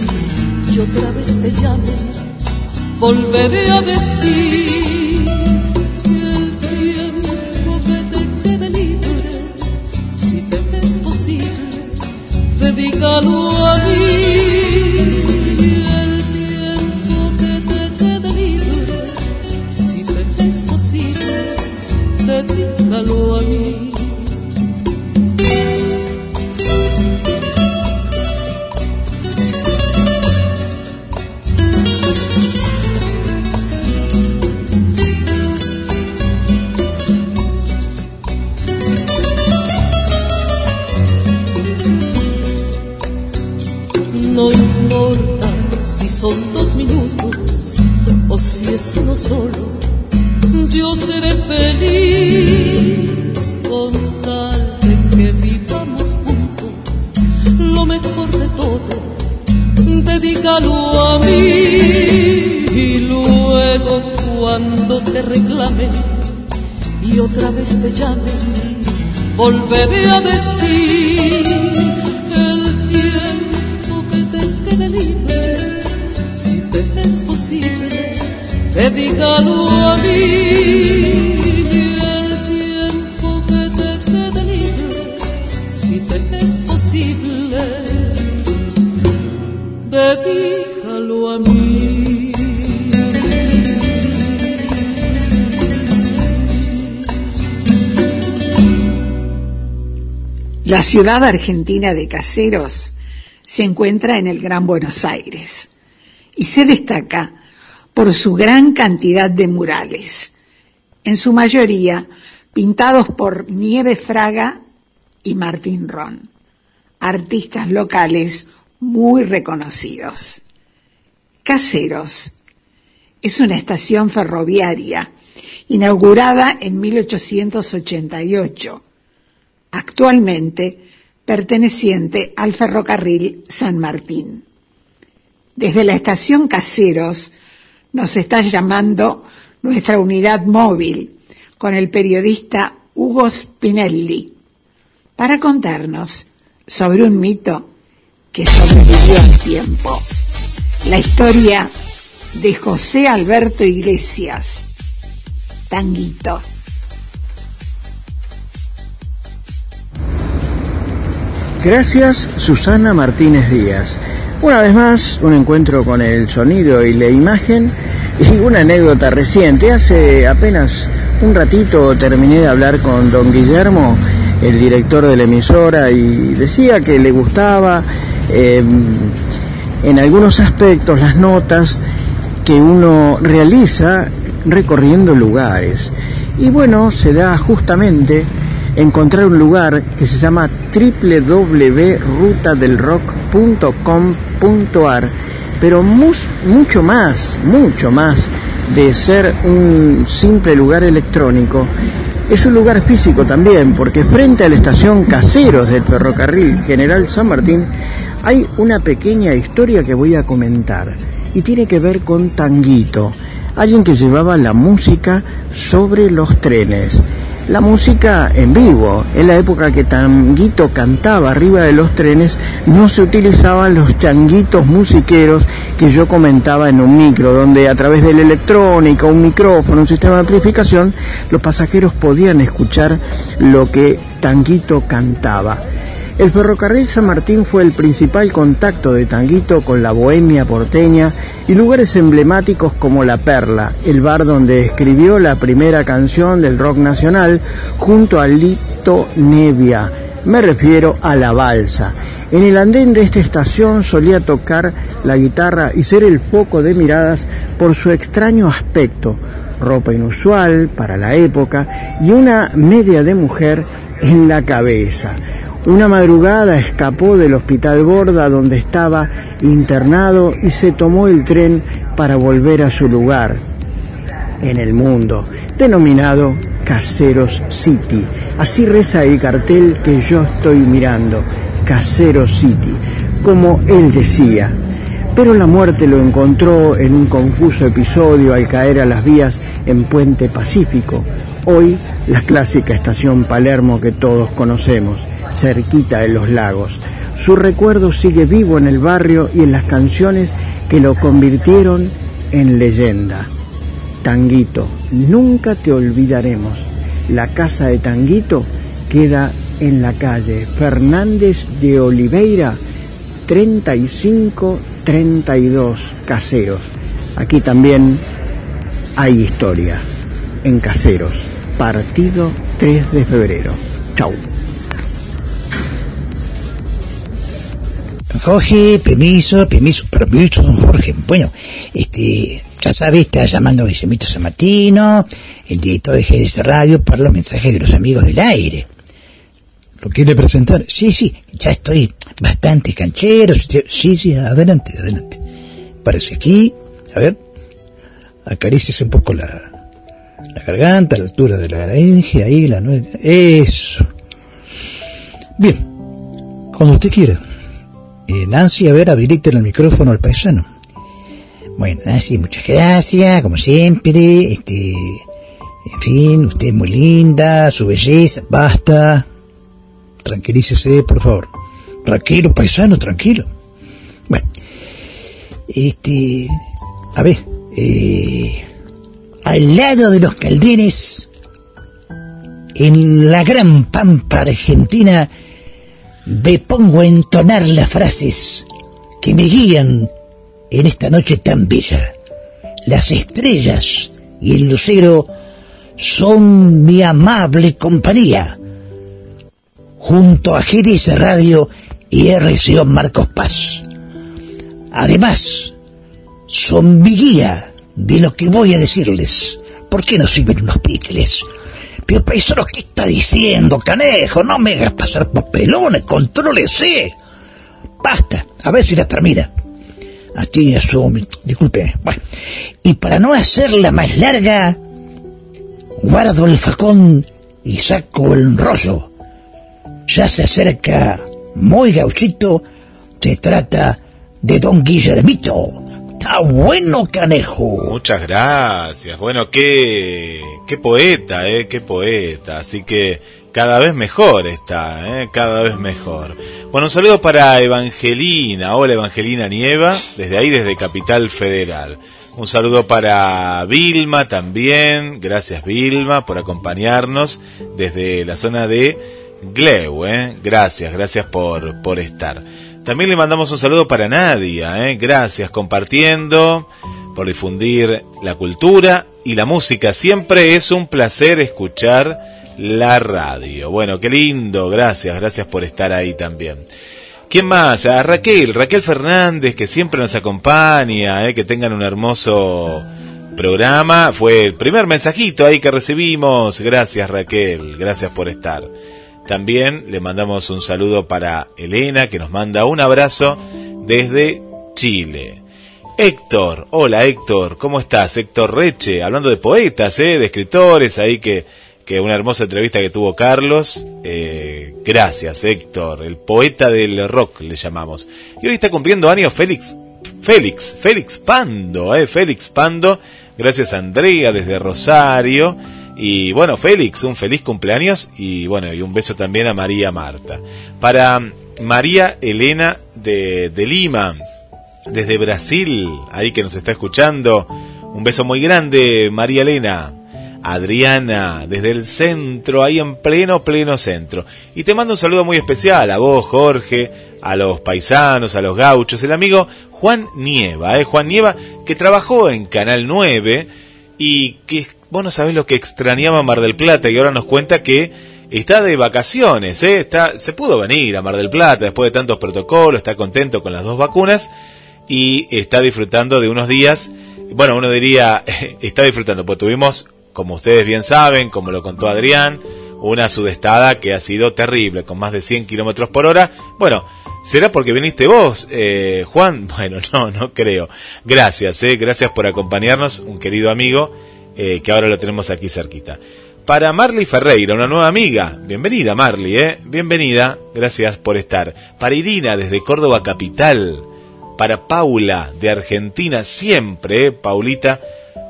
y otra vez te llamen, volveré a decir el tiempo que te quede libre, si te es posible, dedícalo a mí. Si es uno solo yo seré feliz con tal de que vivamos juntos lo mejor de todo, dedícalo a mí y luego cuando te reclamen y otra vez te llamen, volveré a decir dedícalo a mí. El tiempo que te quede libre, si te es posible, dedícalo a mí. La ciudad argentina de Caseros se encuentra en el Gran Buenos Aires y se destaca por su gran cantidad de murales, en su mayoría pintados por Nieve Fraga y Martín Ron, artistas locales muy reconocidos. Caseros es una estación ferroviaria inaugurada en 1888, actualmente perteneciente al ferrocarril San Martín. Desde la estación Caseros nos está llamando nuestra unidad móvil con el periodista Hugo Spinelli para contarnos sobre un mito que sobrevivió al tiempo. La historia de José Alberto Iglesias, Tanguito. Gracias Susana Martínez Díaz. Una vez más, un encuentro con el sonido y la imagen y una anécdota reciente. Hace apenas un ratito terminé de hablar con don Guillermo, el director de la emisora, y decía que le gustaba em, en algunos aspectos las notas que uno realiza recorriendo lugares. Y bueno, se da justamente encontrar un lugar que se llama www.rutadelrock.com.ar, pero mucho más, mucho más de ser un simple lugar electrónico. Es un lugar físico también, porque frente a la estación Caseros del ferrocarril General San Martín hay una pequeña historia que voy a comentar y tiene que ver con Tanguito, alguien que llevaba la música sobre los trenes la música en vivo. En la época que Tanguito cantaba arriba de los trenes, no se utilizaban los changuitos musiqueros que yo comentaba en un micro, donde a través de la electrónica, un micrófono, un sistema de amplificación, los pasajeros podían escuchar lo que Tanguito cantaba. El ferrocarril San Martín fue el principal contacto de Tanguito con la bohemia porteña y lugares emblemáticos como La Perla, el bar donde escribió la primera canción del rock nacional junto a Lito Nevia. Me refiero a La Balsa. En el andén de esta estación solía tocar la guitarra y ser el foco de miradas por su extraño aspecto, ropa inusual para la época y una media de mujer en la cabeza. Una madrugada escapó del hospital Borda donde estaba internado y se tomó el tren para volver a su lugar en el mundo, denominado Caseros City. Así reza el cartel que yo estoy mirando, Caseros City, como él decía. Pero la muerte lo encontró en un confuso episodio al caer a las vías en Puente Pacífico, hoy la clásica estación Palermo que todos conocemos cerquita de los lagos. Su recuerdo sigue vivo en el barrio y en las canciones que lo convirtieron en leyenda. Tanguito, nunca te olvidaremos. La casa de Tanguito queda en la calle Fernández de Oliveira 3532 Caseros. Aquí también hay historia en Caseros, partido 3 de febrero. Chau. Jorge, permiso, permiso, permiso, don Jorge. Bueno, este, ya sabe, está llamando Guillermito San Martino, el director de GDS Radio, para los mensajes de los amigos del aire. ¿Lo quiere presentar? Sí, sí, ya estoy bastante canchero. Sí, sí, adelante, adelante. Parece aquí, a ver, acariciese un poco la, la garganta, la altura de la laringe, ahí, la nuez. Eso. Bien, cuando usted quiera. Eh, Nancy, a ver, habilite el micrófono al paisano. Bueno, Nancy, muchas gracias, como siempre. Este, en fin, usted es muy linda, su belleza, basta. Tranquilícese, por favor. Tranquilo, paisano, tranquilo. Bueno, este, a ver, eh, al lado de los caldenes, en la gran pampa argentina, me pongo a entonar las frases que me guían en esta noche tan bella. Las estrellas y el lucero son mi amable compañía. Junto a GDS Radio y RCO Marcos Paz. Además, son mi guía de lo que voy a decirles. ¿Por qué no sirven unos picles? Pero paisano, ¿qué está diciendo, canejo? No me hagas pasar papelones, contrólese. Basta, a ver si la termina. Así asume, disculpe. Bueno, y para no hacerla más larga, guardo el facón y saco el rollo. Ya se acerca muy gauchito, se trata de don Guillermito Está bueno, canejo. Muchas gracias. Bueno, qué, qué poeta, eh, qué poeta. Así que cada vez mejor está, eh, cada vez mejor. Bueno, un saludo para Evangelina. Hola, Evangelina Nieva, desde ahí, desde Capital Federal. Un saludo para Vilma también. Gracias, Vilma, por acompañarnos desde la zona de Gleu, eh. Gracias, gracias por, por estar. También le mandamos un saludo para Nadia, ¿eh? gracias compartiendo, por difundir la cultura y la música. Siempre es un placer escuchar la radio. Bueno, qué lindo, gracias, gracias por estar ahí también. ¿Quién más? Raquel, Raquel Fernández, que siempre nos acompaña, ¿eh? que tengan un hermoso programa. Fue el primer mensajito ahí que recibimos. Gracias Raquel, gracias por estar. También le mandamos un saludo para Elena, que nos manda un abrazo desde Chile. Héctor, hola Héctor, ¿cómo estás? Héctor Reche, hablando de poetas, ¿eh? de escritores, ahí que, que una hermosa entrevista que tuvo Carlos. Eh, gracias Héctor, el poeta del rock le llamamos. Y hoy está cumpliendo años Félix, Félix, Félix Pando, ¿eh? Félix Pando. Gracias Andrea desde Rosario. Y bueno, Félix, un feliz cumpleaños y bueno, y un beso también a María Marta. Para María Elena de, de Lima, desde Brasil, ahí que nos está escuchando, un beso muy grande, María Elena. Adriana, desde el centro, ahí en pleno, pleno centro. Y te mando un saludo muy especial a vos, Jorge, a los paisanos, a los gauchos, el amigo Juan Nieva, ¿eh? Juan Nieva, que trabajó en Canal 9 y que vos no lo que extrañaba Mar del Plata y ahora nos cuenta que está de vacaciones, ¿eh? está, se pudo venir a Mar del Plata después de tantos protocolos, está contento con las dos vacunas y está disfrutando de unos días, bueno, uno diría, está disfrutando, pues tuvimos, como ustedes bien saben, como lo contó Adrián, una sudestada que ha sido terrible, con más de 100 kilómetros por hora. Bueno, ¿será porque viniste vos, eh, Juan? Bueno, no, no creo. Gracias, eh, gracias por acompañarnos, un querido amigo eh, que ahora lo tenemos aquí cerquita. Para Marley Ferreira, una nueva amiga. Bienvenida, Marley, ¿eh? Bienvenida. Gracias por estar. Para Irina, desde Córdoba Capital. Para Paula, de Argentina, siempre, ¿eh? Paulita,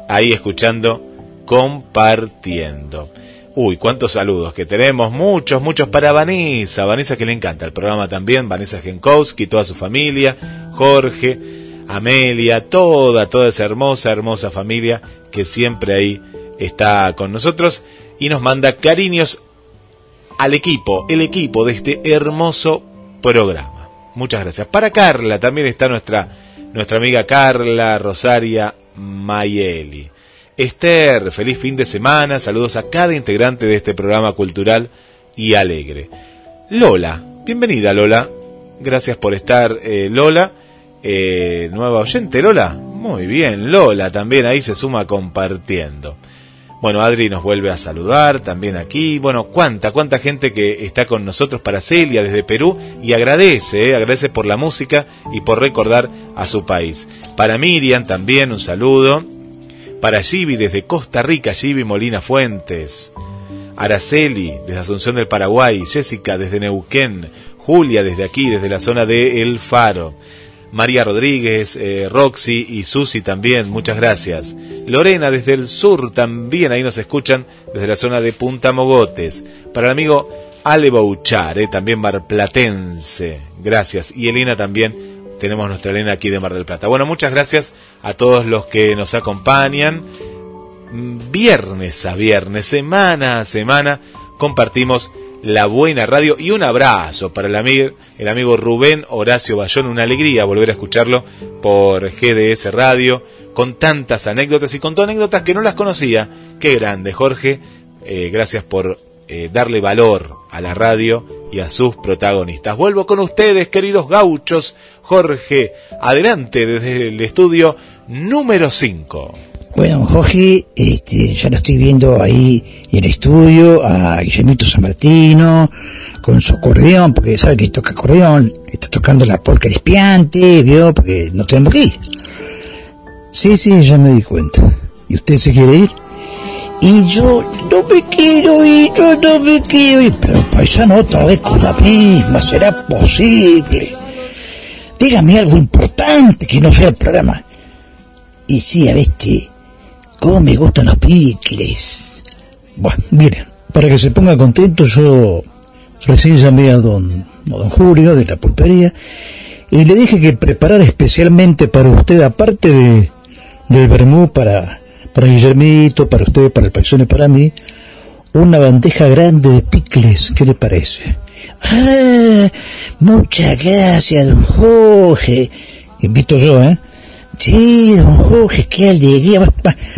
ahí escuchando, compartiendo. Uy, cuántos saludos que tenemos, muchos, muchos para Vanessa, Vanessa que le encanta el programa también, Vanessa Genkowski, toda su familia, Jorge, Amelia, toda, toda esa hermosa, hermosa familia que siempre ahí está con nosotros y nos manda cariños al equipo, el equipo de este hermoso programa. Muchas gracias. Para Carla también está nuestra, nuestra amiga Carla Rosaria Mayeli. Esther, feliz fin de semana, saludos a cada integrante de este programa cultural y alegre. Lola, bienvenida Lola, gracias por estar eh, Lola eh, nueva oyente, Lola. Muy bien, Lola también ahí se suma compartiendo. Bueno, Adri nos vuelve a saludar también aquí. Bueno, cuánta, cuánta gente que está con nosotros para Celia desde Perú y agradece, eh, agradece por la música y por recordar a su país. Para Miriam también un saludo. Para Givi desde Costa Rica, Givi Molina Fuentes. Araceli desde Asunción del Paraguay. Jessica desde Neuquén. Julia desde aquí, desde la zona de El Faro. María Rodríguez, eh, Roxy y Susi también, muchas gracias. Lorena desde el sur también, ahí nos escuchan desde la zona de Punta Mogotes. Para el amigo Ale Bouchar, eh, también marplatense, gracias. Y Elena también, tenemos nuestra Elena aquí de Mar del Plata. Bueno, muchas gracias a todos los que nos acompañan. Viernes a viernes, semana a semana, compartimos la buena radio y un abrazo para el amigo, el amigo Rubén Horacio Bayón, una alegría volver a escucharlo por GDS Radio, con tantas anécdotas y con todas anécdotas que no las conocía. Qué grande, Jorge, eh, gracias por eh, darle valor a la radio y a sus protagonistas. Vuelvo con ustedes, queridos gauchos. Jorge, adelante desde el estudio número 5. Bueno, Jorge, este, ya lo estoy viendo ahí en el estudio, a Guillermito San Martino, con su acordeón, porque sabe que toca acordeón, está tocando la polca espiante, vio, porque no tenemos que ir. Sí, sí, ya me di cuenta. ¿Y usted se quiere ir? Y yo no me quiero ir, yo no me quiero ir. Pero paisano, otra vez con la misma, ¿será posible? Dígame algo importante que no sea el programa. Y sí, a este, cómo me gustan los picles. Bueno, miren, para que se ponga contento, yo recién llamé a don, a don Julio de la pulpería y le dije que preparar especialmente para usted, aparte de, del vermú para, para Guillermito, para usted, para el paisano y para mí, una bandeja grande de picles. ¿Qué le parece? Ah, muchas gracias, don Jorge. Invito yo, ¿eh? Sí, don Jorge, qué alegría.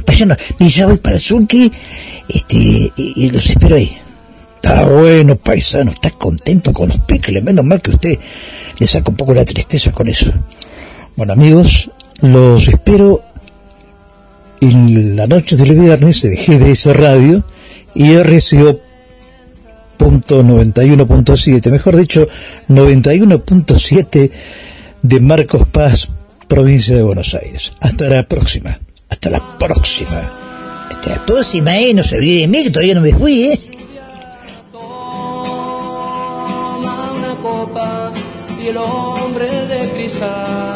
Pasando, ya voy para el Zulki, este, y, y los espero ahí. Está bueno, paisano, está contento con los picles. Menos mal que usted le saca un poco la tristeza con eso. Bueno, amigos, los espero en la noche del viernes de GDS Radio y RCO punto 91.7, mejor dicho 91.7 de Marcos Paz, provincia de Buenos Aires. Hasta la próxima. Hasta la próxima. Hasta la próxima, eh. No se olvide de mí, que todavía no me fui, eh. una copa y el hombre de cristal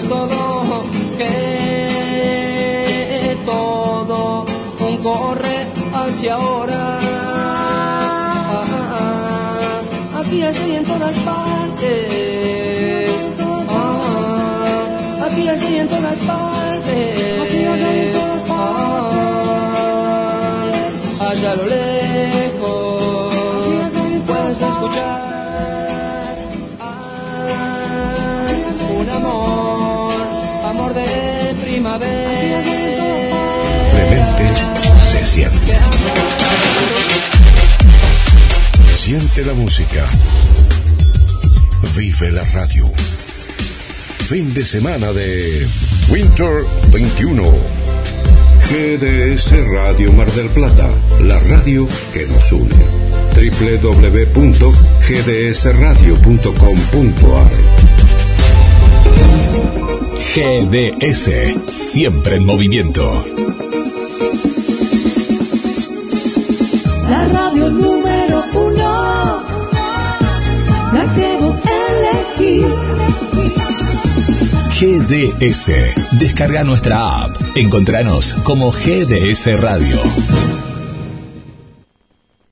que todo, que todo corre hacia ahora. Aquí, allá y en todas partes. Ah, Aquí, allá y en todas partes. Ah, Allá a lo lejos puedes escuchar siente. Siente la música. Vive la radio. Fin de semana de Winter 21. GDS Radio Mar del Plata, la radio que nos une. www.gdsradio.com.ar GDS, siempre en movimiento. La radio número uno, la que vos elegís. GDS. Descarga nuestra app. Encontranos como GDS Radio.